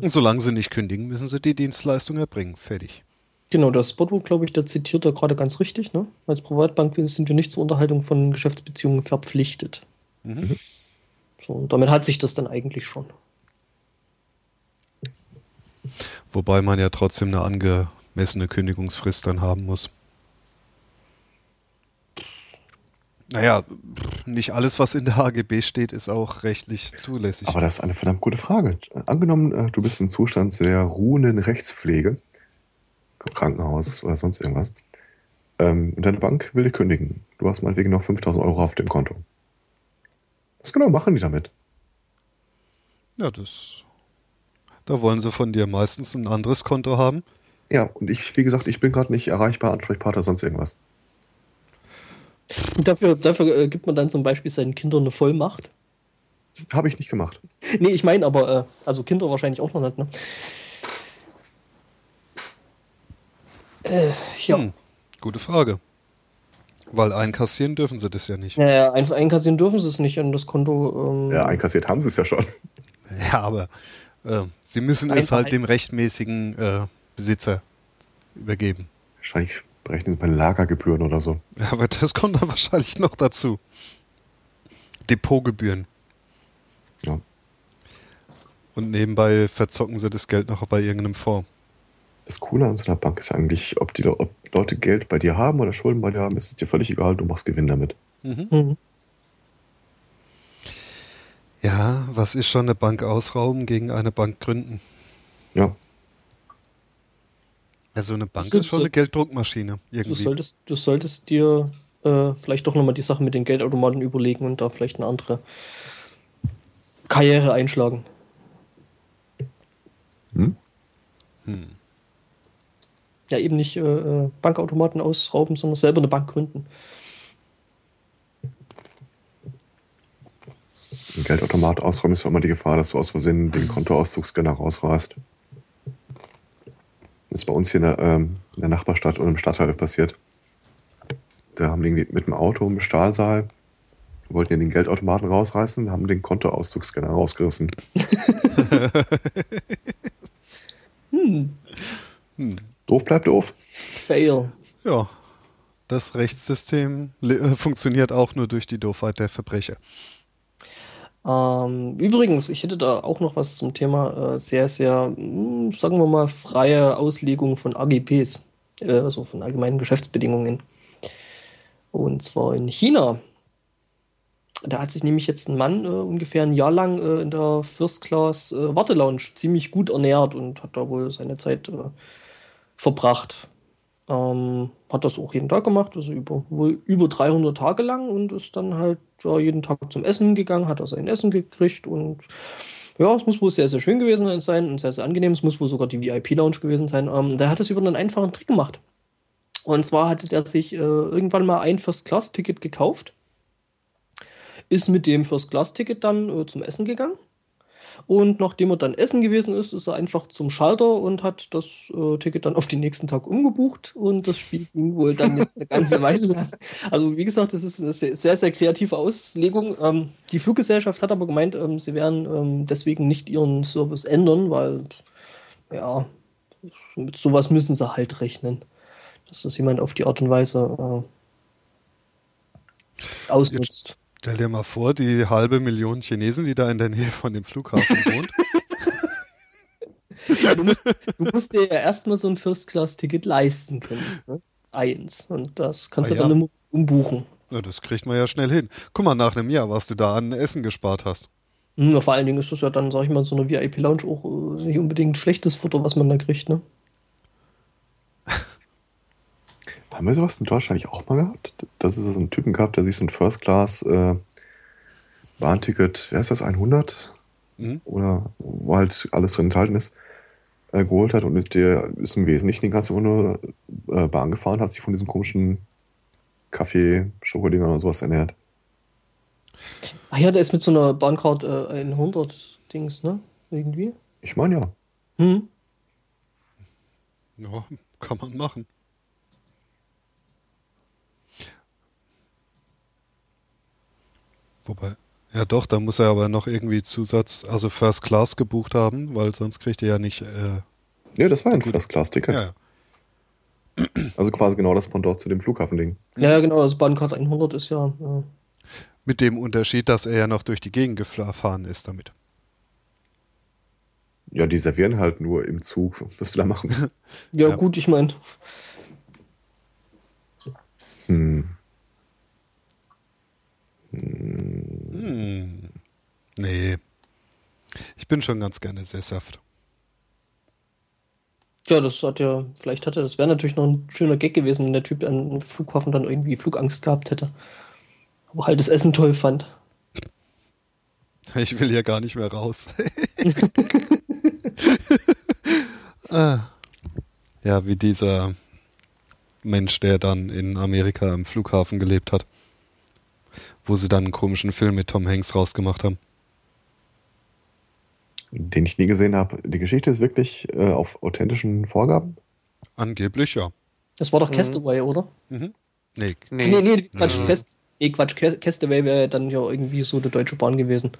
Und solange sie nicht kündigen, müssen sie die Dienstleistung erbringen. Fertig. Genau, das Spotbook, glaube ich, der zitiert da gerade ganz richtig. Ne? Als Privatbank sind wir nicht zur Unterhaltung von Geschäftsbeziehungen verpflichtet. Mhm. So, und damit hat sich das dann eigentlich schon. Wobei man ja trotzdem eine angemessene Kündigungsfrist dann haben muss. Naja, nicht alles, was in der HGB steht, ist auch rechtlich zulässig. Aber das ist eine verdammt gute Frage. Angenommen, äh, du bist im Zustand der ruhenden Rechtspflege, Krankenhaus oder sonst irgendwas, ähm, und deine Bank will dich kündigen. Du hast meinetwegen noch 5000 Euro auf dem Konto. Was genau machen die damit? ja, das. Da wollen sie von dir meistens ein anderes Konto haben. Ja, und ich, wie gesagt, ich bin gerade nicht erreichbar, Ansprechpartner, sonst irgendwas. Und dafür, dafür äh, gibt man dann zum Beispiel seinen Kindern eine Vollmacht. Habe ich nicht gemacht. Nee, ich meine aber, äh, also Kinder wahrscheinlich auch noch nicht, ne? Äh, ja. Hm, gute Frage. Weil einkassieren dürfen sie das ja nicht. Naja, ein, einkassieren dürfen sie es nicht an das Konto. Ähm, Ja, einkassiert haben sie es ja schon. Ja, aber äh, sie müssen es Einfach halt dem rechtmäßigen äh, Besitzer übergeben. Wahrscheinlich berechnen sie bei Lagergebühren oder so. Ja, aber das kommt dann wahrscheinlich noch dazu. Depotgebühren. Ja. Und nebenbei verzocken sie das Geld noch bei irgendeinem Fonds. Das Coole an so einer Bank ist eigentlich, ob die ob Leute Geld bei dir haben oder Schulden bei dir haben, ist es dir völlig egal, du machst Gewinn damit. Mhm. mhm. Ja, was ist schon eine Bank ausrauben gegen eine Bank gründen? Ja, Also eine Bank So- ist schon so- eine Gelddruckmaschine. Du, Irgendwie. solltest, du solltest dir äh, vielleicht doch nochmal die Sache mit den Geldautomaten überlegen und da vielleicht eine andere Karriere einschlagen. hm? Hm. Ja, eben nicht äh, äh, Bankautomaten ausrauben, sondern selber eine Bank gründen. Ein Geldautomat ausräumen ist immer die Gefahr, dass du aus Versehen den Kontoauszugsscanner rausreißt. Das ist bei uns hier in der, ähm, in der Nachbarstadt und im Stadtteil passiert. Da haben die irgendwie mit dem Auto im Stahlsaal, wollten ja den Geldautomaten rausreißen, haben den Kontoauszugsscanner rausgerissen. Hm, Hm. Doof bleibt doof. fail. Ja, das Rechtssystem äh, funktioniert auch nur durch die Doofheit der Verbrecher. Ähm, übrigens, ich hätte da auch noch was zum Thema äh, sehr, sehr, hm, sagen wir mal, freie Auslegung von AGBs, äh, also von allgemeinen Geschäftsbedingungen. Und zwar in China. Da hat sich nämlich jetzt ein Mann äh, ungefähr ein Jahr lang äh, in der First Class äh, Wartelounge ziemlich gut ernährt und hat da wohl seine Zeit äh, verbracht. Ähm, hat das auch jeden Tag gemacht, also über, wohl über 300 Tage lang und ist dann halt ja, jeden Tag zum Essen gegangen, hat er sein Essen gekriegt und ja, es muss wohl sehr, sehr schön gewesen sein und sehr, sehr angenehm. Es muss wohl sogar die VIP-Lounge gewesen sein. Ähm, der hat das über einen einfachen Trick gemacht. Und zwar hatte der sich äh, irgendwann mal ein First-Class-Ticket gekauft, ist mit dem First-Class-Ticket dann äh, zum Essen gegangen. Und nachdem er dann essen gewesen ist, ist er einfach zum Schalter und hat das äh, Ticket dann auf den nächsten Tag umgebucht. Und das Spiel ging wohl dann jetzt eine ganze Weile lang. Also, wie gesagt, das ist eine sehr, sehr, kreative Auslegung. Ähm, die Fluggesellschaft hat aber gemeint, ähm, sie werden ähm, deswegen nicht ihren Service ändern, weil, ja, mit sowas müssen sie halt rechnen. Dass das jemand auf die Art und Weise äh, ausnutzt. Stell dir mal vor, die halbe Million Chinesen, die da in der Nähe von dem Flughafen wohnt. Ja, du, musst, du musst dir ja erstmal so ein First-Class-Ticket leisten können. Ne? Eins. Und das kannst Ah, du dann ja. immer umbuchen. Ja, das kriegt man ja schnell hin. Guck mal, nach einem Jahr, was du da an Essen gespart hast. Hm, vor allen Dingen ist das ja dann, sag ich mal, so einer VIP-Lounge auch äh, nicht unbedingt schlechtes Futter, was man da kriegt, ne? Haben wir sowas in Deutschland eigentlich auch mal gehabt? Das ist so ein Typen gehabt, der sich so ein First-Class äh, Bahnticket, wer ist das, 100? Mhm. Oder wo halt alles drin enthalten ist, äh, geholt hat und ist, der ist im Wesentlichen die ganze nur äh, Bahn gefahren, hat sich von diesem komischen Kaffee, Schokodingern oder sowas ernährt. Ach ja, der ist mit so einer Bahncard äh, 100 Dings, ne? Irgendwie. Ich meine ja. Hm. Ja, kann man machen. Wobei, ja doch, da muss er aber noch irgendwie Zusatz, also First Class gebucht haben, weil sonst kriegt er ja nicht, äh, Ja, das war ein Gut. First-Class-Ticket. ja, ja. Also quasi genau das Pendant zu dem Flughafending. Ja, ja, genau, also Bahncard 100 ist ja. Äh, Mit dem Unterschied, dass er ja noch durch die Gegend gefahren ist damit. Ja, die servieren halt nur im Zug, was wir da machen. Ja, Ja. gut, ich meine, Hm. Hm. Nee. Ich bin schon ganz gerne sesshaft. ja, das hat ja, vielleicht hatte, das wäre natürlich noch ein schöner Gag gewesen, wenn der Typ an einem Flughafen dann irgendwie Flugangst gehabt hätte. Aber halt das Essen toll fand. Ich will ja gar nicht mehr raus. ah. Ja, wie dieser Mensch, der dann in Amerika am Flughafen gelebt hat. Wo sie dann einen komischen Film mit Tom Hanks rausgemacht haben. Den ich nie gesehen habe. Die Geschichte ist wirklich äh, auf authentischen Vorgaben. Angeblich ja. Das war doch Mhm. Castaway, oder? Mhm. Nee. Nee. Nee, nee, Quatsch, Nee. Cast, nee, Quatsch, Ca- Castaway wäre dann ja irgendwie so der Deutsche Bahn gewesen.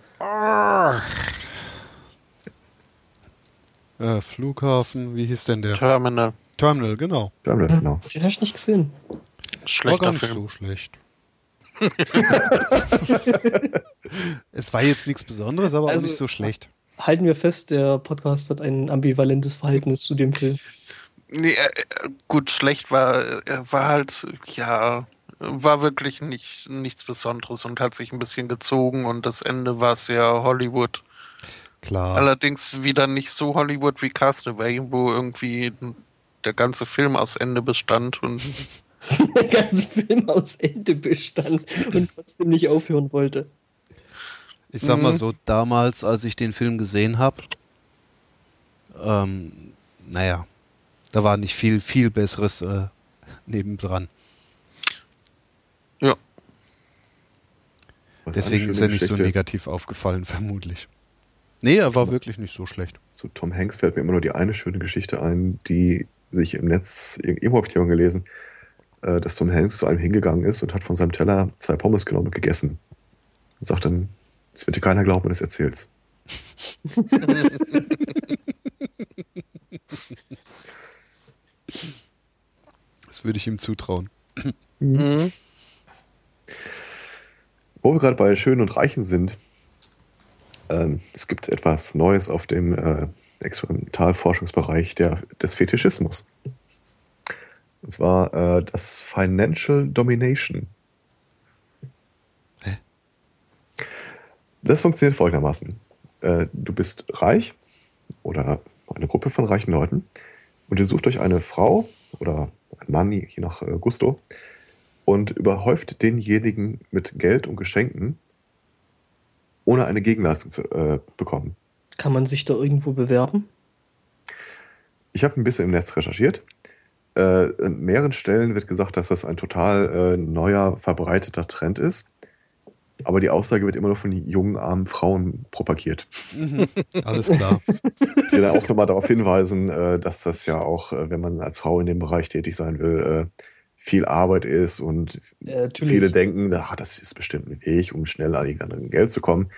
Äh, Flughafen, wie hieß denn der? Terminal. Terminal, genau. Terminal, genau. Den habe ich nicht gesehen. War Schlechter gar nicht Film. so schlecht. es war jetzt nichts Besonderes, aber Also- auch nicht so schlecht. Halten wir fest, der Podcast hat ein ambivalentes Verhältnis zu dem Film. Nee, äh, äh, gut, schlecht war, äh, war halt, ja, war wirklich nicht, nichts Besonderes und hat sich ein bisschen gezogen und das Ende war sehr Hollywood. Klar. Allerdings wieder nicht so Hollywood wie Castaway, wo irgendwie der ganze Film aus Ende bestand und Der ganze Film aus Ende bestand und trotzdem nicht aufhören wollte. Ich sag mal Mhm. so, damals, als ich den Film gesehen habe, ähm, naja, da war nicht viel, viel Besseres äh, nebendran. ja, Was Deswegen ist er nicht so negativ aufgefallen, vermutlich. Nee, er war wirklich nicht so schlecht. Zu Tom Hanks fällt mir immer nur die eine schöne Geschichte ein, die sich im Netz, irgendwo habe ich die mal gelesen, äh, dass Tom Hanks zu einem hingegangen ist und hat von seinem Teller zwei Pommes genommen und gegessen. Und sagt dann, es wird dir keiner glauben, wenn du es erzählst. Das würde ich ihm zutrauen. mhm. Wo wir gerade bei Schön und Reichen sind, ähm, es gibt etwas Neues auf dem äh, Experimentalforschungsbereich der, des Fetischismus. Und zwar äh, das Financial Domination. Hä? Das funktioniert folgendermaßen. Äh, du bist reich oder eine Gruppe von reichen Leuten und ihr sucht euch eine Frau oder einen Mann, je nach äh, Gusto, und überhäuft denjenigen mit Geld und Geschenken, ohne eine Gegenleistung zu äh, bekommen. Kann man sich da irgendwo bewerben? Ich habe ein bisschen im Netz recherchiert. Äh, an mehreren Stellen wird gesagt, dass das ein total äh, neuer, verbreiteter Trend ist. Aber die Aussage wird immer nur von jungen, armen Frauen propagiert. Mhm. Alles klar. Ich will da auch nochmal darauf hinweisen, äh, dass das ja auch, äh, wenn man als Frau in dem Bereich tätig sein will, äh, viel Arbeit ist und viele denken, ach, das ist bestimmt ein Weg, um schnell an irgendein Geld zu kommen.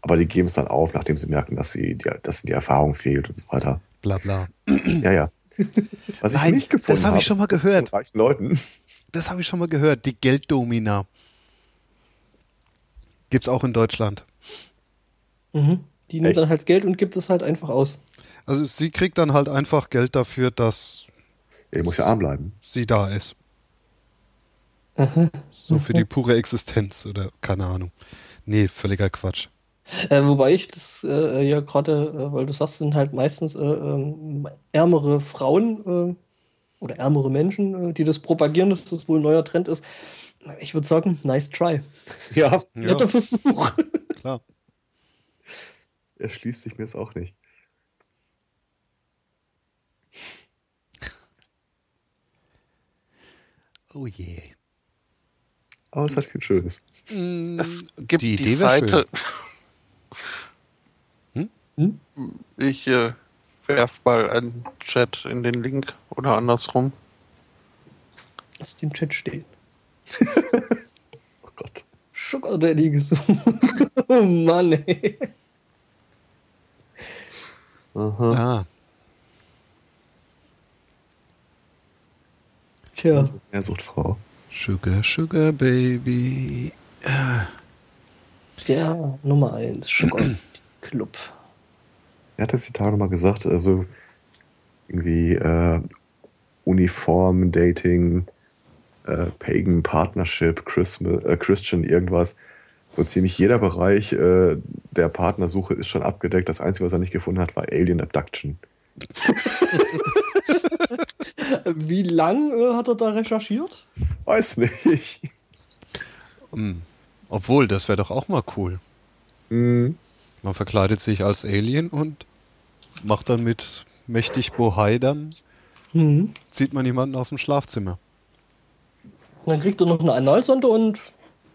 Aber die geben es dann auf, nachdem sie merken, dass, sie die, dass ihnen die Erfahrung fehlt und so weiter. Bla bla. Ja, ja. Was ich Nein, nicht gefunden das habe ich schon mal gehört. von reichen Leuten, Das habe ich schon mal gehört. Die Gelddomina. Gibt's auch in Deutschland. Mhm. Die nimmt Echt? dann halt Geld und gibt es halt einfach aus. Also sie kriegt dann halt einfach Geld dafür, dass ja, muss ja arm bleiben. sie da ist. So für die pure Existenz oder keine Ahnung. Nee, völliger Quatsch. Äh, wobei ich das äh, ja gerade, äh, weil du sagst, sind halt meistens äh, ähm, ärmere Frauen äh, oder ärmere Menschen, äh, die das propagieren, dass das wohl ein neuer Trend ist. Ich würde sagen, nice try. Ja, Netter Versuch. klar. erschließt sich mir es auch nicht. Oh je. Aber es hat viel Schönes. es gibt Die die, Seite. Hm? Hm? Ich äh, werf mal einen Chat in den Link oder andersrum. Lass den Chat stehen. Oh Gott. Sugar Daddy gesungen. oh Mann, ey. Aha. Ah, Tja. Er sucht Frau. Sugar, Sugar Baby. Ah. Der Nummer 1 Sugar Club. Er hat das die Tage mal gesagt, also irgendwie äh, Uniform, Dating, äh, Pagan Partnership, Christmas, äh, Christian, irgendwas. So ziemlich jeder Bereich äh, der Partnersuche ist schon abgedeckt. Das Einzige, was er nicht gefunden hat, war Alien Abduction. Wie lang äh, hat er da recherchiert? Weiß nicht. Hm. Obwohl, das wäre doch auch mal cool. Hm. Man verkleidet sich als Alien und macht dann mit mächtig Bohai dann, Mhm. zieht man jemanden aus dem Schlafzimmer. Dann kriegt er noch eine Analsonde und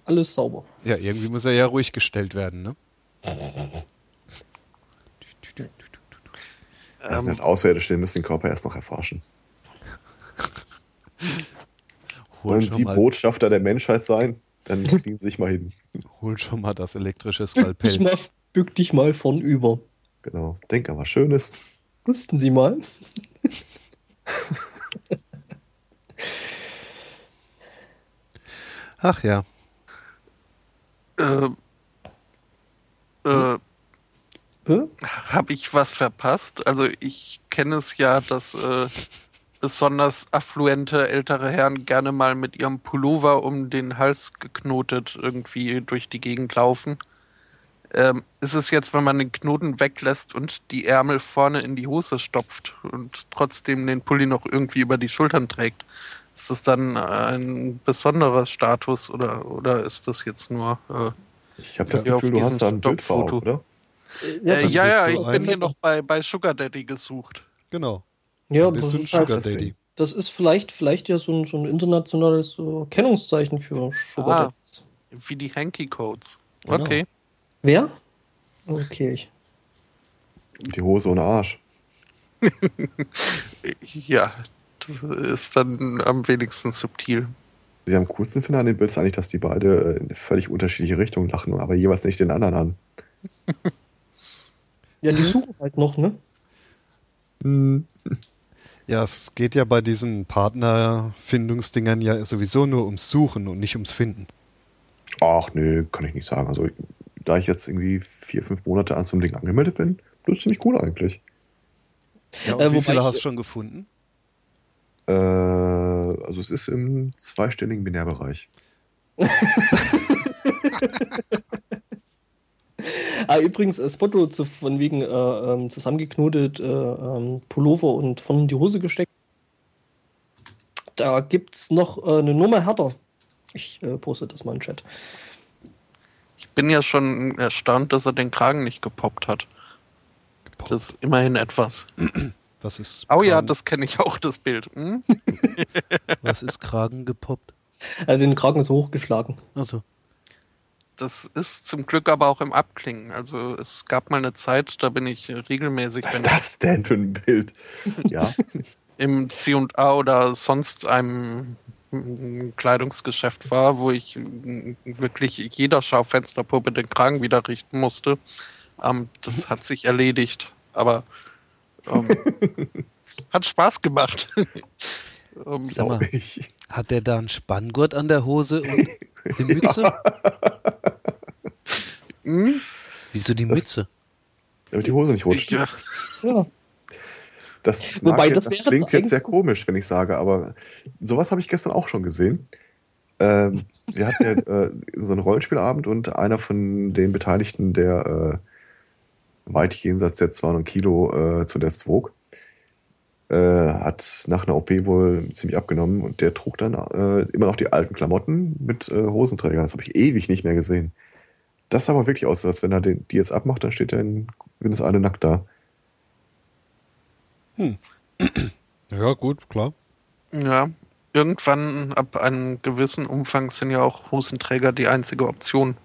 alles sauber. Ja, irgendwie muss er ja ruhig gestellt werden, ne? Das sind halt Außerirdische, die müssen den Körper erst noch erforschen. Wollen Sie Botschafter der Menschheit sein? Dann kriegen Sie sich mal hin. hol schon mal das elektrische Bück dich, Skalpell. mal, bück dich mal vornüber. Genau. Denk an was Schönes. Wussten Sie mal? Ach ja. äh, äh, Hä? Habe ich was verpasst? Also ich kenne es ja, dass äh, besonders affluente ältere Herren gerne mal mit ihrem Pullover um den Hals geknotet irgendwie durch die Gegend laufen. Ähm, ist es jetzt, wenn man den Knoten weglässt und die Ärmel vorne in die Hose stopft und trotzdem den Pulli noch irgendwie über die Schultern trägt, ist das dann ein besonderer Status oder, oder ist das jetzt nur... Äh, Ich habe das Gefühl, du hast da ein Bild vor oder? äh, ja, ja, ich bin hier noch bei, bei Sugar Daddy gesucht. Genau. Ja, bist das du ein ist, halt, Sugar. Daddy. das ist vielleicht, vielleicht ja so ein, so ein internationales äh, Kennungszeichen für Sugar Ah. Daddies. Wie die Hanky Codes. Genau. Okay. Wer? Okay. Die Hose ohne Arsch. Ja, das ist dann am wenigsten subtil. Ich am coolsten finde an dem Bild ist eigentlich, dass die beide in völlig unterschiedliche Richtungen lachen, aber jeweils nicht den anderen an. Ja, die suchen halt noch, ne? Ja, es geht ja bei diesen Partnerfindungsdingern ja sowieso nur ums Suchen und nicht ums Finden. Ach nö, kann ich nicht sagen. Also da ich jetzt irgendwie vier, fünf Monate an so einem Ding angemeldet bin, das ist ziemlich cool eigentlich. Ja, und Äh, wie wobei viele ich- hast du schon gefunden? Äh, also es ist im zweistelligen Binärbereich. Ah, übrigens, das Foto zu, von wegen äh, ähm, zusammengeknotet, äh, ähm, Pullover und vorne in die Hose gesteckt. Da gibt's noch äh, eine Nummer härter. Ich äh, poste das mal in den Chat. Ich bin ja schon erstaunt, dass er den Kragen nicht gepoppt hat. Das ist immerhin etwas. Was ist Oh ja, Kragen- das kenne ich auch, das Bild. Hm? Was ist Kragen gepoppt? Also den Kragen ist hochgeschlagen. Also, Das ist zum Glück aber auch im Abklingen. Also es gab mal eine Zeit, da bin ich regelmäßig Was wenn ist das denn für ein Bild? Ja, im C&A oder sonst einem Kleidungsgeschäft war, wo ich wirklich jeder Schaufensterpuppe den Kragen wieder richten musste. Ähm, das hat sich erledigt, aber ähm, hat Spaß gemacht. ähm, Sag mal. hat der da einen Spanngurt an der Hose und die Mütze? hm? Wieso die Das- Mütze? Damit die Hose nicht rutscht. ja, Ja. Das, Wobei, mag jetzt, das das, klingt jetzt sehr komisch, wenn ich sage, aber sowas habe ich gestern auch schon gesehen. Ähm, wir hatten ja äh, so einen Rollenspielabend und einer von den Beteiligten, der äh, weit jenseits der 200 Kilo äh, zuletzt wog, äh, hat nach einer OP wohl ziemlich abgenommen und der trug dann äh, immer noch die alten Klamotten mit äh, Hosenträgern. Das habe ich ewig nicht mehr gesehen. Das sah aber wirklich aus, als wenn er den, die jetzt abmacht, dann steht er in Windeseile nackt da. Ja, gut, klar. ja, irgendwann ab einem gewissen Umfang sind ja auch Hosenträger die einzige Option.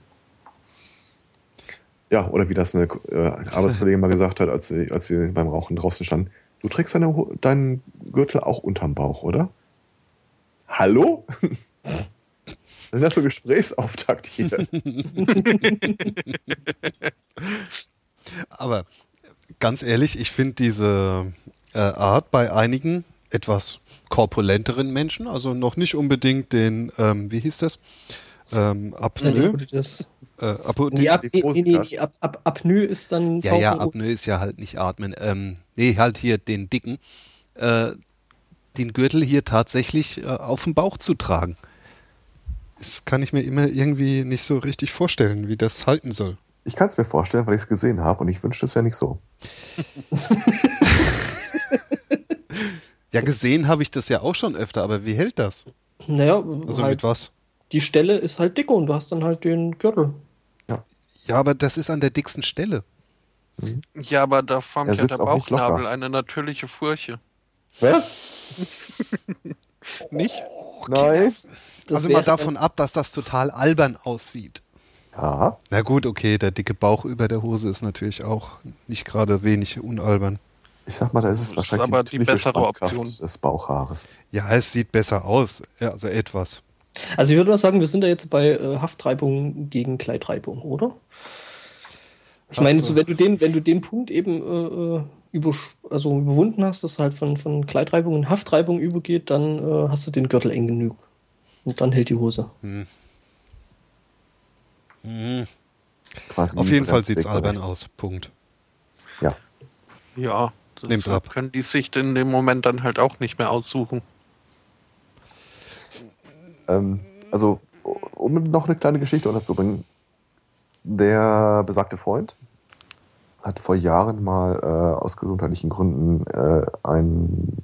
Ja, oder wie das eine äh, Arbeitskollegin mal gesagt hat, als sie, als sie beim Rauchen draußen stand. Du trägst deine, deinen Gürtel auch unterm Bauch, oder? Hallo? Was ist das für Gesprächsauftakt hier? Aber ganz ehrlich, ich finde diese äh, Art bei einigen etwas korpulenteren Menschen, also noch nicht unbedingt den, ähm, wie hieß das, Ähm, Apnoe. Äh, ab, die nee, nee, nee, ab, ab, Apnoe ist dann. ja, ja, Apnoe ist ja halt nicht atmen. Ähm, nee, halt hier den dicken. Äh, den Gürtel hier tatsächlich äh, auf dem Bauch zu tragen. Das kann ich mir immer irgendwie nicht so richtig vorstellen, wie das halten soll. Ich kann es mir vorstellen, weil ich es gesehen habe und ich wünschte es ja nicht so. Ja, gesehen habe ich das ja auch schon öfter, aber wie hält das? Naja, Also halt, mit was? die Stelle ist halt dicker und du hast dann halt den Gürtel. Ja, aber das ist an der dicksten Stelle. Ja, aber da formt Er ja der. Bauchnabel eine natürliche Furche. Was? Nicht? Nein. Das also mal davon ab, dass das total albern aussieht. Ja, Na gut, okay, der dicke Bauch über der Hose ist natürlich auch nicht gerade wenig unalbern. ich sag mal, da ist es Das ist wahrscheinlich aber die bessere Spannkraft Option. des Bauchhaares. Ja, es sieht besser aus. Ja, also etwas. Also ich würde mal sagen, wir sind da jetzt bei äh, Haftreibung gegen Kleidreibung, oder? Ich meine, so, wenn du den, wenn du den Punkt eben äh, äh, über, also überwunden hast, dass halt von, von Kleidreibung in Haftreibung übergeht, dann äh, hast du den Gürtel eng genug. Und dann hält die Hose. Mhm. Quasi Auf jeden Fall sieht es albern aus. Punkt. Ja. Ja, das Nimmt ab. können die sich in dem Moment dann halt auch nicht mehr aussuchen. Ähm, also, um noch eine kleine Geschichte unterzubringen. Der besagte Freund hat vor Jahren mal äh, aus gesundheitlichen Gründen äh, ein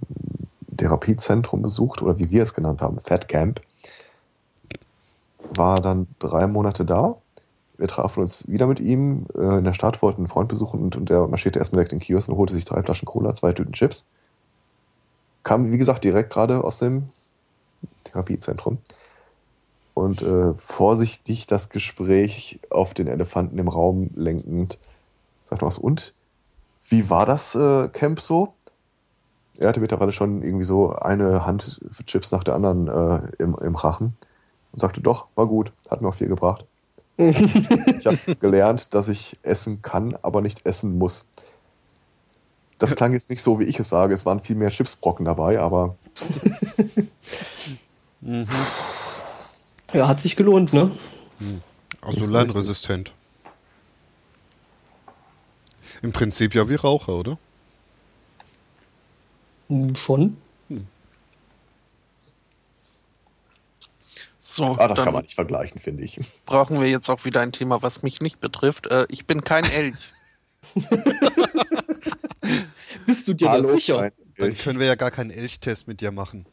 Therapiezentrum besucht oder wie wir es genannt haben, Fat Camp. War dann drei Monate da. Wir trafen uns wieder mit ihm äh, in der Stadt, wollten einen Freund besuchen und, und der marschierte erstmal direkt in den Kiosk und holte sich drei Flaschen Cola, zwei Tüten Chips. Kam, wie gesagt, direkt gerade aus dem Therapiezentrum und äh, vorsichtig das Gespräch auf den Elefanten im Raum lenkend sagt was und wie war das äh, Camp so? Er hatte mittlerweile schon irgendwie so eine Hand für Chips nach der anderen äh, im, im Rachen und sagte doch, war gut, hat mir auch viel gebracht. Ich habe gelernt, dass ich essen kann, aber nicht essen muss. Das klang jetzt nicht so, wie ich es sage. Es waren viel mehr Chipsbrocken dabei, aber Mhm. Ja, hat sich gelohnt, ne? Also Ist lernresistent. Im Prinzip ja wie Raucher, oder? Hm, Schon. So, ah, das kann man nicht vergleichen, finde ich. brauchen wir jetzt auch wieder ein Thema, was mich nicht betrifft. Äh, ich bin kein Elch. Bist du dir da sicher? Dann können wir ja gar keinen Elchtest mit dir machen.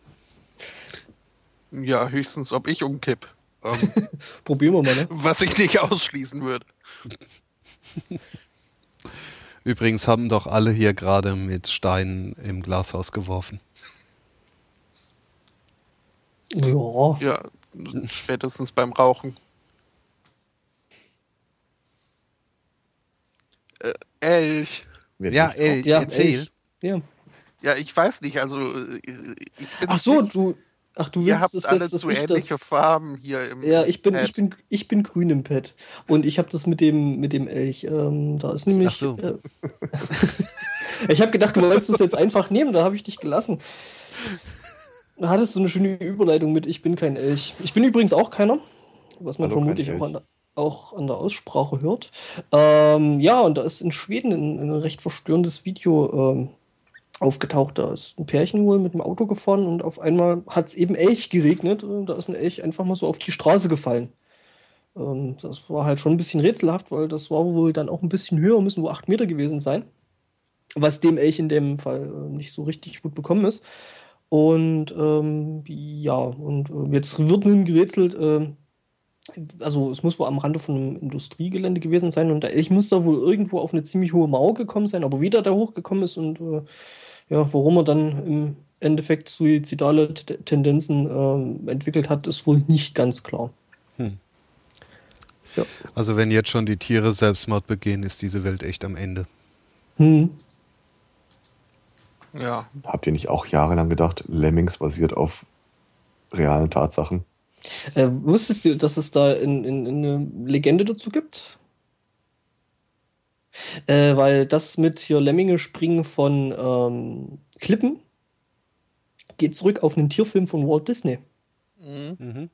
Ja, höchstens, ob ich umkipp. Ähm, Probieren wir mal, ne? was ich nicht ausschließen würde. Übrigens haben doch alle hier gerade mit Steinen im Glashaus geworfen. Ja. Ja, spätestens beim Rauchen. Äh, Elch. Ja, Elch, Ja, erzähl. Elch. Ja. Ja, ich weiß nicht, also äh, ich bin Ach so, du. Ach, du ihr willst habt das alle zu ich ähnliche das, Farben hier im Ja, ich bin, Pad. ich bin, ich bin grün im Pad. Und ich habe das mit dem, mit dem Elch. Ähm, da ist nämlich. Ach so. Äh, ich habe gedacht, du wolltest es jetzt einfach nehmen, da habe ich dich gelassen. Da hattest du eine schöne Überleitung mit Ich bin kein Elch. Ich bin übrigens auch keiner, was man Hallo, vermutlich auch an, der, auch an der Aussprache hört. Ähm, ja, und da ist in Schweden ein, ein recht verstörendes Video ähm, aufgetaucht. Da ist ein Pärchen wohl mit dem Auto gefahren und auf einmal hat es eben Elch geregnet. Und da ist ein Elch einfach mal so auf die Straße gefallen. Ähm, das war halt schon ein bisschen rätselhaft, weil das war wohl dann auch ein bisschen höher, müssen wohl acht Meter gewesen sein. Was dem Elch in dem Fall äh, nicht so richtig gut bekommen ist. Und ähm, ja, und äh, jetzt wird nun gerätselt, äh, also es muss wohl am Rande von einem Industriegelände gewesen sein und der Elch muss da wohl irgendwo auf eine ziemlich hohe Mauer gekommen sein, aber wie der da hochgekommen ist und äh, ja, warum er dann im Endeffekt suizidale T Tendenzen ähm, entwickelt hat, ist wohl nicht ganz klar. Also wenn jetzt schon die Tiere Selbstmord begehen, ist diese Welt echt am Ende. Hm. Ja, Habt ihr nicht auch jahrelang gedacht, Lemmings basiert auf realen Tatsachen? Äh, wusstest du, dass es da in, in, in eine Legende dazu gibt? Äh, weil das mit hier Lemminge springen von ähm, Klippen geht zurück auf einen Tierfilm von Walt Disney. mhm. Mhm.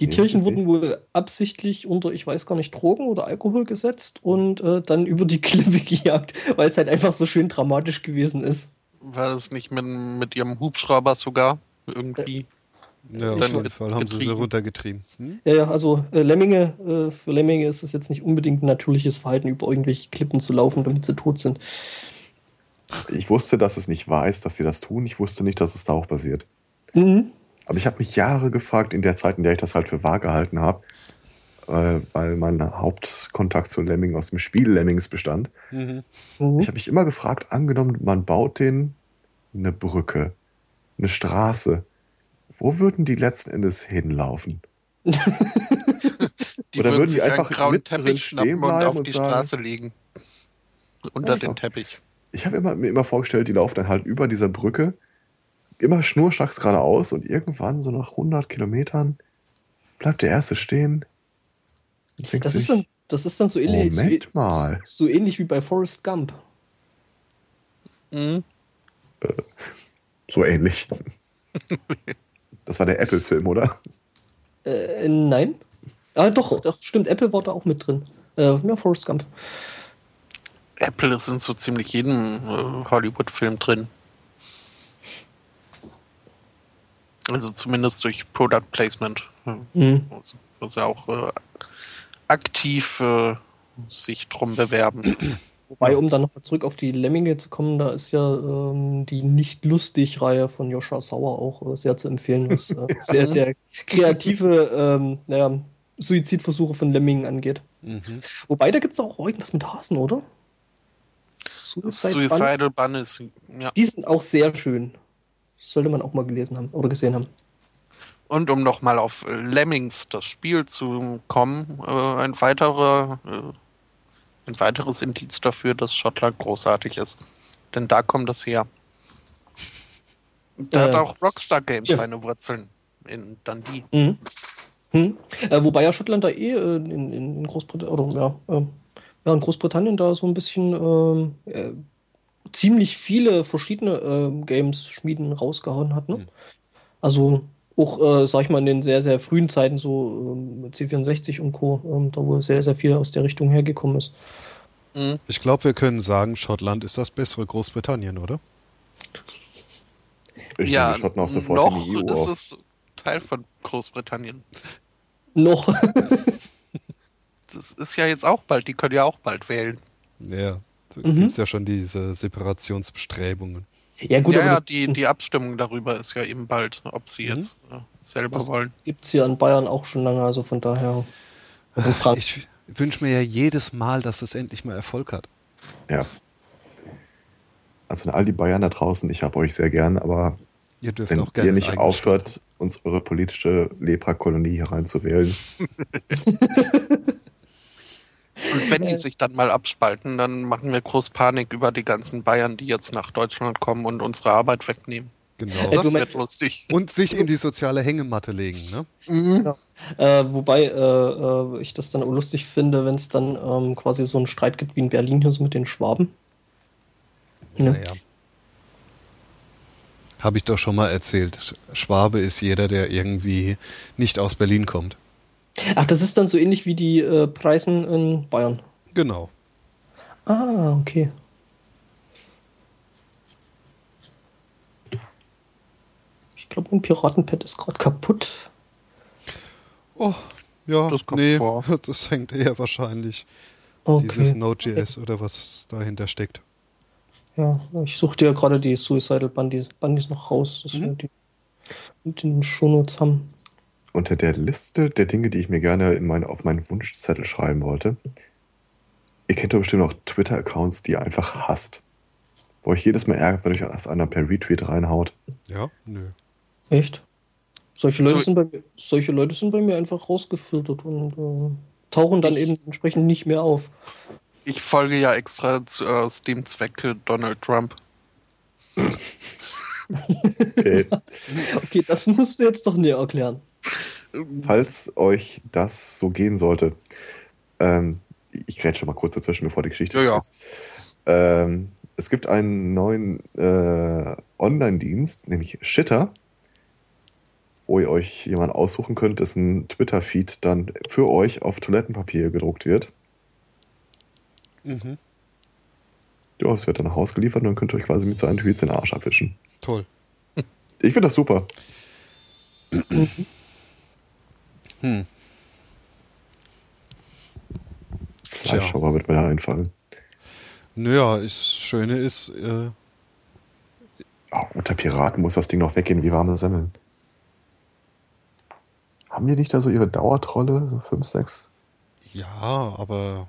Die Tierchen wirklich? wurden wohl absichtlich unter, ich weiß gar nicht, Drogen oder Alkohol gesetzt und äh, dann über die Klippe gejagt, weil es halt einfach so schön dramatisch gewesen ist. War das nicht mit, mit ihrem Hubschrauber sogar? Irgendwie. Ja, auf jeden Fall haben sie sie getrieben. runtergetrieben. Hm? Ja, ja, also äh, Lemminge, äh, für Lemminge ist es jetzt nicht unbedingt ein natürliches Verhalten, über irgendwelche Klippen zu laufen, damit sie tot sind. Ich wusste, dass es nicht wahr ist, dass sie das tun. Ich wusste nicht, dass es da auch passiert. Mhm. Aber ich habe mich Jahre gefragt, in der Zeit, in der ich das halt für wahr gehalten habe, äh, weil mein Hauptkontakt zu Lemming aus dem Spiel Lemmings bestand. Mhm. Mhm. Ich habe mich immer gefragt, angenommen, man baut denen eine Brücke, eine Straße. Wo würden die letzten Endes hinlaufen? Die Oder würden die sich einfach einen grauen Teppich stehen schnappen und auf und die sagen- Straße legen. Unter den Teppich. Ich habe immer, mir immer vorgestellt, die laufen dann halt über dieser Brücke, immer schnurstracks geradeaus und irgendwann, so nach 100 Kilometern, bleibt der Erste stehen und denkt Das, sich, ist dann, das ist dann so ähnlich, Moment so, mal. so ähnlich wie bei Forrest Gump. Mhm. so ähnlich. das war der Apple-Film, oder? Äh, nein. Ah, doch, doch, stimmt, Apple war da auch mit drin. Äh, ja, Forrest Gump. Apple ist in so ziemlich jedem äh, Hollywood-Film drin. Also zumindest durch Product Placement. Mhm. Also, wo sie auch äh, aktiv äh, sich drum bewerben. Wobei, um dann noch mal zurück auf die Lemminge zu kommen, da ist ja ähm, die Nicht-Lustig-Reihe von Joscha Sauer auch äh, sehr zu empfehlen, was äh, sehr, sehr kreative ähm, naja, Suizidversuche von Lemmingen angeht. Mhm. Wobei, da gibt es auch irgendwas mit Hasen, oder? Suicide? Suicidal Bunnies, ja. Die sind auch sehr schön. Sollte man auch mal gelesen haben oder gesehen haben. Und um nochmal auf äh, Lemmings, das Spiel, zu kommen, äh, ein weiterer, äh, ein weiteres Indiz dafür, dass Schottland großartig ist. Denn da kommt das her. Da Äh, hat auch Rockstar Games ja. seine Wurzeln in Dundee. Mhm. Hm. Äh, wobei ja Schottland da eh äh, in, in Großbritannien, oder ja, ähm, ja, in Großbritannien da so ein bisschen ähm, äh, ziemlich viele verschiedene ähm, Games-Schmieden rausgehauen hat. Ne? Hm. Also auch, äh, sag ich mal, in den sehr, sehr frühen Zeiten, so ähm, C64 und Co., ähm, da wo sehr, sehr viel aus der Richtung hergekommen ist. Mhm. Ich glaube, wir können sagen, Schottland ist das bessere Großbritannien, oder? Ich ja, Schotten auch sofort noch in die EU ist auf. es Teil von Großbritannien. Noch. Das ist ja jetzt auch bald, die können ja auch bald wählen. Ja. Da Mhm. gibt es ja schon diese Separationsbestrebungen. Ja, gut, ja, aber ja, die, die Abstimmung darüber ist ja eben bald, ob sie Mhm. jetzt äh, selber Das- wollen. gibt es hier in Bayern auch schon lange, also von daher. Ich wünsche mir ja jedes Mal, dass es endlich mal Erfolg hat. Ja. Also an all die Bayern da draußen, ich habe euch sehr gern, aber Ihr dürft wenn auch gerne ihr nicht aufhört, uns eure politische Lepra-Kolonie hier reinzuwählen, Und wenn die sich dann mal abspalten, dann machen wir groß Panik über die ganzen Bayern, die jetzt nach Deutschland kommen und unsere Arbeit wegnehmen. Genau. Das wird lustig. Und sich in die soziale Hängematte legen, ne? Äh, wobei äh, äh, ich das dann auch lustig finde, wenn es dann ähm, quasi so einen Streit gibt wie in Berlin hier so mit den Schwaben. Ja. Naja. Habe ich doch schon mal erzählt. Sch- Schwabe ist jeder, der irgendwie nicht aus Berlin kommt. Ach, das ist dann so ähnlich wie die äh, Preisen in Bayern. Genau. Ah, okay. Ich glaube, mein Piratenpad ist gerade kaputt. Oh, ja, Das kommt nee, vor. das hängt eher wahrscheinlich dieses Okay. Node.js oder was dahinter steckt. Ja, ich suche dir gerade die Suicidal Bundies, Bundies noch raus, dass Mhm. wir die mit den Shownotes haben. Unter der Liste der Dinge, die ich mir gerne in mein, auf meinen Wunschzettel schreiben wollte, ihr kennt doch bestimmt auch Twitter-Accounts, die ihr einfach hasst. Wo euch jedes Mal ärgert, wenn euch erst einer per Retweet reinhaut. Ja, nö. Echt? Solche Leute, So- sind, bei mir, solche Leute sind bei mir einfach rausgefiltert und äh, tauchen dann Ich- eben entsprechend nicht mehr auf. Ich folge ja extra zu, aus dem Zwecke Donald Trump. Okay. Okay, das musst du jetzt doch näher erklären. Falls euch das so gehen sollte, ähm, ich grätsche schon mal kurz dazwischen, bevor die Geschichte Ja, ja. ist. Ähm, es gibt einen neuen äh, Online-Dienst, nämlich Shitter. wo ihr euch jemanden aussuchen könnt, dessen Twitter-Feed dann für euch auf Toilettenpapier gedruckt wird. Mhm. Ja, es wird dann nach Hause geliefert und dann könnt ihr euch quasi mit so einem Tweets den Arsch abwischen. Toll. Ich finde das super. Hm. Fleischschauer wird mir da einfallen. Naja, das Schöne ist, äh, Oh, unter Piraten muss das Ding noch weggehen wie warme Semmeln. Haben die nicht da so ihre Dauertrolle? So 5, 6? ja, aber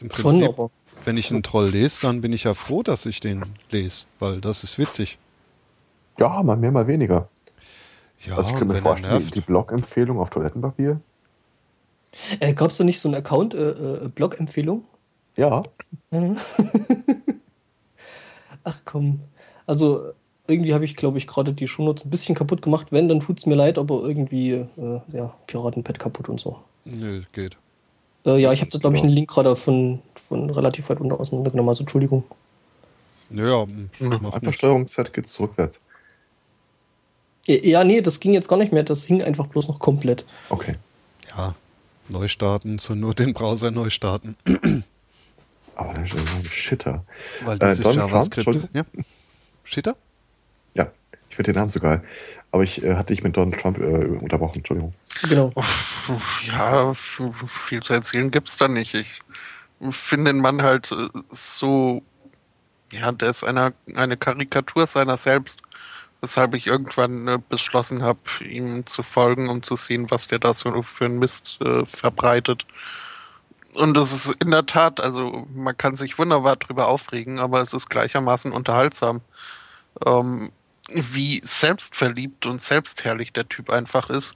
im Schon, Prinzip, aber. wenn ich einen Troll lese, dann bin ich ja froh, dass ich den lese, weil das ist witzig. Ja, mal mehr, mal weniger. Ja, also ich könnte mir vorstellen, die, die Blog-Empfehlung auf Toilettenpapier. Äh, Gab es da nicht so einen Account, äh, äh, Blog-Empfehlung? Ja, Mhm. Ach komm. Also irgendwie habe ich, glaube ich, gerade die Shownotes ein bisschen kaputt gemacht. Wenn, dann tut es mir leid, aber irgendwie, äh, ja, Piratenpad kaputt und so. Nö, geht. Äh, ja, ich habe da, glaube ich, Ja. einen Link gerade von, von relativ weit unten auseinandergenommen. Also Entschuldigung. Naja, hm, Mhm. macht einfach nichts. Steuerungszeit geht's zurückwärts. Ja, Ja, nee, das ging jetzt gar nicht mehr. Das hing einfach bloß noch komplett. Okay. Ja, neu starten, zur Not den Browser neu starten. Aber dann ist ein Shitter. Weil Äh, das ist Donald Trump, JavaScript. Entschuldigung? Ja. Shitter? Ja, ich finde den Namen so geil. Aber ich äh, hatte dich mit Donald Trump äh, unterbrochen, Entschuldigung. Genau. Ja, viel zu erzählen gibt's da nicht. Ich finde den Mann halt äh, so, ja, der ist einer, eine Karikatur seiner selbst, weshalb ich irgendwann äh, beschlossen habe, ihm zu folgen, um zu sehen, was der da so für einen Mist äh, verbreitet. Und das ist in der Tat, also man kann sich wunderbar drüber aufregen, aber es ist gleichermaßen unterhaltsam. Ähm, wie selbstverliebt und selbstherrlich der Typ einfach ist.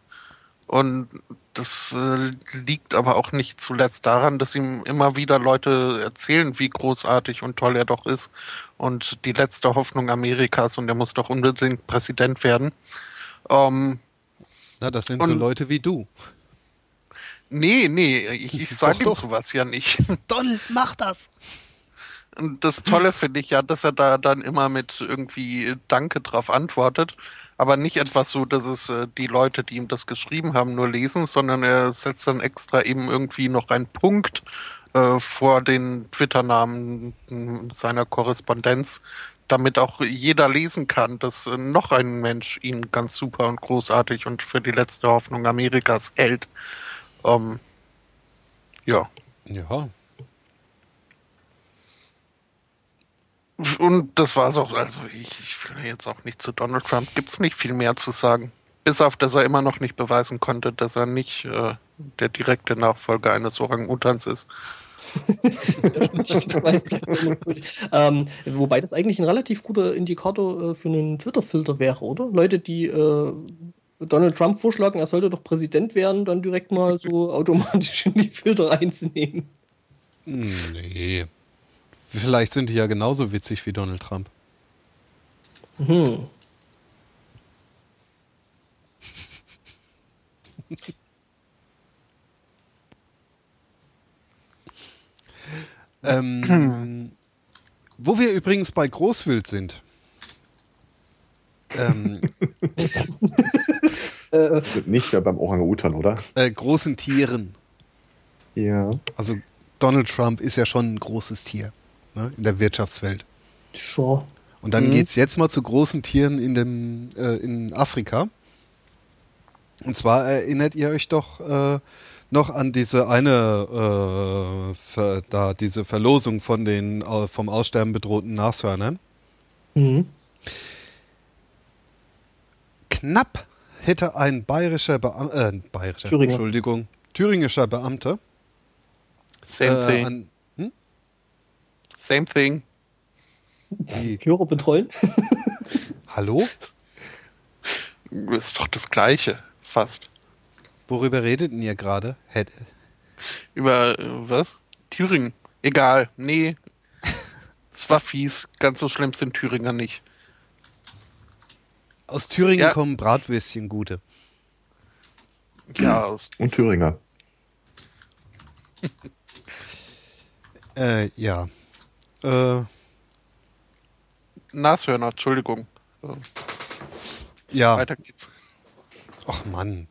Und das äh, liegt aber auch nicht zuletzt daran, dass ihm immer wieder Leute erzählen, wie großartig und toll er doch ist und die letzte Hoffnung Amerikas und er muss doch unbedingt Präsident werden. Ähm, Na, das sind so Leute wie du. nee, nee, ich, ich sage ihm sowas ja nicht. Donald, mach das! Und das Tolle finde ich ja, dass er da dann immer mit irgendwie Danke drauf antwortet. Aber nicht etwas so, dass es äh, die Leute, die ihm das geschrieben haben, nur lesen, sondern er setzt dann extra eben irgendwie noch einen Punkt äh, vor den Twitter-Namen mh, seiner Korrespondenz, damit auch jeder lesen kann, dass äh, noch ein Mensch ihn ganz super und großartig und für die letzte Hoffnung Amerikas hält. Ähm, ja. Ja, Und das war's auch. Also ich, ich will jetzt auch nicht zu Donald Trump. Gibt's nicht viel mehr zu sagen. Bis auf, dass er immer noch nicht beweisen konnte, dass er nicht äh, der direkte Nachfolger eines Orang-Utans ist. Ähm, wobei das eigentlich ein relativ guter Indikator äh, für einen Twitter-Filter wäre, oder? Leute, die äh, Donald Trump vorschlagen, er sollte doch Präsident werden, dann direkt mal so automatisch in die Filter einzunehmen. nee. Vielleicht sind die ja genauso witzig wie Donald Trump. Hm. Ähm, wo wir übrigens bei Großwild sind. Ähm, Äh, Sind nicht mehr beim Orang-Utan, oder? äh, großen Tieren. Ja. Also Donald Trump ist ja schon ein großes Tier ne, in der Wirtschaftswelt. sure. Und dann Mhm. geht's jetzt mal zu großen Tieren in, dem, äh, in Afrika. Und zwar erinnert ihr euch doch äh, noch an diese eine, äh, ver, da diese Verlosung von den äh, vom Aussterben bedrohten Nashörnern. Mhm. Knapp hätte ein bayerischer Beamter, äh, bayerischer, Thüringer. Entschuldigung, thüringischer Beamter Same äh, thing. an? Same thing. Hörer betreuen. hallo? Ist doch das Gleiche. Fast. Worüber redet denn ihr gerade? Hätte. Über äh, was? Thüringen. Egal. Nee. Es war fies. Ganz so schlimm sind Thüringer nicht. Aus Thüringen Ja. kommen Bratwürstchen gute. Ja, es Und Thüringer. Äh, ja. Äh, Nashörner, Entschuldigung. Ja. Weiter geht's. Ach Mann.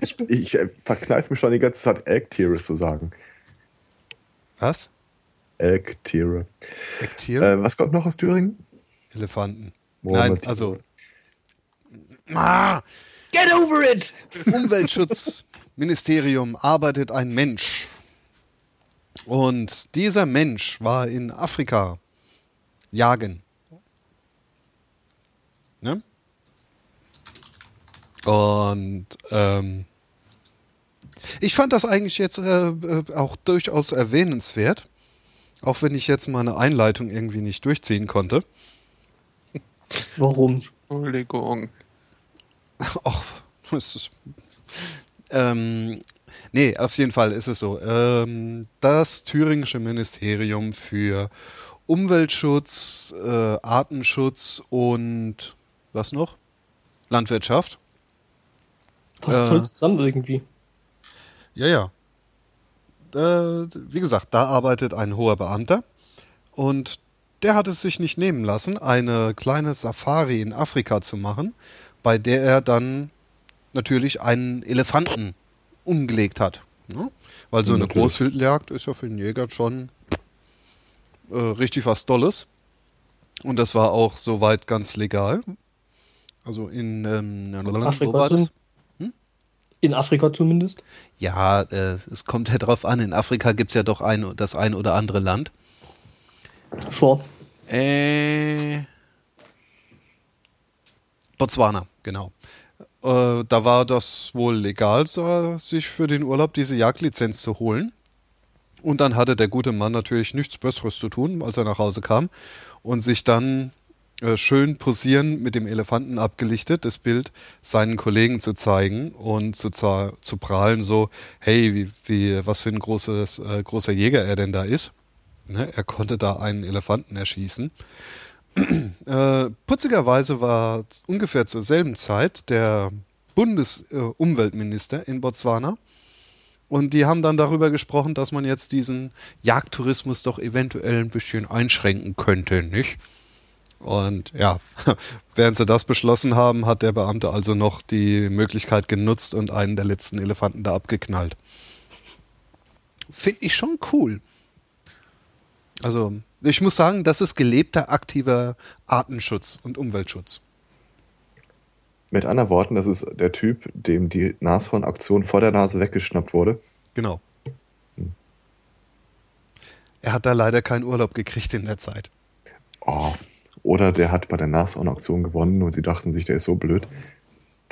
Ich, ich, ich äh, verkneife mich schon die ganze Zeit, Elktiere zu sagen. Was? Elktiere. Ektier? Äh, was kommt noch aus Thüringen? Elefanten. Murmeltiere. Nein, also. Ah, Get over it! Umweltschutzministerium arbeitet ein Mensch. Und dieser Mensch war in Afrika jagen. Ne? Und ähm, ich fand das eigentlich jetzt äh, äh, auch durchaus erwähnenswert, auch wenn ich jetzt meine Einleitung irgendwie nicht durchziehen konnte. Warum? Entschuldigung. Ach, es ist. Ähm, nee, auf jeden Fall ist es so. Ähm, das thüringische Ministerium für Umweltschutz, äh, Artenschutz und was noch? Landwirtschaft. Passt Äh. toll zusammen irgendwie. Ja, ja. Äh, wie gesagt, da arbeitet ein hoher Beamter und der hat es sich nicht nehmen lassen, eine kleine Safari in Afrika zu machen, bei der er dann natürlich einen Elefanten umgelegt hat. Ne? Weil so eine Natürlich. Großwildjagd ist ja für den Jäger schon äh, richtig was Dolles. Und das war auch soweit ganz legal. Also in ähm, Afrika war das? drin. In Afrika zumindest. Ja, äh, es kommt ja drauf an. In Afrika gibt es ja doch ein, das ein oder andere Land. Sure. Äh, Botswana, genau. Äh, da war das wohl legal, so, sich für den Urlaub diese Jagdlizenz zu holen. Und dann hatte der gute Mann natürlich nichts Besseres zu tun, als er nach Hause kam und sich dann äh, schön posieren mit dem Elefanten abgelichtet, das Bild seinen Kollegen zu zeigen und zu, zu prahlen, so, hey, wie, wie, was für ein großes, äh, großer Jäger er denn da ist. Ne, er konnte da einen Elefanten erschießen. Äh, putzigerweise war ungefähr zur selben Zeit der Bundesumweltminister äh, in Botswana. Und die haben dann darüber gesprochen, dass man jetzt diesen Jagdtourismus doch eventuell ein bisschen einschränken könnte, nicht? Und ja, während sie das beschlossen haben, hat der Beamte also noch die Möglichkeit genutzt und einen der letzten Elefanten da abgeknallt. Finde ich schon cool. Also, ich muss sagen, das ist gelebter, aktiver Artenschutz und Umweltschutz. Mit anderen Worten, das ist der Typ, dem die Nashorn-Aktion vor der Nase weggeschnappt wurde. Genau. Er hat da leider keinen Urlaub gekriegt in der Zeit. Oh. Oder der hat bei der Nashorn-Aktion gewonnen und sie dachten sich, der ist so blöd.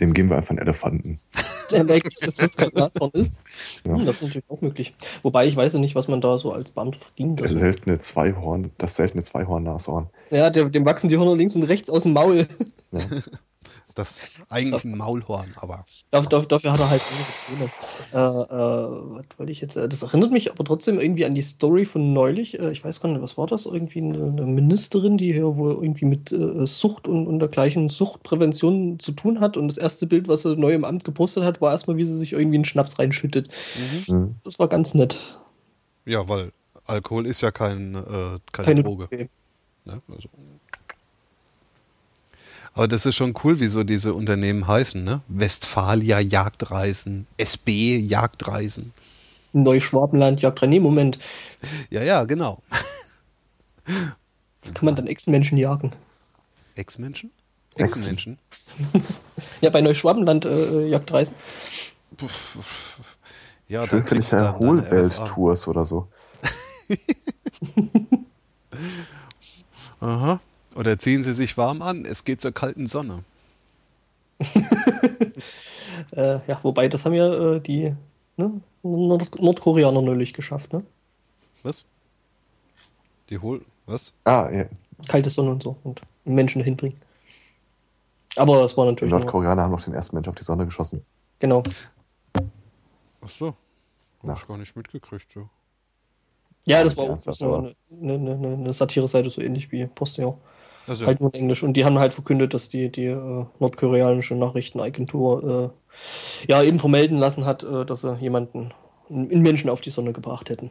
Dem geben wir einfach einen Elefanten. Der merkt dass das kein Nashorn ist. Ja. Hm, das ist natürlich auch möglich. Wobei ich weiß ja nicht, was man da so als Beamter verdient. Der seltene Zweihorn, das seltene Zweihorn-Nashorn. Ja, der, dem wachsen die Hörner links und rechts aus dem Maul. Ja. Das ist eigentlich ein Maulhorn, aber Dafür, dafür, dafür hat er halt einige Zähne. Äh, äh, was wollte ich jetzt? äh, Das erinnert mich aber trotzdem irgendwie an die Story von neulich. Äh, ich weiß gar nicht, was war das? Irgendwie eine, Ministerin, die hier wohl irgendwie mit äh, Sucht und, und dergleichen Suchtprävention zu tun hat. Und das erste Bild, was sie neu im Amt gepostet hat, war erstmal, wie sie sich irgendwie einen Schnaps reinschüttet. Mhm. Das war ganz nett. ja, weil Alkohol ist ja kein, äh, keine, Keine Droge. Droge. Ne? Also. Aber das ist schon cool, wie so diese Unternehmen heißen, ne? Westfalia Jagdreisen, SB Jagdreisen. Neuschwabenland, Jagd Nee, Moment. Ja, ja, genau. Kann man dann Ex-Menschen jagen? Ex-Menschen? Ex- Ex-Menschen? Ja, bei Neuschwabenland äh, Jagdreisen. Ja, Schön finde ich ja. Erholwelt-Tours oder so. Aha. Oder ziehen Sie sich warm an, es geht zur kalten Sonne. Äh, ja, wobei, das haben ja äh, die ne, Nord Nordkoreaner neulich geschafft, ne? Was? Die Hol... Was? Ah, ja. Kalte Sonne und so und Menschen hinbringen. Aber es war Die natürlich. Nur, Nordkoreaner haben noch den ersten Mensch auf die Sonne geschossen. genau. Ach so. Hab ich gar nicht mitgekriegt, so. Ja, das war auch eine, eine, eine, eine Satire-Seite, so ähnlich wie Postillon. Also, Halt nur in Englisch. Und die haben halt verkündet, dass die, die äh, nordkoreanische Nachrichtenagentur äh, ja eben vermelden lassen hat, äh, dass sie jemanden, einen Menschen auf die Sonne gebracht hätten.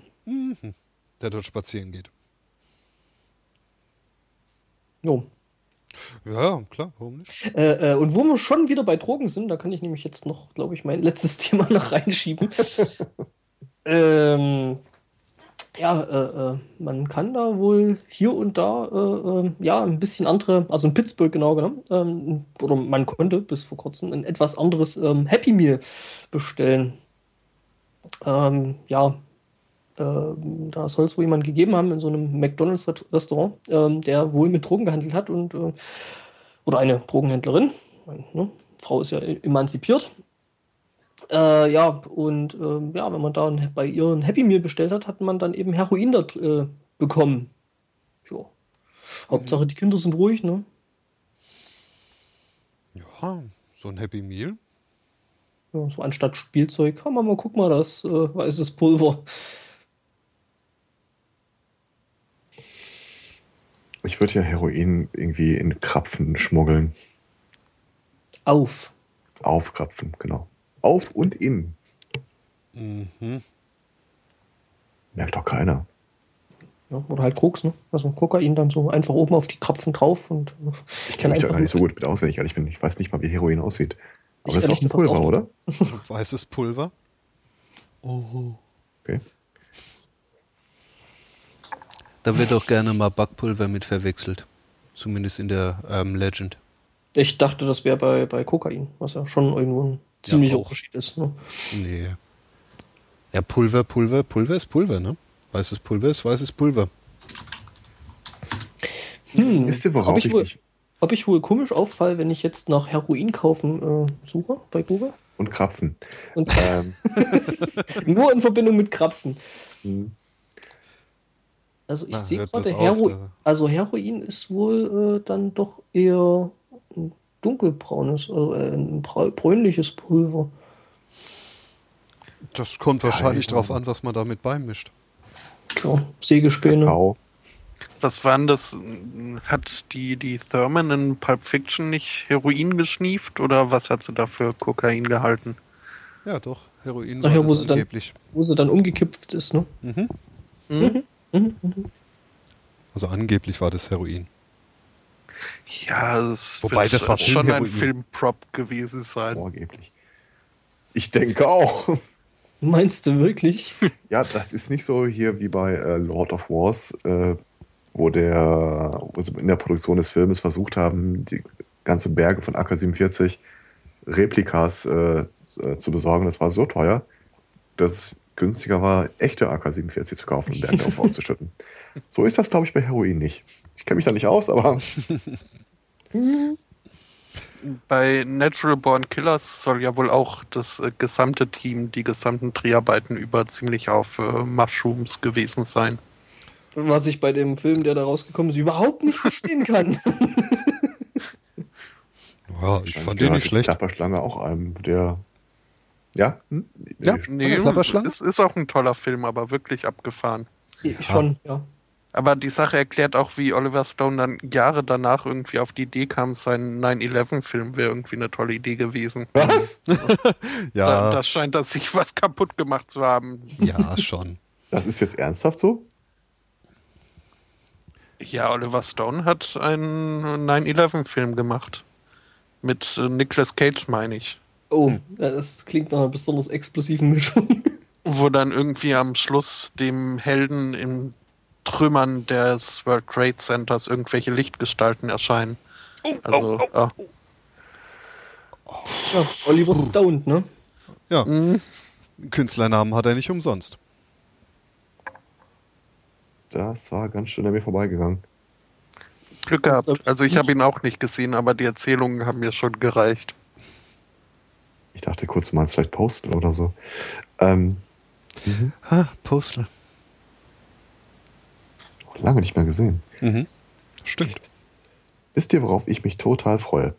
der dort spazieren geht. Jo. Ja, klar, warum nicht? Äh, äh, und wo wir schon wieder bei Drogen sind, da kann ich nämlich jetzt noch, glaube ich, mein letztes Thema noch reinschieben. ähm, ja, äh, äh, man kann da wohl hier und da äh, äh, ja ein bisschen andere, also in Pittsburgh genau genommen, ähm, oder man konnte bis vor kurzem ein etwas anderes ähm, Happy Meal bestellen. Ähm, ja, ähm, da soll es wohl jemanden gegeben haben in so einem McDonalds-Restaurant, ähm, der wohl mit Drogen gehandelt hat und äh, oder eine Drogenhändlerin. Meine, ne? Frau ist ja emanzipiert. Äh, ja, und äh, ja, wenn man da ein, bei ihr ein Happy Meal bestellt hat, hat man dann eben Heroin dort äh, bekommen. Jo. Hauptsache, die Kinder sind ruhig, ne? Ja, so ein Happy Meal. Ja, so anstatt Spielzeug, wir mal, guck mal, das äh, weißes Pulver. Ich würde ja Heroin irgendwie in Krapfen schmuggeln. Auf. Aufkrapfen, genau. Auf und in. Mhm. Merkt doch keiner. Ja, oder halt Koks, ne? Also Kokain dann so einfach oben auf die Krapfen drauf und. Ich kenne mich da einfach gar nicht so gut mit aus, wenn ich ehrlich bin. Ich weiß nicht mal, wie Heroin aussieht. Aber das ist auch ein Pulver, auch oder? Weißes Pulver. Oh. Okay. Da wird auch gerne mal Backpulver mit verwechselt. Zumindest in der ähm, Legend. Ich dachte, das wäre bei, bei Kokain, was ja schon irgendwo ein ziemlicher auch. Unterschied ist. Ne? Nee. Ja, Pulver, Pulver, Pulver ist Pulver, ne? Weißes Pulver ist weißes Pulver. Hm. Ob worauf ich ich, wohl- mich... Ob ich wohl komisch auffall, wenn ich jetzt nach Heroin kaufen äh, suche bei Google? Und Krapfen. Und Ähm, nur in Verbindung mit Krapfen. hm, Also ich Na, sehe gerade, Hero also Heroin ist wohl äh, dann doch eher ein dunkelbraunes, also äh, ein bräunliches Pulver. Das kommt wahrscheinlich Ja, drauf an, was man damit beimischt. Ja, Sägespäne. Kakao. Was war denn das? Hat die, die Thurman in Pulp Fiction nicht Heroin geschnieft oder was hat sie da für Kokain gehalten? Ja, doch. Heroin Ach ja, wo sie dann- angeblich. Wo sie dann umgekippt ist, ne? Mhm. Hm? Mhm, mhm. Also angeblich war das Heroin. Ja, es Wobei, wird das war schon ein. Filmprop gewesen sein. Vorgeblich. Ich denke auch. Meinst du wirklich? Ja, das ist nicht so hier wie bei äh, Lord of Wars, äh, wo, der, wo sie in der Produktion des Filmes versucht haben, die ganze Berge von AK-47 Replikas äh, äh, zu besorgen. Das war so teuer, dass es günstiger war, echte AK-47 zu kaufen und Berge darauf auszuschütten. So ist das, glaube ich, bei Heroin nicht. Ich kenne mich da nicht aus, aber Bei Natural Born Killers soll ja wohl auch das äh, gesamte Team, die gesamten Dreharbeiten über ziemlich auf äh, Mushrooms gewesen sein. Was ich bei dem Film, der da rausgekommen ist, überhaupt nicht verstehen kann. Ja, ich fand den nicht schlecht. Klapperschlange auch einem, der. Ja? Hm? Ja. Nee, Klapperschlange? es ist auch ein toller Film, aber wirklich abgefahren. Schon, ja. Aber die Sache erklärt auch, wie Oliver Stone dann Jahre danach irgendwie auf die Idee kam, sein 9-11-Film wäre irgendwie eine tolle Idee gewesen. Was? Ja, da scheint das sich was kaputt gemacht zu haben. ja, schon. Das ist jetzt ernsthaft so? Ja, Oliver Stone hat einen 9-11-Film gemacht. Mit äh, Nicolas Cage, meine ich. Oh, das klingt nach einer besonders explosiven Mischung. Wo dann irgendwie am Schluss dem Helden in Trümmern des World Trade Centers irgendwelche Lichtgestalten erscheinen. Also, ja. Ja, Oliver Stone, ne? Ja, Mhm. Künstlernamen hat er nicht umsonst. Das war ganz schön an mir vorbeigegangen. Glück gehabt. hab Also ich habe ihn auch nicht gesehen, aber die Erzählungen haben mir schon gereicht. Ich dachte kurz, du meinst vielleicht Postal oder so. Ähm, mhm. Ah, Postal. Lange nicht mehr gesehen. Mhm. Stimmt. Wisst ihr, worauf ich mich total freue?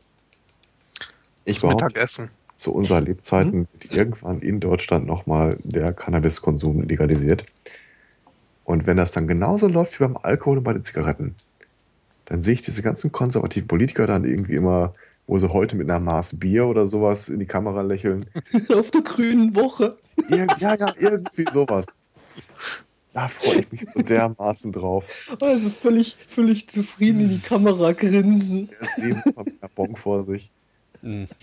Ich Überhaupt Mittagessen. zu unserer Lebzeiten wird irgendwann in Deutschland nochmal der Cannabiskonsum legalisiert. Und wenn das dann genauso läuft wie beim Alkohol und bei den Zigaretten, dann sehe ich diese ganzen konservativen Politiker dann irgendwie immer, wo sie heute mit einer Maß Bier oder sowas in die Kamera lächeln. Auf der grünen Woche. Ir ja, ja, irgendwie sowas. Da freue ich mich so dermaßen drauf. Also völlig, völlig zufrieden in die Kamera grinsen. Er ist eben mit einer Bon vor sich. Hm.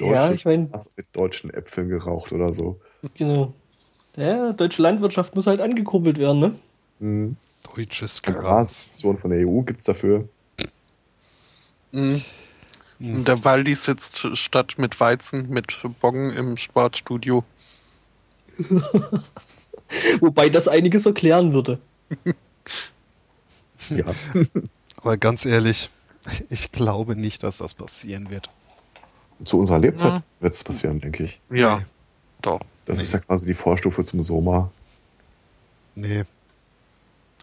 Ja, ich meine, Gras mit deutschen Äpfeln geraucht oder so. genau. Ja, deutsche Landwirtschaft muss halt angekurbelt werden, ne? Mhm. Deutsches Gras. Ratsmission von der EU gibt es dafür. Mhm. Und Der Waldi sitzt statt mit Weizen mit Boggen im Sportstudio. Wobei das einiges erklären würde. Ja. Aber ganz ehrlich, ich glaube nicht, dass das passieren wird. Zu unserer Lebzeit Ja. wird es passieren, denke ich. Ja, Nee. doch. Das Nee. ist ja quasi die Vorstufe zum Soma. Nee.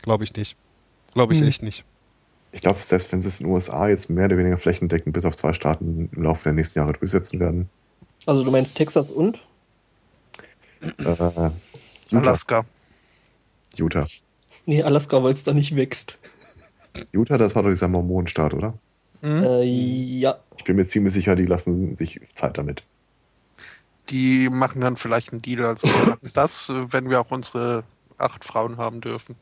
Glaube ich nicht. Glaube ich Hm. echt nicht. Ich glaube, selbst wenn sie es in den USA jetzt mehr oder weniger flächendeckend bis auf zwei Staaten im Laufe der nächsten Jahre durchsetzen werden. Also du meinst Texas und? Äh, Utah. Alaska. Utah. Nee, Alaska, weil es da nicht wächst. Utah, das war doch dieser Mormonenstaat, oder? Mhm. Äh, ja. Ich bin mir ziemlich sicher, die lassen sich Zeit damit. Die machen dann vielleicht einen Deal. Also das, äh, wenn wir auch unsere acht Frauen haben dürfen.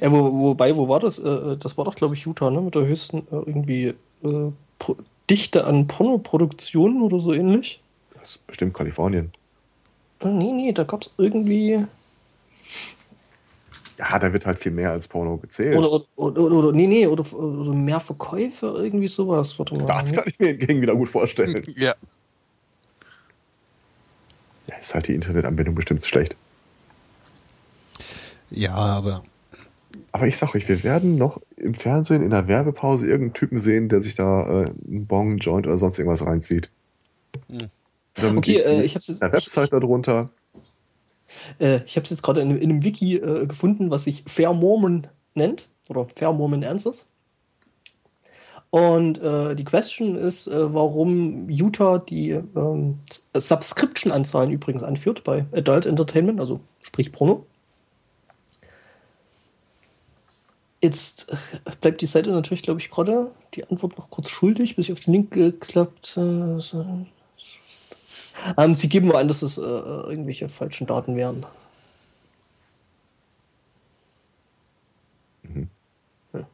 Äh, wo, wobei, wo war das? Äh, das war doch, glaube ich, Utah, ne? Mit der höchsten äh, irgendwie äh, Dichte an Pornoproduktionen oder so ähnlich. Das ist bestimmt Kalifornien. Äh, nee, nee, da gab es irgendwie. Ja, da wird halt viel mehr als Porno gezählt. Oder, oder, oder, oder, nee, nee, oder, oder mehr Verkäufe, irgendwie sowas. Warte mal. das kann ich mir hingegen wieder gut vorstellen. Ja. ja, ist halt die Internetanbindung bestimmt schlecht. Ja, aber Aber ich sag euch, wir werden noch im Fernsehen in der Werbepause irgendeinen Typen sehen, der sich da äh, einen Bong, Joint oder sonst irgendwas reinzieht. Hm. Dann Okay, die- äh, ich hab's jetzt. der Website darunter. Äh, ich habe es jetzt gerade in, in einem Wiki äh, gefunden, was sich Fair Mormon nennt. Oder Fair Mormon Answers. Und äh, die Question ist, äh, warum Utah die ähm, Subscription-Anzahlen übrigens anführt bei Adult Entertainment, also sprich Porno. Jetzt äh, bleibt die Seite natürlich, glaube ich, gerade die Antwort noch kurz schuldig, bis ich auf den Link geklappt äh, so. Ähm, Sie geben nur an, dass es äh, irgendwelche falschen Daten wären. Mhm. Ja.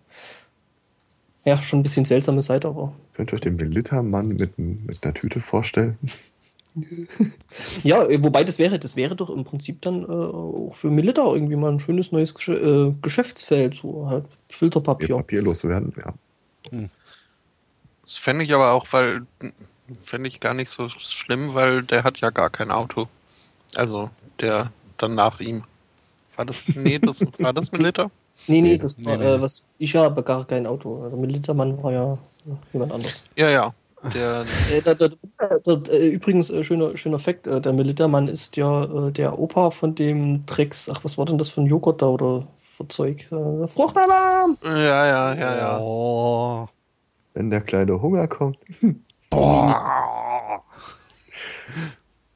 Ja, schon ein bisschen seltsame Seite, aber. Könnt ihr euch den Militermann mit, mit einer Tüte vorstellen? Ja, äh, wobei das wäre, das wäre doch im Prinzip dann äh, auch für Milita irgendwie mal ein schönes neues Gesch äh, Geschäftsfeld, so halt Filterpapier. Papier loszuwerden? Ja. Das fände ich aber auch, weil fände ich gar nicht so schlimm, weil der hat ja gar kein Auto. Also der dann nach ihm. War das. Nee, das war das Milita? Nee, nee, das nee, war, nee. Äh, was, ich habe gar kein Auto. Also Militermann war ja jemand anderes. Ja, ja. Der, Äh, da, da, äh, übrigens, äh, schöner, schöner Fakt, äh, der Militermann ist ja äh, der Opa von dem Drecks, ach, was war denn das für ein Joghurt da oder für Zeug? Äh, Fruchtalarm! ja, ja, ja, ja. Oh. Wenn der kleine Hunger kommt. Boah.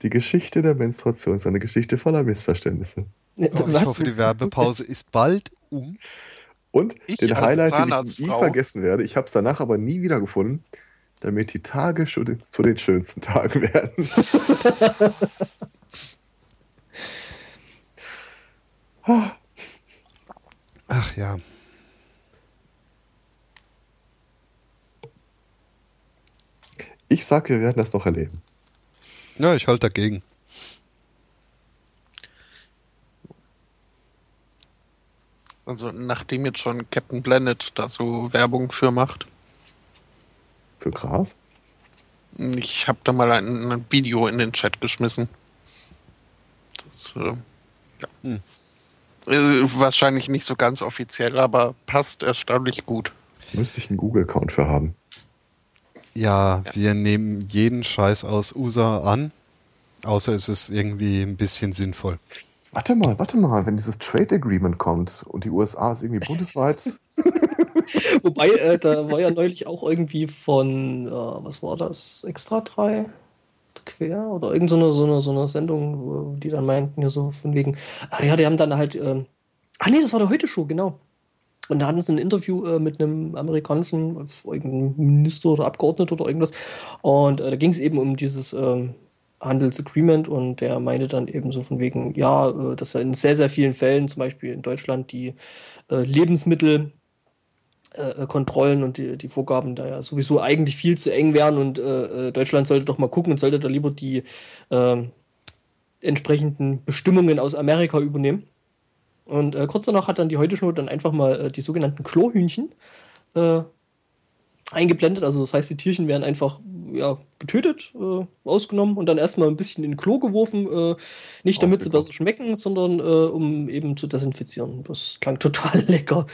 Die Geschichte der Menstruation ist eine Geschichte voller Missverständnisse. Oh, ich hoffe, die Werbepause ist bald um. Und Ich den Highlight, den ich nie vergessen werde, ich habe es danach aber nie wieder gefunden, damit die Tage schon zu den schönsten Tagen werden. Ach ja. Ich sag, wir werden das noch erleben. Ja, ich halte dagegen. Also nachdem jetzt schon Captain Planet da so Werbung für macht. Für Gras? Ich habe da mal ein, ein Video in den Chat geschmissen. Das, äh, ja. Hm. Äh, wahrscheinlich nicht so ganz offiziell, aber passt erstaunlich gut. Müsste ich einen Google-Account für haben. Ja, wir nehmen jeden Scheiß aus USA an. Außer es ist irgendwie ein bisschen sinnvoll. Warte mal, warte mal, wenn dieses Trade Agreement kommt und die USA ist irgendwie bundesweit. Wobei, äh, da war ja neulich auch irgendwie von, äh, was war das, Extra 3? Quer? Oder irgend so eine, so eine, so eine Sendung, wo die dann meinten, ja so von wegen, ah ja, die haben dann halt, ähm, ah nee, das war der Heute-Show, genau. Und da hatten sie ein Interview äh, mit einem amerikanischen, äh, Minister oder Abgeordneter oder irgendwas. Und äh, da ging es eben um dieses, ähm, Freihandelsagreement und der meinte dann eben so von wegen, ja, äh, dass er in sehr, sehr vielen Fällen, zum Beispiel in Deutschland, die äh, Lebensmittelkontrollen äh, und die, die Vorgaben da ja sowieso eigentlich viel zu eng wären und äh, Deutschland sollte doch mal gucken und sollte da lieber die äh, entsprechenden Bestimmungen aus Amerika übernehmen. Und äh, kurz danach hat dann die Heute-Show dann einfach mal äh, die sogenannten Klohühnchen äh, eingeblendet. Also das heißt, die Tierchen werden einfach ja, getötet, äh, ausgenommen und dann erstmal ein bisschen in den Klo geworfen. Äh, nicht damit sie besser schmecken, sondern äh, um eben zu desinfizieren. Das klang total lecker.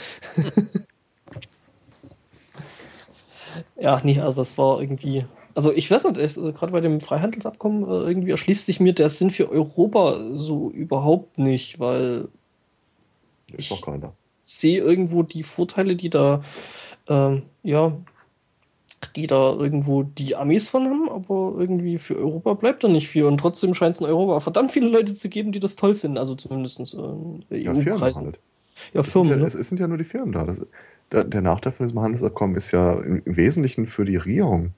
ja, nee, also das war irgendwie. Also ich weiß nicht, äh, gerade bei dem Freihandelsabkommen irgendwie erschließt sich mir der Sinn für Europa so überhaupt nicht, weil ist doch keiner. sehe irgendwo die Vorteile, die da ähm, ja die da irgendwo die Amis von haben, aber irgendwie für Europa bleibt da nicht viel. Und trotzdem scheint es in Europa verdammt viele Leute zu geben, die das toll finden. Also zumindest äh, ja, EU-Preisen. Halt. Ja, Firmen. Sind ja, ne? Es sind ja nur die Firmen da. Das, der, der Nachteil von diesem Handelsabkommen ist ja im Wesentlichen für die Regierung.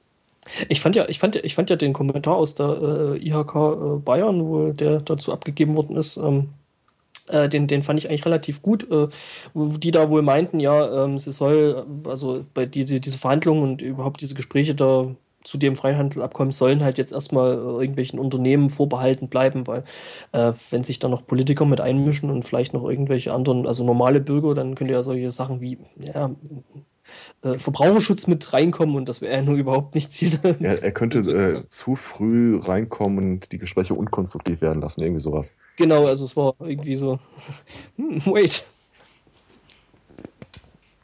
Ich fand ja, ich fand ja, ich fand ja den Kommentar aus der äh, IHK äh, Bayern, wo der dazu abgegeben worden ist, ähm, äh, den, den fand ich eigentlich relativ gut, äh, die da wohl meinten, ja, ähm, sie soll, also bei diese, diese Verhandlungen und überhaupt diese Gespräche da zu dem Freihandelsabkommen sollen halt jetzt erstmal äh, irgendwelchen Unternehmen vorbehalten bleiben, weil äh, wenn sich da noch Politiker mit einmischen und vielleicht noch irgendwelche anderen, also normale Bürger, dann könnte ja solche Sachen wie, ja, äh, Verbraucherschutz mit reinkommen und das wäre ja nur überhaupt nicht Ziel. Ja, er könnte äh, zu früh reinkommen und die Gespräche unkonstruktiv werden lassen, irgendwie sowas. Genau, also es war irgendwie so, hm, wait.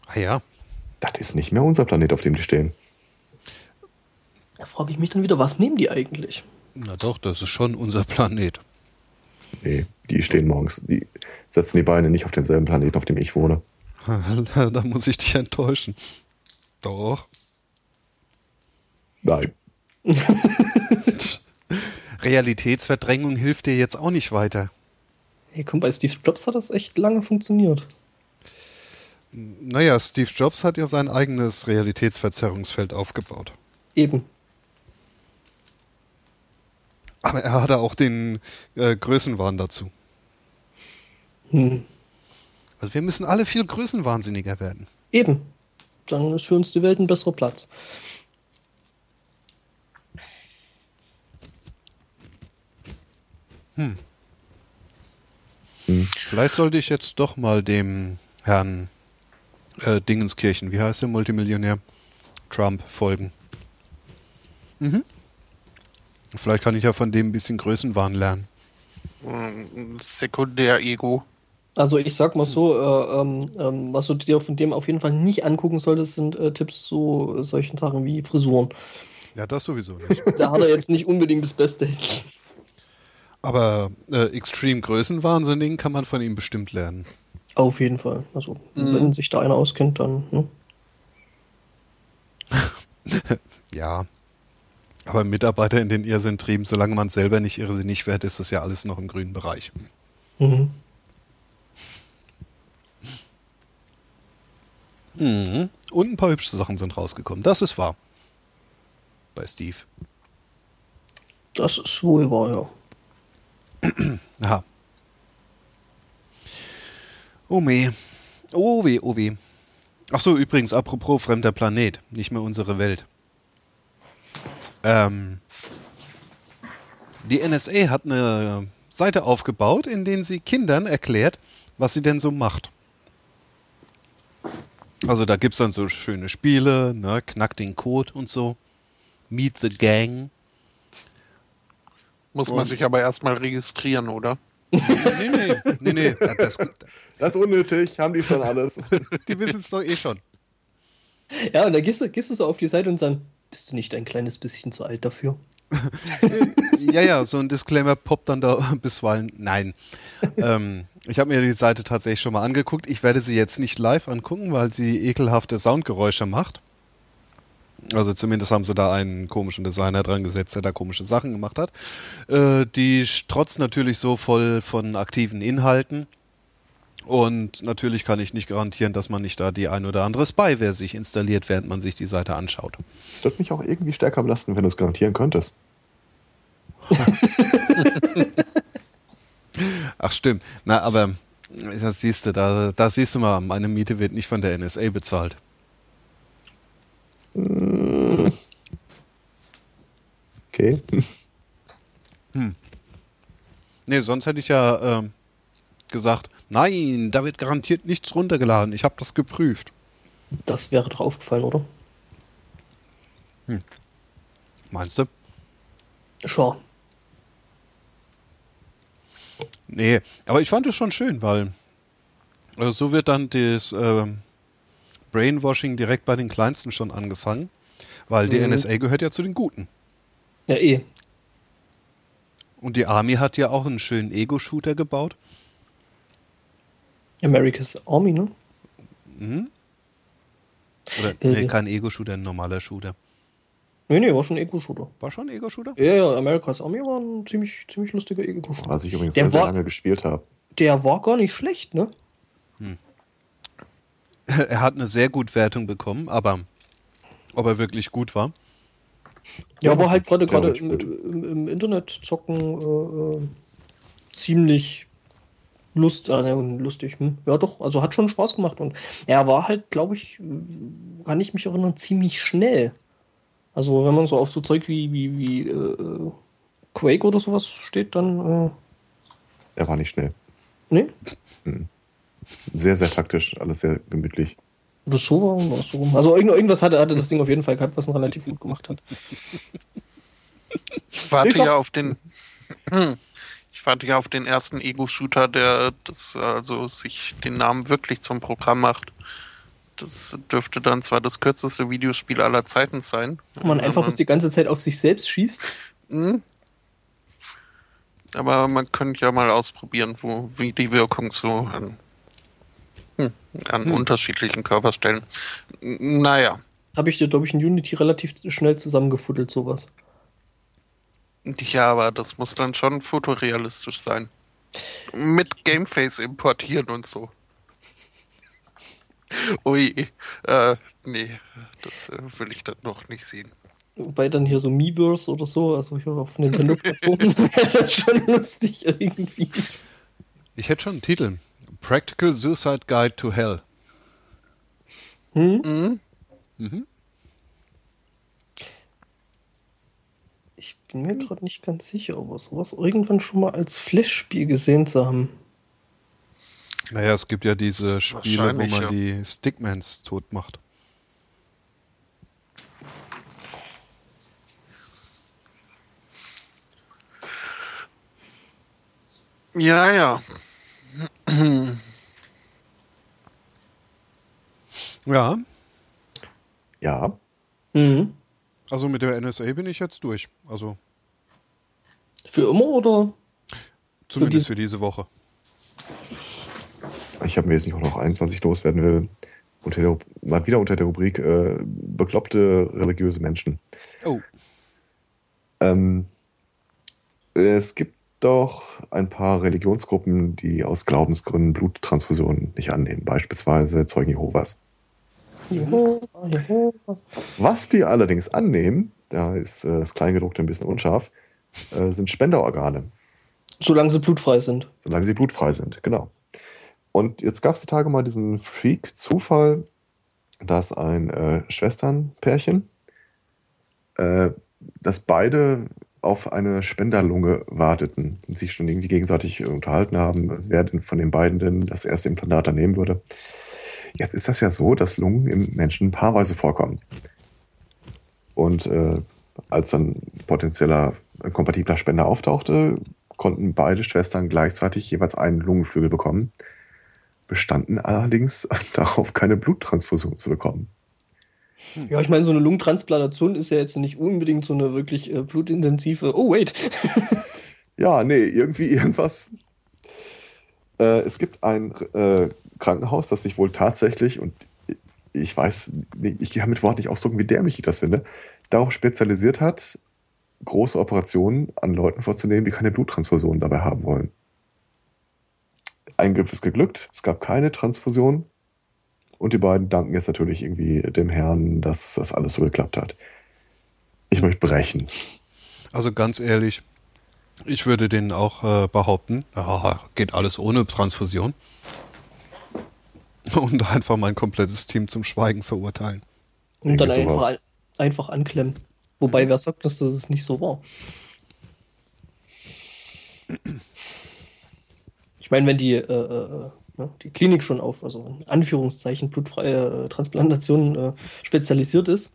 Ah ja. Das ist nicht mehr unser Planet, auf dem die stehen. Da frage ich mich dann wieder, was nehmen die eigentlich? Na doch, das ist schon unser Planet. Nee, die stehen morgens, die setzen die Beine nicht auf denselben Planeten, auf dem ich wohne. da muss ich dich enttäuschen. Doch. Nein. Realitätsverdrängung hilft dir jetzt auch nicht weiter. Hey, komm, bei Steve Jobs hat das echt lange funktioniert. Naja, Steve Jobs hat ja sein eigenes Realitätsverzerrungsfeld aufgebaut. Eben. Aber er hatte auch den äh, Größenwahn dazu. Hm. Also wir müssen alle viel größenwahnsinniger werden. Eben. Dann ist für uns die Welt ein besserer Platz. Hm. hm. Vielleicht sollte ich jetzt doch mal dem Herrn äh, Dingenskirchen, wie heißt der Multimillionär? Trump folgen. Mhm. Vielleicht kann ich ja von dem ein bisschen Größenwahn lernen. Sekundär-Ego. Also ich sag mal so, äh, ähm, ähm, was du dir von dem auf jeden Fall nicht angucken solltest, sind äh, Tipps zu äh, solchen Sachen wie Frisuren. Ja, das sowieso nicht. da hat er jetzt nicht unbedingt das Beste. Aber äh, Extreme Größenwahnsinnigen kann man von ihm bestimmt lernen. Auf jeden Fall. Also, mhm. wenn sich da einer auskennt, dann. Ne? ja. Aber Mitarbeiter in den Irrsinn trieben, solange man selber nicht irrsinnig wird, ist das ja alles noch im grünen Bereich. Mhm. Mhm. Und ein paar hübsche Sachen sind rausgekommen. Das ist wahr. Bei Steve. Das ist wohl wahr, ja. Aha. Oh meh. Oh weh, oh weh. Ach so, übrigens, apropos fremder Planet, nicht mehr unsere Welt. Ähm, die NSA hat eine Seite aufgebaut, in der sie Kindern erklärt, was sie denn so macht. Also da gibt es dann so schöne Spiele, ne? Knack den Code und so. Meet the Gang. Muss man und sich aber erstmal registrieren, oder? nee, nee, nee, nee. Das, das ist unnötig, haben die schon alles. die wissen es doch eh schon. Ja, und dann gehst du, gehst du so auf die Seite und dann, bist du nicht ein kleines bisschen zu alt dafür? ja, ja, so ein Disclaimer poppt dann da bisweilen. Nein. ähm, ich habe mir die Seite tatsächlich schon mal angeguckt. Ich werde sie jetzt nicht live angucken, weil sie ekelhafte Soundgeräusche macht. Also zumindest haben sie da einen komischen Designer dran gesetzt, der da komische Sachen gemacht hat. Äh, die strotzt natürlich so voll von aktiven Inhalten. Und natürlich kann ich nicht garantieren, dass man nicht da die ein oder andere Spyware sich installiert, während man sich die Seite anschaut. Es wird mich auch irgendwie stärker belasten, wenn du es garantieren könntest. Ach stimmt. Na, aber das siehst du, da, da siehst du mal, meine Miete wird nicht von der NSA bezahlt. Okay. Nee, sonst hätte ich ja ähm, gesagt, nein, da wird garantiert nichts runtergeladen. Ich habe das geprüft. Das wäre doch aufgefallen, oder? Meinst du? Sure. Nee, aber ich fand es schon schön, weil äh, so wird dann das ähm, Brainwashing direkt bei den Kleinsten schon angefangen, weil die Mhm. NSA gehört ja zu den Guten. Ja, eh. Und die Army hat ja auch einen schönen Ego-Shooter gebaut. America's Army, ne? Mhm. Oder, Äh, nee, kein Ego-Shooter, ein normaler Shooter. Nee, nee, war schon ein Ego-Shooter. War schon ein Ego-Shooter? Ja, ja, America's Army war ein ziemlich, ziemlich lustiger Ego-Shooter. Was ich übrigens Der sehr, sehr war- lange gespielt habe. Der war gar nicht schlecht, ne? Er hat eine sehr gut Wertung bekommen, aber ob er wirklich gut war. Ja, Ja, war halt gerade gerade im, im, im Internet zocken äh, äh, ziemlich lust, also lustig. Hm? Ja, doch, also hat schon Spaß gemacht und er war halt, glaube ich, kann ich mich erinnern, ziemlich schnell. Also wenn man so auf so Zeug wie, wie, wie äh, Quake oder sowas steht, dann äh, Er war nicht schnell. ne? Sehr, sehr taktisch, alles sehr gemütlich. Oder so war oder so rum. Also irgend, irgendwas hatte, hatte das Ding auf jeden Fall gehabt, was ihn relativ gut gemacht hat. Ich warte Ich ja auf den. Ich warte ja auf den ersten Ego-Shooter, der das also sich den Namen wirklich zum Programm macht. Das dürfte dann zwar das kürzeste Videospiel aller Zeiten sein. Wo man einfach bloß die ganze Zeit auf sich selbst schießt. Hm? aber man könnte ja mal ausprobieren, wo, wie die Wirkung so an, hm, an unterschiedlichen Körperstellen. Naja, Habe ich dir, glaube ich, in Unity relativ schnell zusammengefuddelt, sowas. ja, aber das muss dann schon fotorealistisch sein. Mit Gameface importieren und so. Ui, äh, nee, das äh, will ich dann noch nicht sehen. Wobei dann hier so Miiverse oder so, also hier auf Nintendo-Plattformen, wäre das schon lustig irgendwie. Ich hätte schon einen Titel. Practical Suicide Guide to Hell. Hm? Mhm. Mhm. Ich bin mir gerade nicht ganz sicher, aber sowas irgendwann schon mal als Flash-Spiel gesehen zu haben. Naja, es gibt ja diese Spiele, wo man ja. die Stickmans tot macht. Ja, ja. Ja, Ja, Mhm. also mit der NSA bin ich jetzt durch. Also Für immer oder? zumindest die- für diese Woche. Ich habe mir jetzt nicht auch noch eins, was ich loswerden will. Unter der, mal wieder unter der Rubrik äh, bekloppte religiöse Menschen. Oh, Ähm, es gibt doch ein paar Religionsgruppen, die aus Glaubensgründen Bluttransfusionen nicht annehmen, beispielsweise Zeugen Jehovas. Jehova, Jehova. Was die allerdings annehmen, da ist äh, das Kleingedruckte ein bisschen unscharf, äh, sind Spenderorgane, Solange sie blutfrei sind. solange sie blutfrei sind, genau. Und jetzt gab es die Tage mal diesen Freak-Zufall, dass ein äh, Schwesternpärchen, äh, dass beide auf eine Spenderlunge warteten und sich schon irgendwie gegenseitig unterhalten haben, wer denn von den beiden denn das erste Implantat dann nehmen würde. Jetzt ist das ja so, dass Lungen im Menschen paarweise vorkommen. Und äh, als dann potenzieller äh, kompatibler Spender auftauchte, konnten beide Schwestern gleichzeitig jeweils einen Lungenflügel bekommen, bestanden allerdings darauf, keine Bluttransfusion zu bekommen. Ja, ich meine, so eine Lungentransplantation ist ja jetzt nicht unbedingt so eine wirklich äh, blutintensive. Oh, wait. Ja, nee, irgendwie irgendwas. Äh, es gibt ein äh, Krankenhaus, das sich wohl tatsächlich, und ich weiß, ich kann mit Wort nicht ausdrücken, wie dämlich ich das finde, darauf spezialisiert hat, große Operationen an Leuten vorzunehmen, die keine Bluttransfusion dabei haben wollen. Ein Griff ist geglückt, es gab keine Transfusion und die beiden danken jetzt natürlich irgendwie dem Herrn, dass das alles so geklappt hat. Ich möchte brechen. also ganz ehrlich, Ich würde denen auch äh, behaupten, ja, geht alles ohne Transfusion. Und einfach mein komplettes Team zum Schweigen verurteilen. Und dann Irgendwie sowas. einfach, einfach anklemmen. Wobei, wer sagt, dass das nicht so war? Ich meine, wenn die, äh, äh, ne, die Klinik schon auf, also in Anführungszeichen, blutfreie äh, Transplantation äh, spezialisiert ist.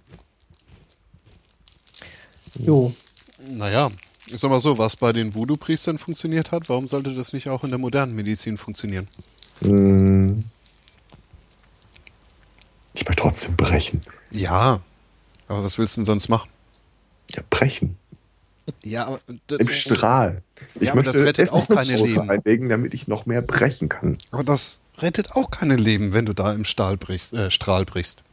Jo, Naja, ich sag mal so, was bei den Voodoo-Priestern funktioniert hat, warum sollte das nicht auch in der modernen Medizin funktionieren? Hm. Ich möchte trotzdem brechen. Ja, aber was willst du denn sonst machen? Ja, brechen. Ja, aber Im Strahl. Ich Ja, möchte das rettet auch keine Leben. einlegen, damit ich noch mehr brechen kann. Aber das rettet auch keine Leben, wenn du da im Stahl brichst, äh, Strahl brichst.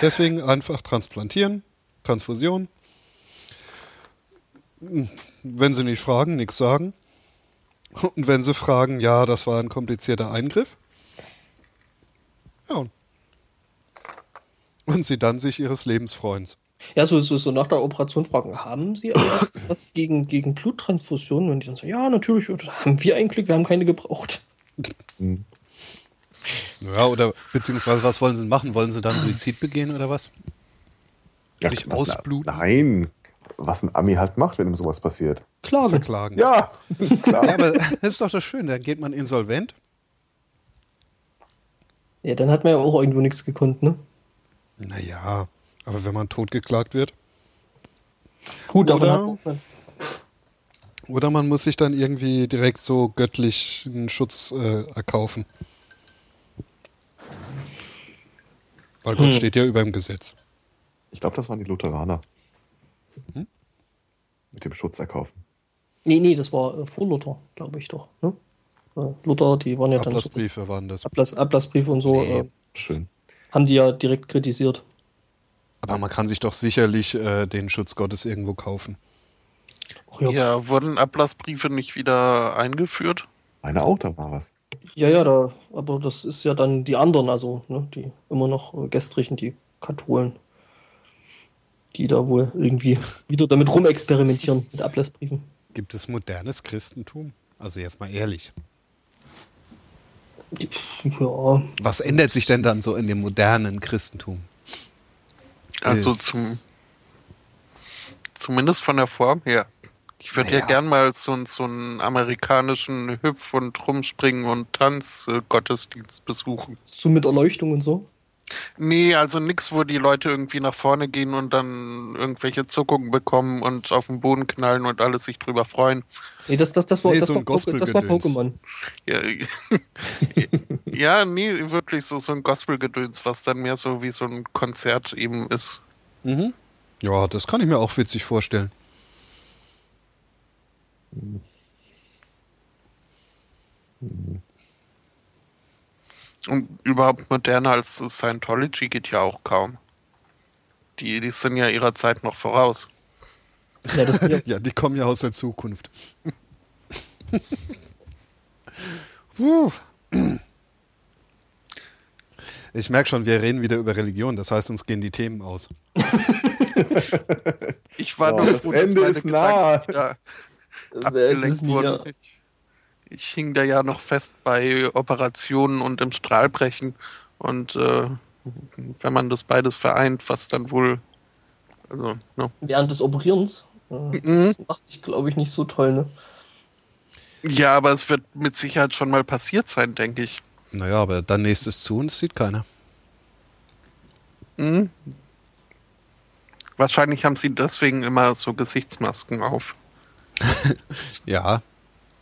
Deswegen einfach transplantieren, Transfusion. Wenn sie nicht fragen, nichts sagen. Und wenn sie fragen, ja, das war ein komplizierter Eingriff. Ja. Und sie dann sich ihres Lebens freuen. Ja, so, so, so nach der Operation fragen, haben Sie eigentlich was gegen, gegen Bluttransfusionen? Und die dann so, ja, natürlich, haben wir ein Glück, wir haben keine gebraucht. Ja, oder beziehungsweise was wollen sie machen? Wollen sie dann Suizid begehen oder was? Sich was- ausbluten? Nein. Was ein Ami halt macht, wenn ihm sowas passiert. Klagen. Verklagen. Ja, klar. Ja, aber das ist doch das Schöne. Dann geht man insolvent. Ja, dann hat man ja auch irgendwo nichts gekonnt, ne? Naja, aber wenn man totgeklagt wird. Gut, Oder- Oder man muss sich dann irgendwie direkt so göttlichen Schutz äh, erkaufen. Weil Gott Hm. steht ja über dem Gesetz. Ich glaube, das waren die Lutheraner. Hm? Mit dem Schutz erkaufen. Nee, nee, das war äh, vor Luther, glaube ich doch. Ne? Äh, Luther, die waren ja dann so Ablassbriefe waren das. Ablass, Ablassbriefe und so, Nee. äh, Schön. Haben die ja direkt kritisiert. Aber man kann sich doch sicherlich äh, den Schutz Gottes irgendwo kaufen. Ja. ja. Ja, wurden Ablassbriefe nicht wieder eingeführt? Meine auch, da war was. ja, da, aber das ist ja dann die anderen, also ne, die immer noch äh, gestrichen, die Katholen, die da wohl irgendwie wieder damit rumexperimentieren mit Ablassbriefen. Gibt es modernes Christentum? Also jetzt mal ehrlich. Ja, Was ändert sich denn dann so in dem modernen Christentum? Also zum, zumindest von der Form her. Ich würde ja Naja. gern mal so, einen- so einen amerikanischen Hüpf- und Rumspringen- und Tanz-Gottesdienst besuchen. so mit Erleuchtung und so. Nee, also nix, wo die Leute irgendwie nach vorne gehen und dann irgendwelche Zuckungen bekommen und auf den Boden knallen und alle sich drüber freuen. Nee, das, das, das war, Nee, das, so war ein Poke- das war. Pokémon. Ja, ja, nee, wirklich so, so ein Gospelgedöns, was dann mehr so wie so ein Konzert eben ist. Mhm. Ja, das kann ich mir auch witzig vorstellen. Und überhaupt moderner als Scientology geht ja auch kaum. Die, die sind ja ihrer Zeit noch voraus. Ja, das, ja, Ja, die kommen ja aus der Zukunft. Ich merke schon, wir reden wieder über Religion, das heißt, uns gehen die Themen aus. Ich war Oh, nur das froh, dass Ende meine ist nah. Da abgelenkt die wurden. Ich, hing da ja noch fest bei Operationen und im Strahlbrechen. Und äh, wenn man das beides vereint, was dann wohl. Also, ne? während des Operierens. Äh, Mhm. macht sich, glaube ich, nicht so toll, ne? Ja, aber es wird mit Sicherheit schon mal passiert sein, denke ich. Naja, aber dann nächstes zu und es sieht keiner. Mhm. Wahrscheinlich haben sie deswegen immer so Gesichtsmasken auf. Ja,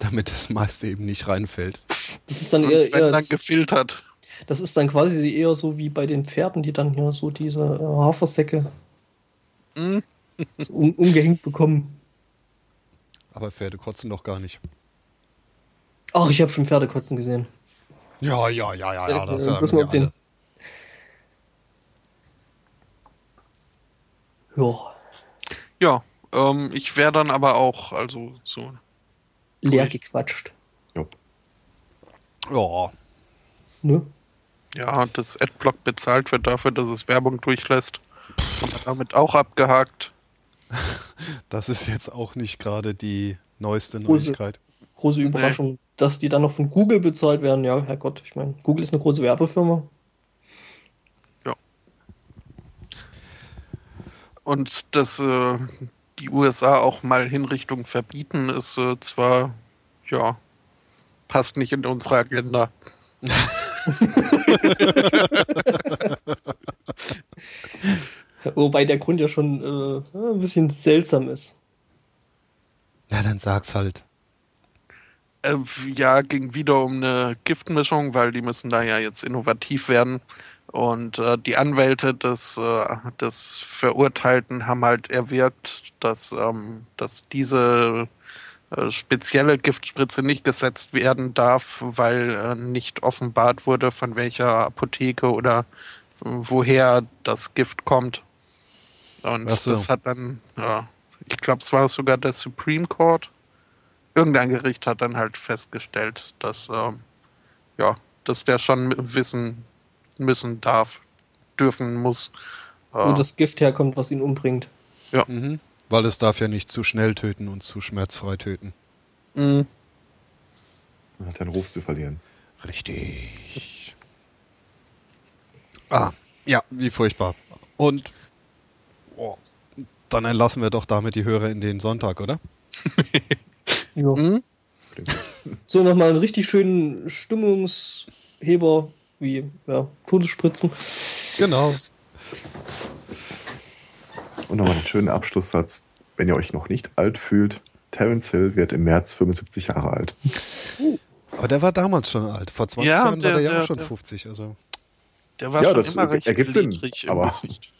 damit das meiste eben nicht reinfällt. Das ist dann Und eher, wenn eher dann das, gefiltert. das ist dann quasi eher so wie bei den Pferden, die dann hier so diese äh, Hafersäcke Mhm. so um, umgehängt bekommen. Aber Pferde kotzen doch gar nicht. Ach, ich habe schon Pferdekotzen gesehen. Ja, ja, ja, ja, ja, das Äh, sagen bloß sie mal auf den- alle. Ja, Ja, ähm, ich wäre dann aber auch, also so. Leer gequatscht. Jupp. Ja, Ne? Ja, dass Adblock bezahlt wird dafür, dass es Werbung durchlässt. Wir damit auch abgehakt. Das ist jetzt auch nicht gerade die neueste Große- Neuigkeit. Große Überraschung, dass die dann noch von Google bezahlt werden. Ja, Herrgott, ich meine, Google ist eine große Werbefirma. Und dass äh, die USA auch mal Hinrichtungen verbieten, ist äh, zwar, ja, passt nicht in unsere Agenda. Wobei der Grund ja schon äh, ein bisschen seltsam ist. Na, dann sag's halt. Äh, ja, ging wieder um eine Giftmischung, weil die müssen da ja jetzt innovativ werden. Und äh, die Anwälte des, äh, des Verurteilten haben halt erwirkt, dass, ähm, dass diese äh, spezielle Giftspritze nicht gesetzt werden darf, weil äh, nicht offenbart wurde, von welcher Apotheke oder äh, woher das Gift kommt. Und so. das hat dann, ja, ich glaube, es war sogar der Supreme Court. Irgendein Gericht hat dann halt festgestellt, dass, ähm, ja, dass der schon wissen müssen darf, dürfen muss. Wo Äh, das Gift herkommt, was ihn umbringt. Mhm. Weil es darf ja nicht zu schnell töten und zu schmerzfrei töten. mh. Man hat einen Ruf zu verlieren. Richtig. Ah, ja, wie furchtbar. Und oh, dann entlassen wir doch damit die Hörer in den Sonntag, oder? Ja. Mh. So, nochmal einen richtig schönen Stimmungsheber, wie ja, Todesspritzen. Genau. Und nochmal einen schönen Abschlusssatz. Wenn ihr euch noch nicht alt fühlt, Terence Hill wird im März 75 Jahre alt. Aber der war damals schon alt. Vor 20 Ja, Jahren war der- der ja der- auch schon der- 50. Also. Der war Ja, schon das immer recht ergibt Sinn, aber- Gesicht.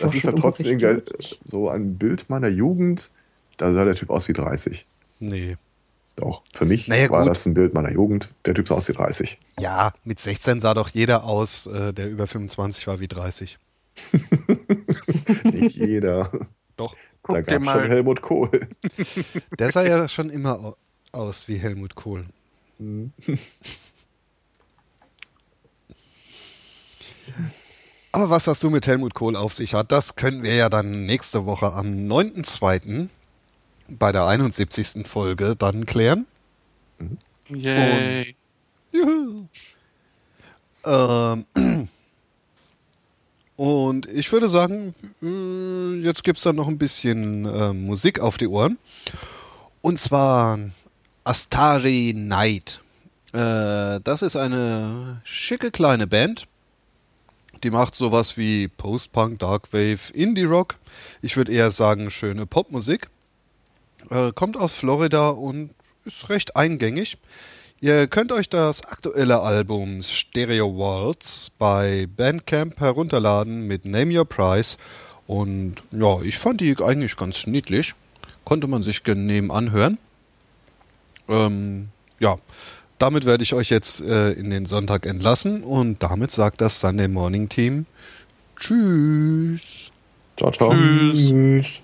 Das ist ja trotzdem so ein Bild meiner Jugend. Da sah der Typ aus wie 30. Nee. Doch, für mich Naja, war gut. das ein Bild meiner Jugend. Der Typ sah aus wie 30. Ja, mit 16 sah doch jeder aus, äh, der über 25 war wie 30. Nicht jeder. Doch. Guck da dir gab schon mal, Helmut Kohl. Der sah ja schon immer au- aus wie Helmut Kohl. Hm. Aber was das so mit Helmut Kohl auf sich hat, das können wir ja dann nächste Woche am 9.2. bei der 71. Folge dann klären. yay. Juhu. Ähm, und ich würde sagen, äh, jetzt gibt es dann noch ein bisschen äh, Musik auf die Ohren. Und zwar Astari Night. Äh, das ist eine schicke kleine Band. Die macht sowas wie Post-Punk, Darkwave, Indie-Rock. Ich würde eher sagen, schöne Popmusik. Äh, kommt aus Florida und ist recht eingängig. Ihr könnt euch das aktuelle Album Stereo Waltz bei Bandcamp herunterladen mit Name Your Price. Und ja, ich fand die eigentlich ganz niedlich. Konnte man sich genehm anhören. Ähm, ja, damit werde ich euch jetzt äh, in den Sonntag entlassen und damit sagt das Sunday Morning Team Tschüss. Ciao, ciao. Tschüss. Tschüss.